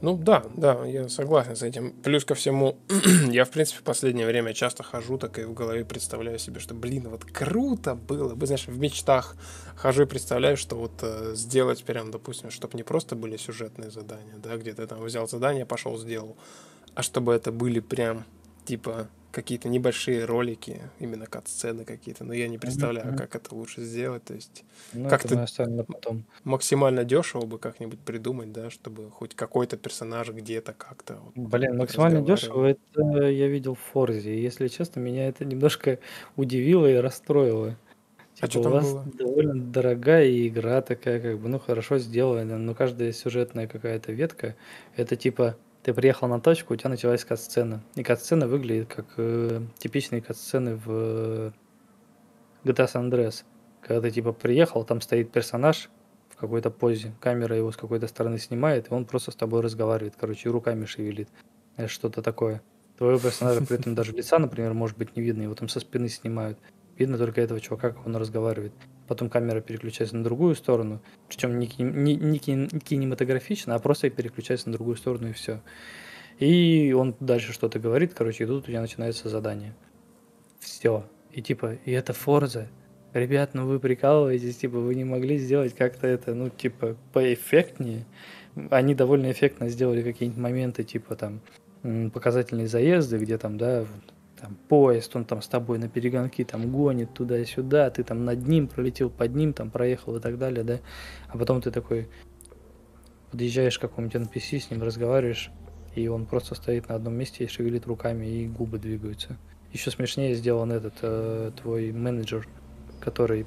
Speaker 1: Ну да, да, я согласен с этим. Плюс ко всему, я, в принципе, в последнее время часто хожу, так и в голове представляю себе, что, блин, вот круто было бы, знаешь, в мечтах хожу и представляю, что вот э, сделать прям, допустим, чтобы не просто были сюжетные задания, да, где ты там взял задание, пошел, сделал, а чтобы это были прям, типа, какие-то небольшие ролики, именно кат-сцены какие-то, но я не представляю, mm-hmm. как это лучше сделать, то есть ну, как-то потом. максимально дешево бы как-нибудь придумать, да, чтобы хоть какой-то персонаж где-то как-то.
Speaker 3: Вот, Блин, максимально дешево это я видел в Форзе, если честно, меня это немножко удивило и расстроило. А типа, а что у вас было? довольно дорогая игра такая, как бы, ну, хорошо сделана, но каждая сюжетная какая-то ветка, это типа ты приехал на точку, у тебя началась кат-сцена. И кат-сцена выглядит как э, типичные кат-сцены в э, GTA San Andreas. Когда ты типа приехал, там стоит персонаж в какой-то позе, камера его с какой-то стороны снимает, и он просто с тобой разговаривает, короче, руками шевелит. Что-то такое. Твоего персонажа при этом даже лица, например, может быть не видно, его там со спины снимают. Видно только этого чувака, как он разговаривает потом камера переключается на другую сторону, причем не, не, не кинематографично, а просто переключается на другую сторону и все. И он дальше что-то говорит, короче, и тут у тебя начинается задание. Все. И типа, и это Форза. Ребят, ну вы прикалываетесь, типа, вы не могли сделать как-то это, ну, типа, поэффектнее. Они довольно эффектно сделали какие-нибудь моменты, типа, там, показательные заезды, где там, да, там поезд, он там с тобой на перегонки там гонит туда-сюда, ты там над ним пролетел, под ним там проехал и так далее, да, а потом ты такой подъезжаешь к какому-нибудь NPC, с ним разговариваешь, и он просто стоит на одном месте и шевелит руками, и губы двигаются. Еще смешнее сделан этот э, твой менеджер, который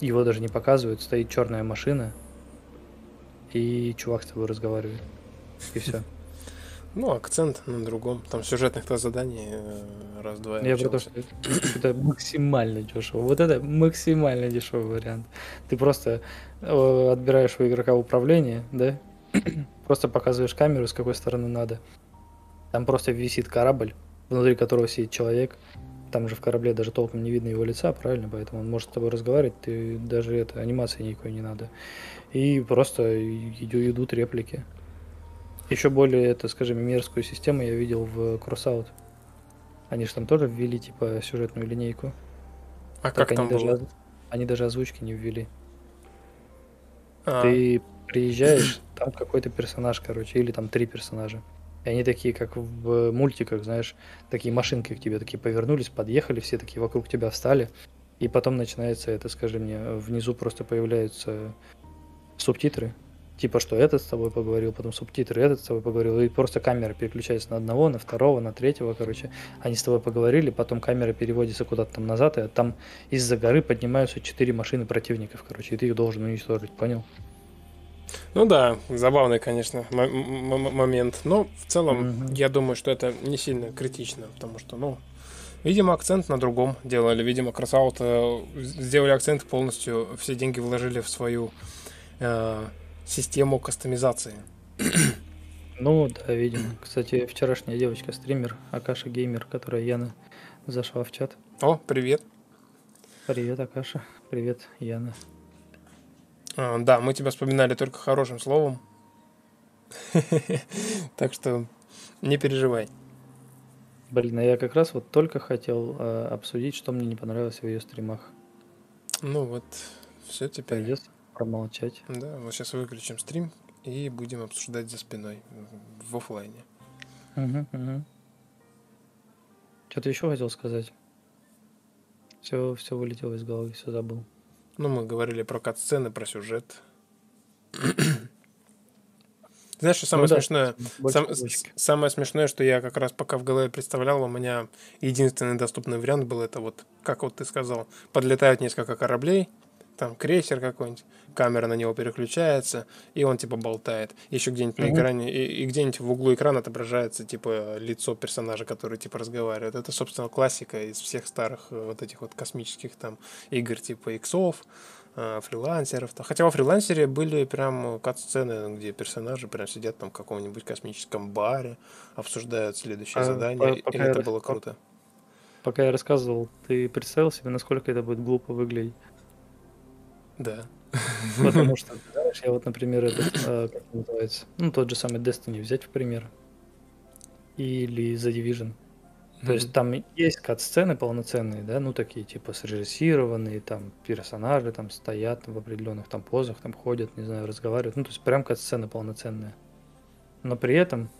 Speaker 3: его даже не показывают, стоит черная машина, и чувак с тобой разговаривает. И все.
Speaker 1: Ну, акцент на другом. Там сюжетных-то заданий э, раз-два.
Speaker 3: Я про то, что это максимально дешево. Вот это максимально дешевый вариант. Ты просто э, отбираешь у игрока управление, да? просто показываешь камеру, с какой стороны надо. Там просто висит корабль, внутри которого сидит человек. Там же в корабле даже толком не видно его лица, правильно? Поэтому он может с тобой разговаривать, ты даже это, анимации никакой не надо. И просто идут реплики. Еще более, это, скажем, мерзкую систему я видел в Crossout. Они же там тоже ввели, типа, сюжетную линейку.
Speaker 1: А так как там
Speaker 3: они было? Даже, они даже озвучки не ввели. А. Ты приезжаешь, там какой-то персонаж, короче, или там три персонажа. И они такие, как в мультиках, знаешь, такие машинки к тебе такие повернулись, подъехали, все такие вокруг тебя встали. И потом начинается это, скажи мне, внизу просто появляются субтитры, Типа, что этот с тобой поговорил, потом субтитры, этот с тобой поговорил, и просто камера переключается на одного, на второго, на третьего, короче. Они с тобой поговорили, потом камера переводится куда-то там назад, и там из-за горы поднимаются четыре машины противников, короче, и ты их должен уничтожить, понял?
Speaker 1: Ну да, забавный, конечно, момент. Но в целом, mm-hmm. я думаю, что это не сильно критично, потому что, ну, видимо, акцент на другом делали. Видимо, Красаут э, сделали акцент полностью, все деньги вложили в свою э, систему кастомизации.
Speaker 3: Ну, да, видимо. Кстати, вчерашняя девочка, стример, Акаша Геймер, которая Яна зашла в чат.
Speaker 1: О, привет.
Speaker 3: Привет, Акаша. Привет, Яна.
Speaker 1: А, да, мы тебя вспоминали только хорошим словом. Так что не переживай.
Speaker 3: Блин, а я как раз вот только хотел э, обсудить, что мне не понравилось в ее стримах.
Speaker 1: Ну вот, все теперь.
Speaker 3: Придется промолчать.
Speaker 1: Да, вот сейчас выключим стрим и будем обсуждать за спиной в офлайне.
Speaker 3: Угу, угу. Что-то еще хотел сказать. Все, все вылетело из головы, все забыл.
Speaker 1: Ну, мы говорили про кат-сцены, про сюжет. Знаешь, что самое ну, смешное? Да, Сам, самое смешное, что я как раз пока в голове представлял, у меня единственный доступный вариант был это вот, как вот ты сказал, подлетают несколько кораблей, там крейсер какой-нибудь, камера на него переключается, и он типа болтает. Еще где-нибудь mm-hmm. на экране, и, и где-нибудь в углу экрана отображается типа лицо персонажа, который типа разговаривает. Это, собственно, классика из всех старых э, вот этих вот космических там игр типа иксов, э, фрилансеров. Хотя во фрилансере были прям кат-сцены, где персонажи прям сидят там в каком-нибудь космическом баре, обсуждают следующее а, задание, по, и это было круто.
Speaker 3: Пока я рассказывал, ты представил себе, насколько это будет глупо выглядеть?
Speaker 1: Да.
Speaker 3: Потому что, знаешь, я вот, например, этот, а, как называется, ну, тот же самый Destiny взять в пример. Или The Division. То есть там есть кат-сцены полноценные, да, ну такие типа срежиссированные, там персонажи там стоят в определенных там позах, там ходят, не знаю, разговаривают, ну то есть прям кат-сцены полноценные. Но при этом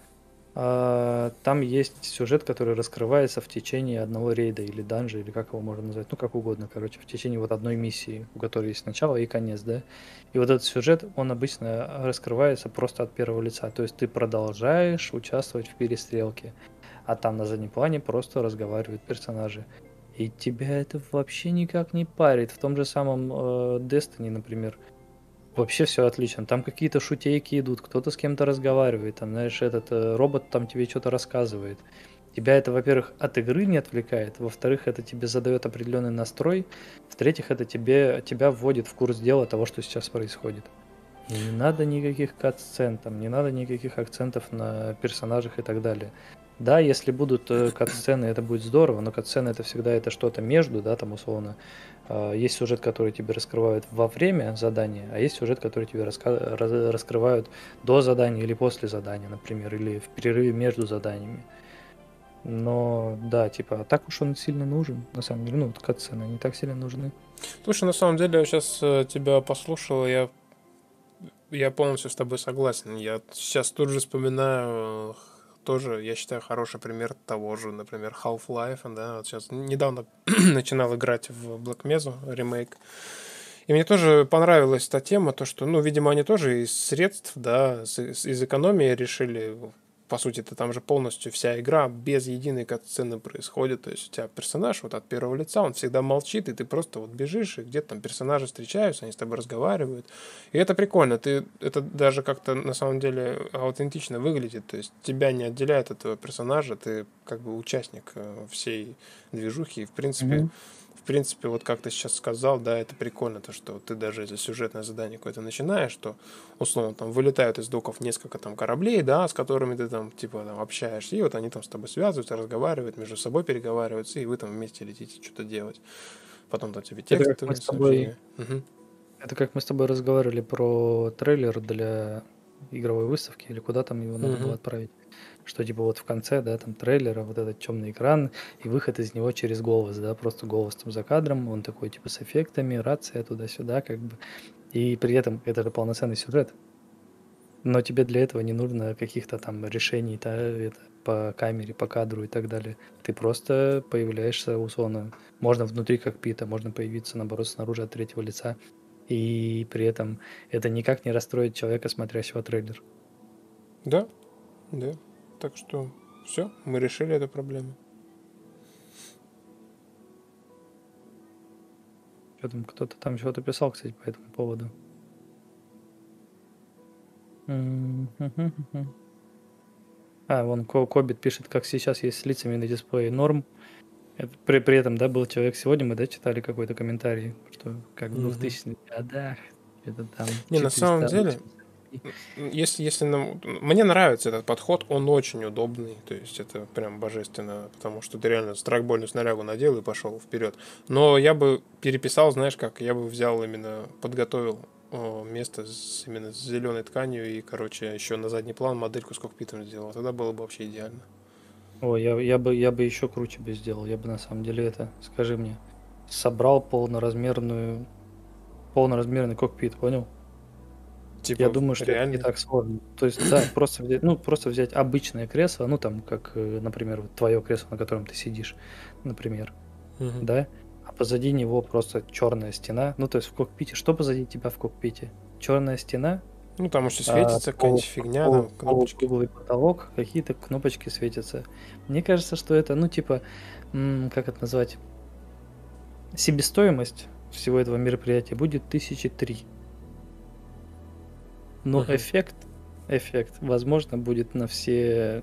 Speaker 3: там есть сюжет, который раскрывается в течение одного рейда или данжа, или как его можно назвать, ну как угодно, короче, в течение вот одной миссии, у которой есть начало и конец, да. И вот этот сюжет, он обычно раскрывается просто от первого лица, то есть ты продолжаешь участвовать в перестрелке, а там на заднем плане просто разговаривают персонажи. И тебя это вообще никак не парит. В том же самом э, Destiny, например, Вообще все отлично. Там какие-то шутейки идут, кто-то с кем-то разговаривает, там, знаешь, этот э, робот там тебе что-то рассказывает. Тебя это, во-первых, от игры не отвлекает, во-вторых, это тебе задает определенный настрой, в-третьих, это тебе, тебя вводит в курс дела того, что сейчас происходит. Не надо никаких кат-сцен, там, не надо никаких акцентов на персонажах и так далее. Да, если будут э, кат-сцены, это будет здорово, но кат-сцены это всегда это что-то между, да, там условно. А, есть сюжет, который тебе раскрывают во время задания, а есть сюжет, который тебе раска- раскрывают до задания или после задания, например, или в перерыве между заданиями. Но да, типа, а так уж он сильно нужен, на самом деле, ну, вот катсцены, они так сильно нужны.
Speaker 1: Слушай, на самом деле, я сейчас э, тебя послушал, я, я полностью с тобой согласен. Я сейчас тут же вспоминаю тоже, я считаю, хороший пример того же, например, Half-Life, да, вот сейчас недавно начинал играть в Black Mesa ремейк, и мне тоже понравилась эта тема, то, что, ну, видимо, они тоже из средств, да, из экономии решили по сути, это там же полностью вся игра без единой катсцены происходит. То есть у тебя персонаж вот от первого лица, он всегда молчит, и ты просто вот бежишь, и где-то там персонажи встречаются, они с тобой разговаривают. И это прикольно. Ты, это даже как-то на самом деле аутентично выглядит. То есть тебя не отделяет от этого персонажа, ты как бы участник э, всей движухи. И, в принципе, mm-hmm принципе, вот как ты сейчас сказал, да, это прикольно, то, что ты даже если сюжетное задание какое-то начинаешь, то, условно, там вылетают из доков несколько там кораблей, да, с которыми ты там, типа, там общаешься, и вот они там с тобой связываются, разговаривают, между собой переговариваются, и вы там вместе летите что-то делать. Потом там тебе текст. Это как, мы с тобой...
Speaker 3: Угу. это как мы с тобой разговаривали про трейлер для игровой выставки, или куда там его надо угу. было отправить что типа вот в конце, да, там трейлера, вот этот темный экран и выход из него через голос, да, просто голос там за кадром, он такой типа с эффектами, рация туда-сюда, как бы. И при этом это же полноценный сюжет. Но тебе для этого не нужно каких-то там решений да, это, по камере, по кадру и так далее. Ты просто появляешься условно. Можно внутри кокпита, можно появиться, наоборот, снаружи от третьего лица. и при этом это никак не расстроит человека, смотрящего трейлер.
Speaker 1: Да, да. Так что все, мы решили эту проблему.
Speaker 3: Что там, кто-то там чего-то писал, кстати, по этому поводу. А, вон Кобит пишет, как сейчас есть с лицами на дисплее норм. Это, при, при этом, да, был человек сегодня, мы, да, читали какой-то комментарий, что как в 2000 годах,
Speaker 1: это там... Не, на самом деле, если, если нам... Мне нравится этот подход, он очень удобный, то есть это прям божественно, потому что ты реально страйкбольную снарягу надел и пошел вперед. Но я бы переписал, знаешь как, я бы взял именно, подготовил место с, именно с зеленой тканью и, короче, еще на задний план модельку с кокпитом сделал. Тогда было бы вообще идеально.
Speaker 3: О, я, я бы я бы еще круче бы сделал. Я бы на самом деле это, скажи мне, собрал полноразмерную полноразмерный кокпит, понял? Типа, я думаю, что реально? это не так сложно. То есть, да, просто взять, ну, просто взять обычное кресло, ну, там, как, э, например, вот твое кресло, на котором ты сидишь, например, угу. да, а позади него просто черная стена. Ну, то есть в кокпите. Что позади тебя в кокпите? Черная стена.
Speaker 1: Ну, там еще светится а, какая-нибудь фигня, пол, там,
Speaker 3: кнопочки. Круглый потолок, какие-то кнопочки светятся. Мне кажется, что это, ну, типа, как это назвать? Себестоимость всего этого мероприятия будет тысячи три. Но uh-huh. эффект, эффект, возможно, будет на все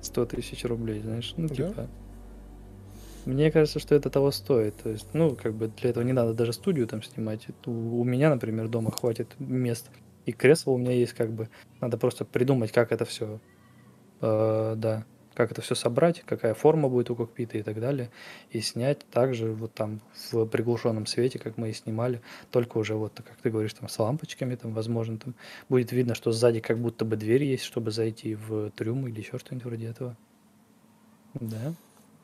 Speaker 3: 100 тысяч рублей, знаешь, ну, типа... Да? Мне кажется, что это того стоит. То есть, ну, как бы для этого не надо даже студию там снимать. У, у меня, например, дома хватит мест. И кресло у меня есть, как бы. Надо просто придумать, как это все, э, да, как это все собрать, какая форма будет у кокпита и так далее. И снять также вот там в приглушенном свете, как мы и снимали. Только уже вот, как ты говоришь, там с лампочками, там, возможно, там будет видно, что сзади как будто бы дверь есть, чтобы зайти в трюм или еще что-нибудь вроде этого. Да.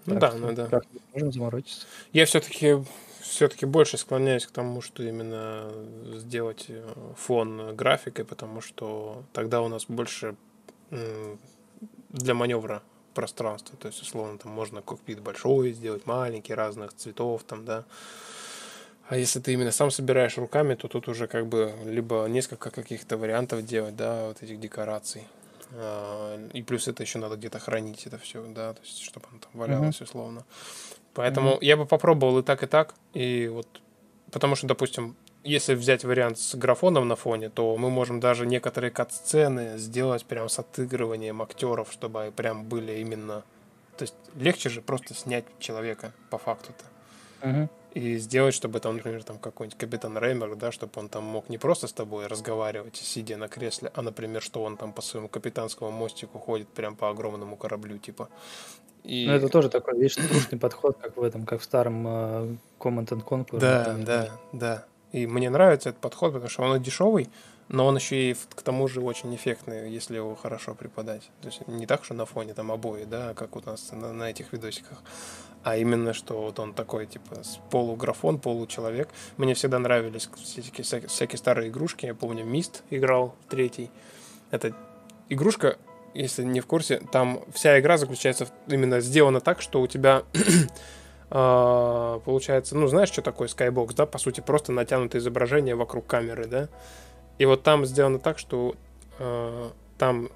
Speaker 1: Ну так да, ну да. Можно заморочиться. Я все-таки все-таки больше склоняюсь к тому, что именно сделать э, фон графикой, потому что тогда у нас больше для маневра пространства. То есть, условно, там можно кокпит большой сделать, маленький, разных цветов, там, да. А если ты именно сам собираешь руками, то тут уже как бы либо несколько каких-то вариантов делать, да, вот этих декораций. А, и плюс это еще надо где-то хранить это все, да, то есть, чтобы оно там валялось mm-hmm. условно. Поэтому mm-hmm. я бы попробовал и так, и так. И вот, потому что, допустим, если взять вариант с графоном на фоне, то мы можем даже некоторые кат-сцены сделать прям с отыгрыванием актеров, чтобы прям были именно... То есть легче же просто снять человека по факту-то. Uh-huh и сделать, чтобы там, например, там какой-нибудь капитан Реймер, да, чтобы он там мог не просто с тобой разговаривать, сидя на кресле, а, например, что он там по своему капитанскому мостику ходит прям по огромному кораблю, типа.
Speaker 3: И... Ну, это тоже такой, видишь, трушный подход, как в этом, как в старом uh, Command and Conquer.
Speaker 1: Да, там, да, да. И мне нравится этот подход, потому что он дешевый, но он еще и к тому же очень эффектный, если его хорошо преподать. То есть не так, что на фоне там обои, да, как у нас на, на этих видосиках, а именно, что вот он такой, типа, полуграфон, получеловек. Мне всегда нравились всякие, всякие, старые игрушки. Я помню, Мист играл третий. Это игрушка, если не в курсе, там вся игра заключается в, именно сделана так, что у тебя получается, ну, знаешь, что такое Skybox, да, по сути, просто натянутое изображение вокруг камеры, да, и вот там сделано так, что э, там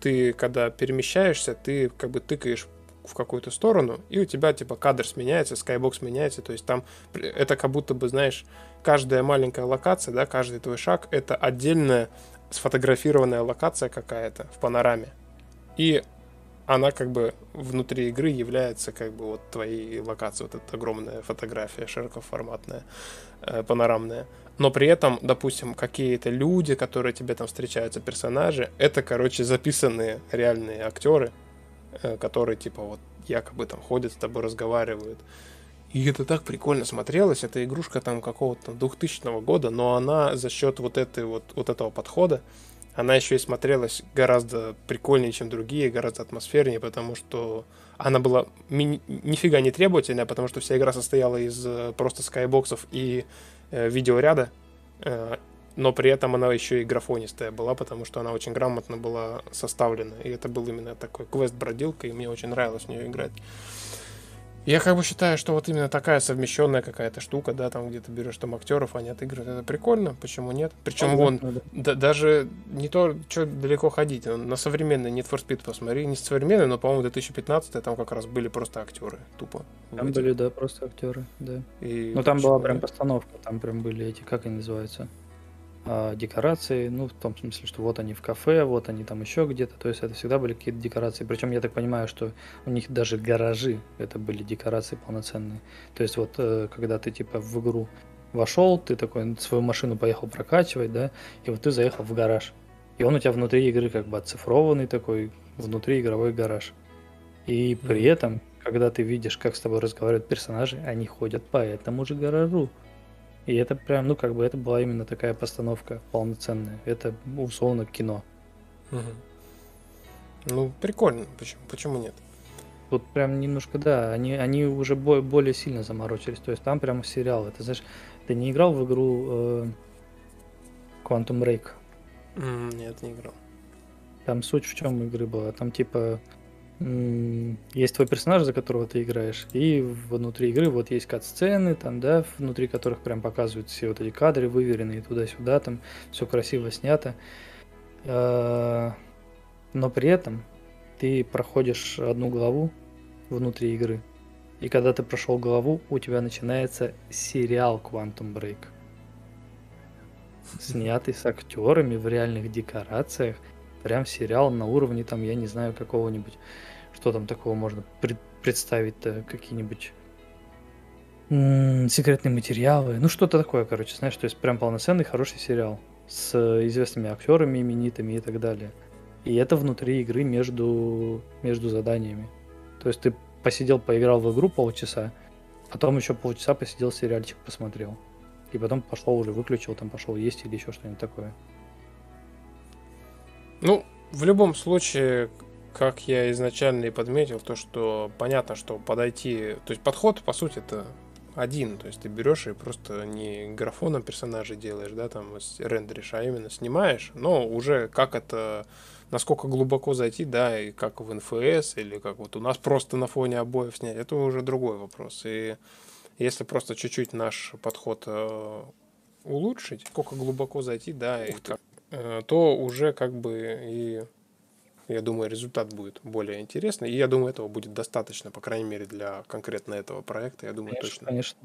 Speaker 1: ты, когда перемещаешься, ты как бы тыкаешь в какую-то сторону, и у тебя типа кадр сменяется, скайбокс меняется, то есть там это как будто бы, знаешь, каждая маленькая локация, да, каждый твой шаг, это отдельная сфотографированная локация какая-то в панораме. И она как бы внутри игры является как бы вот твоей локацией, вот эта огромная фотография широкоформатная, э, панорамная но при этом, допустим, какие-то люди, которые тебе там встречаются, персонажи, это, короче, записанные реальные актеры, э, которые, типа, вот якобы там ходят с тобой, разговаривают. И это так прикольно смотрелось. Это игрушка там какого-то 2000 года, но она за счет вот, этой вот, вот этого подхода, она еще и смотрелась гораздо прикольнее, чем другие, гораздо атмосфернее, потому что она была ми- нифига не требовательная, потому что вся игра состояла из э, просто скайбоксов и Э, видеоряда, э, но при этом она еще и графонистая была, потому что она очень грамотно была составлена. И это был именно такой квест-бродилка, и мне очень нравилось в нее играть. Я как бы считаю, что вот именно такая совмещенная какая-то штука, да, там где ты берешь там актеров, они отыгрывают, это прикольно, почему нет? Причем вон, да, даже не то, что далеко ходить, на современный Need for Speed посмотри, не современный, но, по-моему, 2015 там как раз были просто актеры, тупо.
Speaker 3: Там были, да, просто актеры, да. И ну там была прям постановка, там прям были эти, как они называются? А, декорации, ну, в том смысле, что вот они в кафе, вот они там еще где-то, то есть это всегда были какие-то декорации. Причем я так понимаю, что у них даже гаражи это были декорации полноценные. То есть вот э, когда ты типа в игру вошел, ты такой свою машину поехал прокачивать, да, и вот ты заехал в гараж. И он у тебя внутри игры как бы оцифрованный такой, внутри игровой гараж. И при этом, когда ты видишь, как с тобой разговаривают персонажи, они ходят по этому же гаражу. И это прям, ну, как бы это была именно такая постановка полноценная. Это условно кино.
Speaker 1: Угу. Ну, прикольно. Почему, почему нет?
Speaker 3: Тут прям немножко, да, они, они уже бо- более сильно заморочились. То есть там прям сериал. Это, знаешь, ты не играл в игру э, Quantum Break?
Speaker 1: Нет, не играл.
Speaker 3: Там суть в чем игры была? Там типа есть твой персонаж, за которого ты играешь, и внутри игры вот есть кат-сцены, там, да, внутри которых прям показывают все вот эти кадры выверенные туда-сюда, там все красиво снято. А, но при этом ты проходишь одну главу внутри игры, и когда ты прошел главу, у тебя начинается сериал Quantum Break. Снятый с актерами в реальных декорациях. Прям сериал на уровне, там, я не знаю, какого-нибудь что там такого можно пред- представить-то? Какие-нибудь секретные материалы. Ну, что-то такое, короче, знаешь, то есть прям полноценный хороший сериал с известными актерами, именитыми и так далее. И это внутри игры между, между заданиями. То есть ты посидел, поиграл в игру полчаса, потом еще полчаса посидел, сериальчик посмотрел. И потом пошел уже, выключил, там пошел есть или еще что-нибудь такое.
Speaker 1: Ну, в любом случае, как я изначально и подметил, то, что понятно, что подойти... То есть подход, по сути, это один. То есть ты берешь и просто не графоном персонажей делаешь, да, там рендеришь, а именно снимаешь, но уже как это насколько глубоко зайти, да, и как в НФС, или как вот у нас просто на фоне обоев снять, это уже другой вопрос. И если просто чуть-чуть наш подход э, улучшить, сколько глубоко зайти, да, и как, э, то уже как бы и я думаю, результат будет более интересный. И я думаю, этого будет достаточно, по крайней мере, для конкретно этого проекта. Я думаю,
Speaker 3: конечно,
Speaker 1: точно.
Speaker 3: Конечно,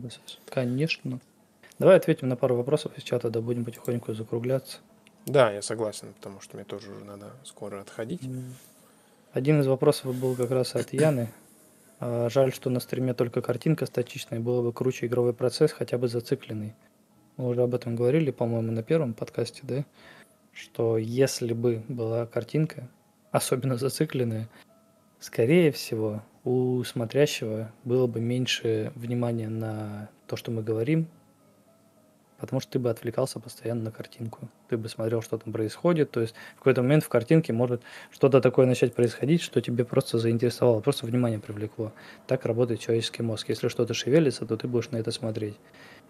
Speaker 3: конечно. Давай ответим на пару вопросов из чата, да будем потихоньку закругляться.
Speaker 1: Да, я согласен, потому что мне тоже уже надо скоро отходить.
Speaker 3: Один из вопросов был как раз от Яны. А, жаль, что на стриме только картинка статичная, было бы круче игровой процесс, хотя бы зацикленный. Мы уже об этом говорили, по-моему, на первом подкасте, да? Что если бы была картинка, особенно зацикленные, скорее всего, у смотрящего было бы меньше внимания на то, что мы говорим, потому что ты бы отвлекался постоянно на картинку. Ты бы смотрел, что там происходит. То есть в какой-то момент в картинке может что-то такое начать происходить, что тебе просто заинтересовало, просто внимание привлекло. Так работает человеческий мозг. Если что-то шевелится, то ты будешь на это смотреть.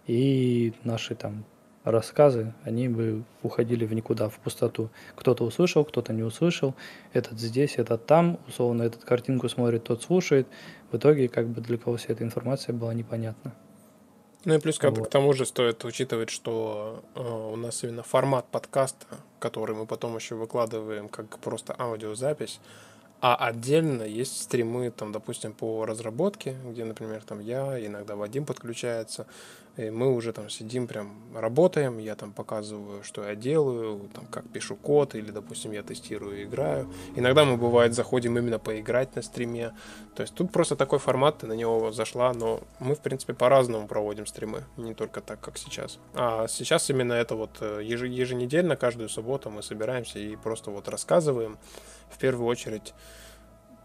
Speaker 3: И наши там рассказы, они бы уходили в никуда, в пустоту. Кто-то услышал, кто-то не услышал, этот здесь, этот там, условно, этот картинку смотрит, тот слушает. В итоге, как бы для кого вся эта информация была непонятна.
Speaker 1: Ну и плюс вот. к тому же стоит учитывать, что э, у нас именно формат подкаста, который мы потом еще выкладываем как просто аудиозапись, а отдельно есть стримы, там, допустим, по разработке, где, например, там я, иногда Вадим подключается, и мы уже там сидим, прям работаем, я там показываю, что я делаю, там, как пишу код, или, допустим, я тестирую и играю. Иногда мы, бывает, заходим именно поиграть на стриме. То есть тут просто такой формат, ты на него зашла, но мы, в принципе, по-разному проводим стримы, не только так, как сейчас. А сейчас именно это вот э, еженедельно, каждую субботу мы собираемся и просто вот рассказываем, в первую очередь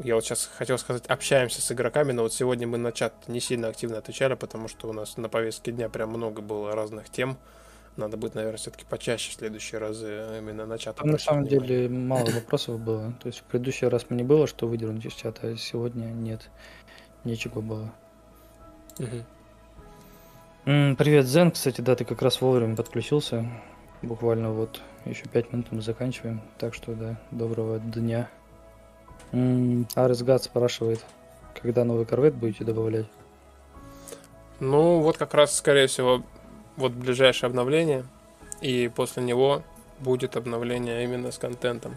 Speaker 1: я вот сейчас хотел сказать, общаемся с игроками, но вот сегодня мы на чат не сильно активно отвечали, потому что у нас на повестке дня прям много было разных тем. Надо будет, наверное, все-таки почаще в следующие разы именно на чат.
Speaker 3: на самом внимание. деле мало вопросов было. То есть в предыдущий раз мне было, что выдернуть из чата, а сегодня нет. Нечего было. Угу. Привет, Зен. Кстати, да, ты как раз вовремя подключился. Буквально вот еще пять минут мы заканчиваем. Так что, да, доброго дня. Гад спрашивает, когда новый корвет будете добавлять?
Speaker 1: Ну, вот как раз, скорее всего, вот ближайшее обновление, и после него будет обновление именно с контентом.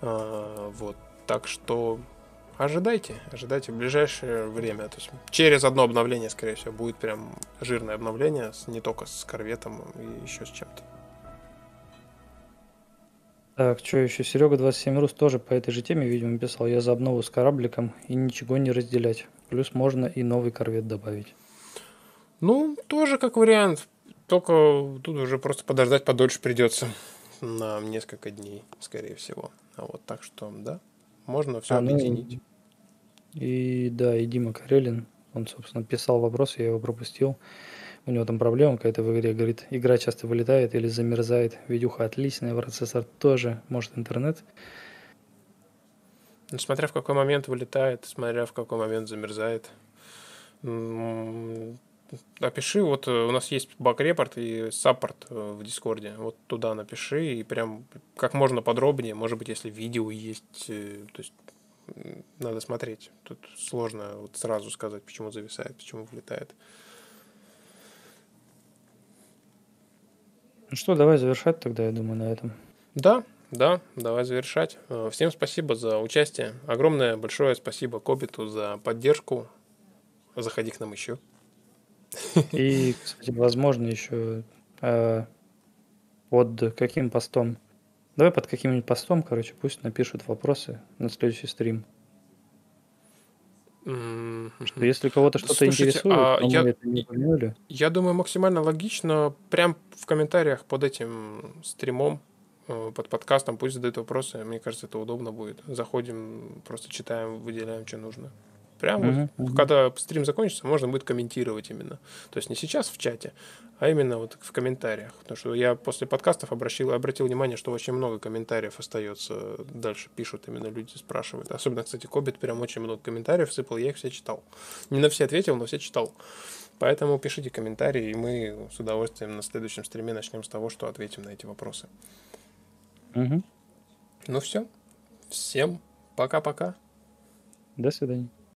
Speaker 1: А, вот, так что ожидайте, ожидайте в ближайшее время. То есть через одно обновление, скорее всего, будет прям жирное обновление, не только с корветом и еще с чем-то.
Speaker 3: Так, что еще? Серега 27 Рус тоже по этой же теме, видимо, писал. Я за обнову с корабликом и ничего не разделять. Плюс можно и новый корвет добавить.
Speaker 1: Ну, тоже как вариант. Только тут уже просто подождать подольше придется. На несколько дней, скорее всего. А вот так что, да, можно все а, ну, объединить.
Speaker 3: Ну, и да, и Дима Карелин, он, собственно, писал вопрос, я его пропустил. У него там проблема какая-то в игре, говорит, игра часто вылетает или замерзает. Видюха отличная, процессор тоже, может интернет.
Speaker 1: Ну, смотря в какой момент вылетает, смотря в какой момент замерзает. Опиши, вот э, у нас есть bug report и support э, в Дискорде. Вот туда напиши и прям как можно подробнее, может быть, если видео есть, э, то есть надо смотреть. Тут сложно вот сразу сказать, почему зависает, почему вылетает.
Speaker 3: Ну что, давай завершать тогда, я думаю, на этом.
Speaker 1: Да, да, давай завершать. Всем спасибо за участие. Огромное большое спасибо Кобиту за поддержку. Заходи к нам еще.
Speaker 3: И, кстати, возможно, еще э, под каким постом? Давай под каким-нибудь постом, короче, пусть напишут вопросы на следующий стрим. Что если кого-то что-то Слушайте, интересует, а
Speaker 1: я, это не поняли. я думаю, максимально логично прям в комментариях под этим стримом, э, под подкастом пусть задают вопросы. Мне кажется, это удобно будет. Заходим, просто читаем, выделяем, что нужно. Прямо uh-huh, вот, когда стрим закончится, можно будет комментировать именно. То есть не сейчас в чате, а именно вот в комментариях. Потому что я после подкастов обратил, обратил внимание, что очень много комментариев остается. Дальше пишут именно люди, спрашивают. Особенно, кстати, Кобит прям очень много комментариев сыпал, я их все читал. Не на все ответил, но все читал. Поэтому пишите комментарии, и мы с удовольствием на следующем стриме начнем с того, что ответим на эти вопросы.
Speaker 3: Угу.
Speaker 1: Ну все. Всем пока-пока.
Speaker 3: До свидания.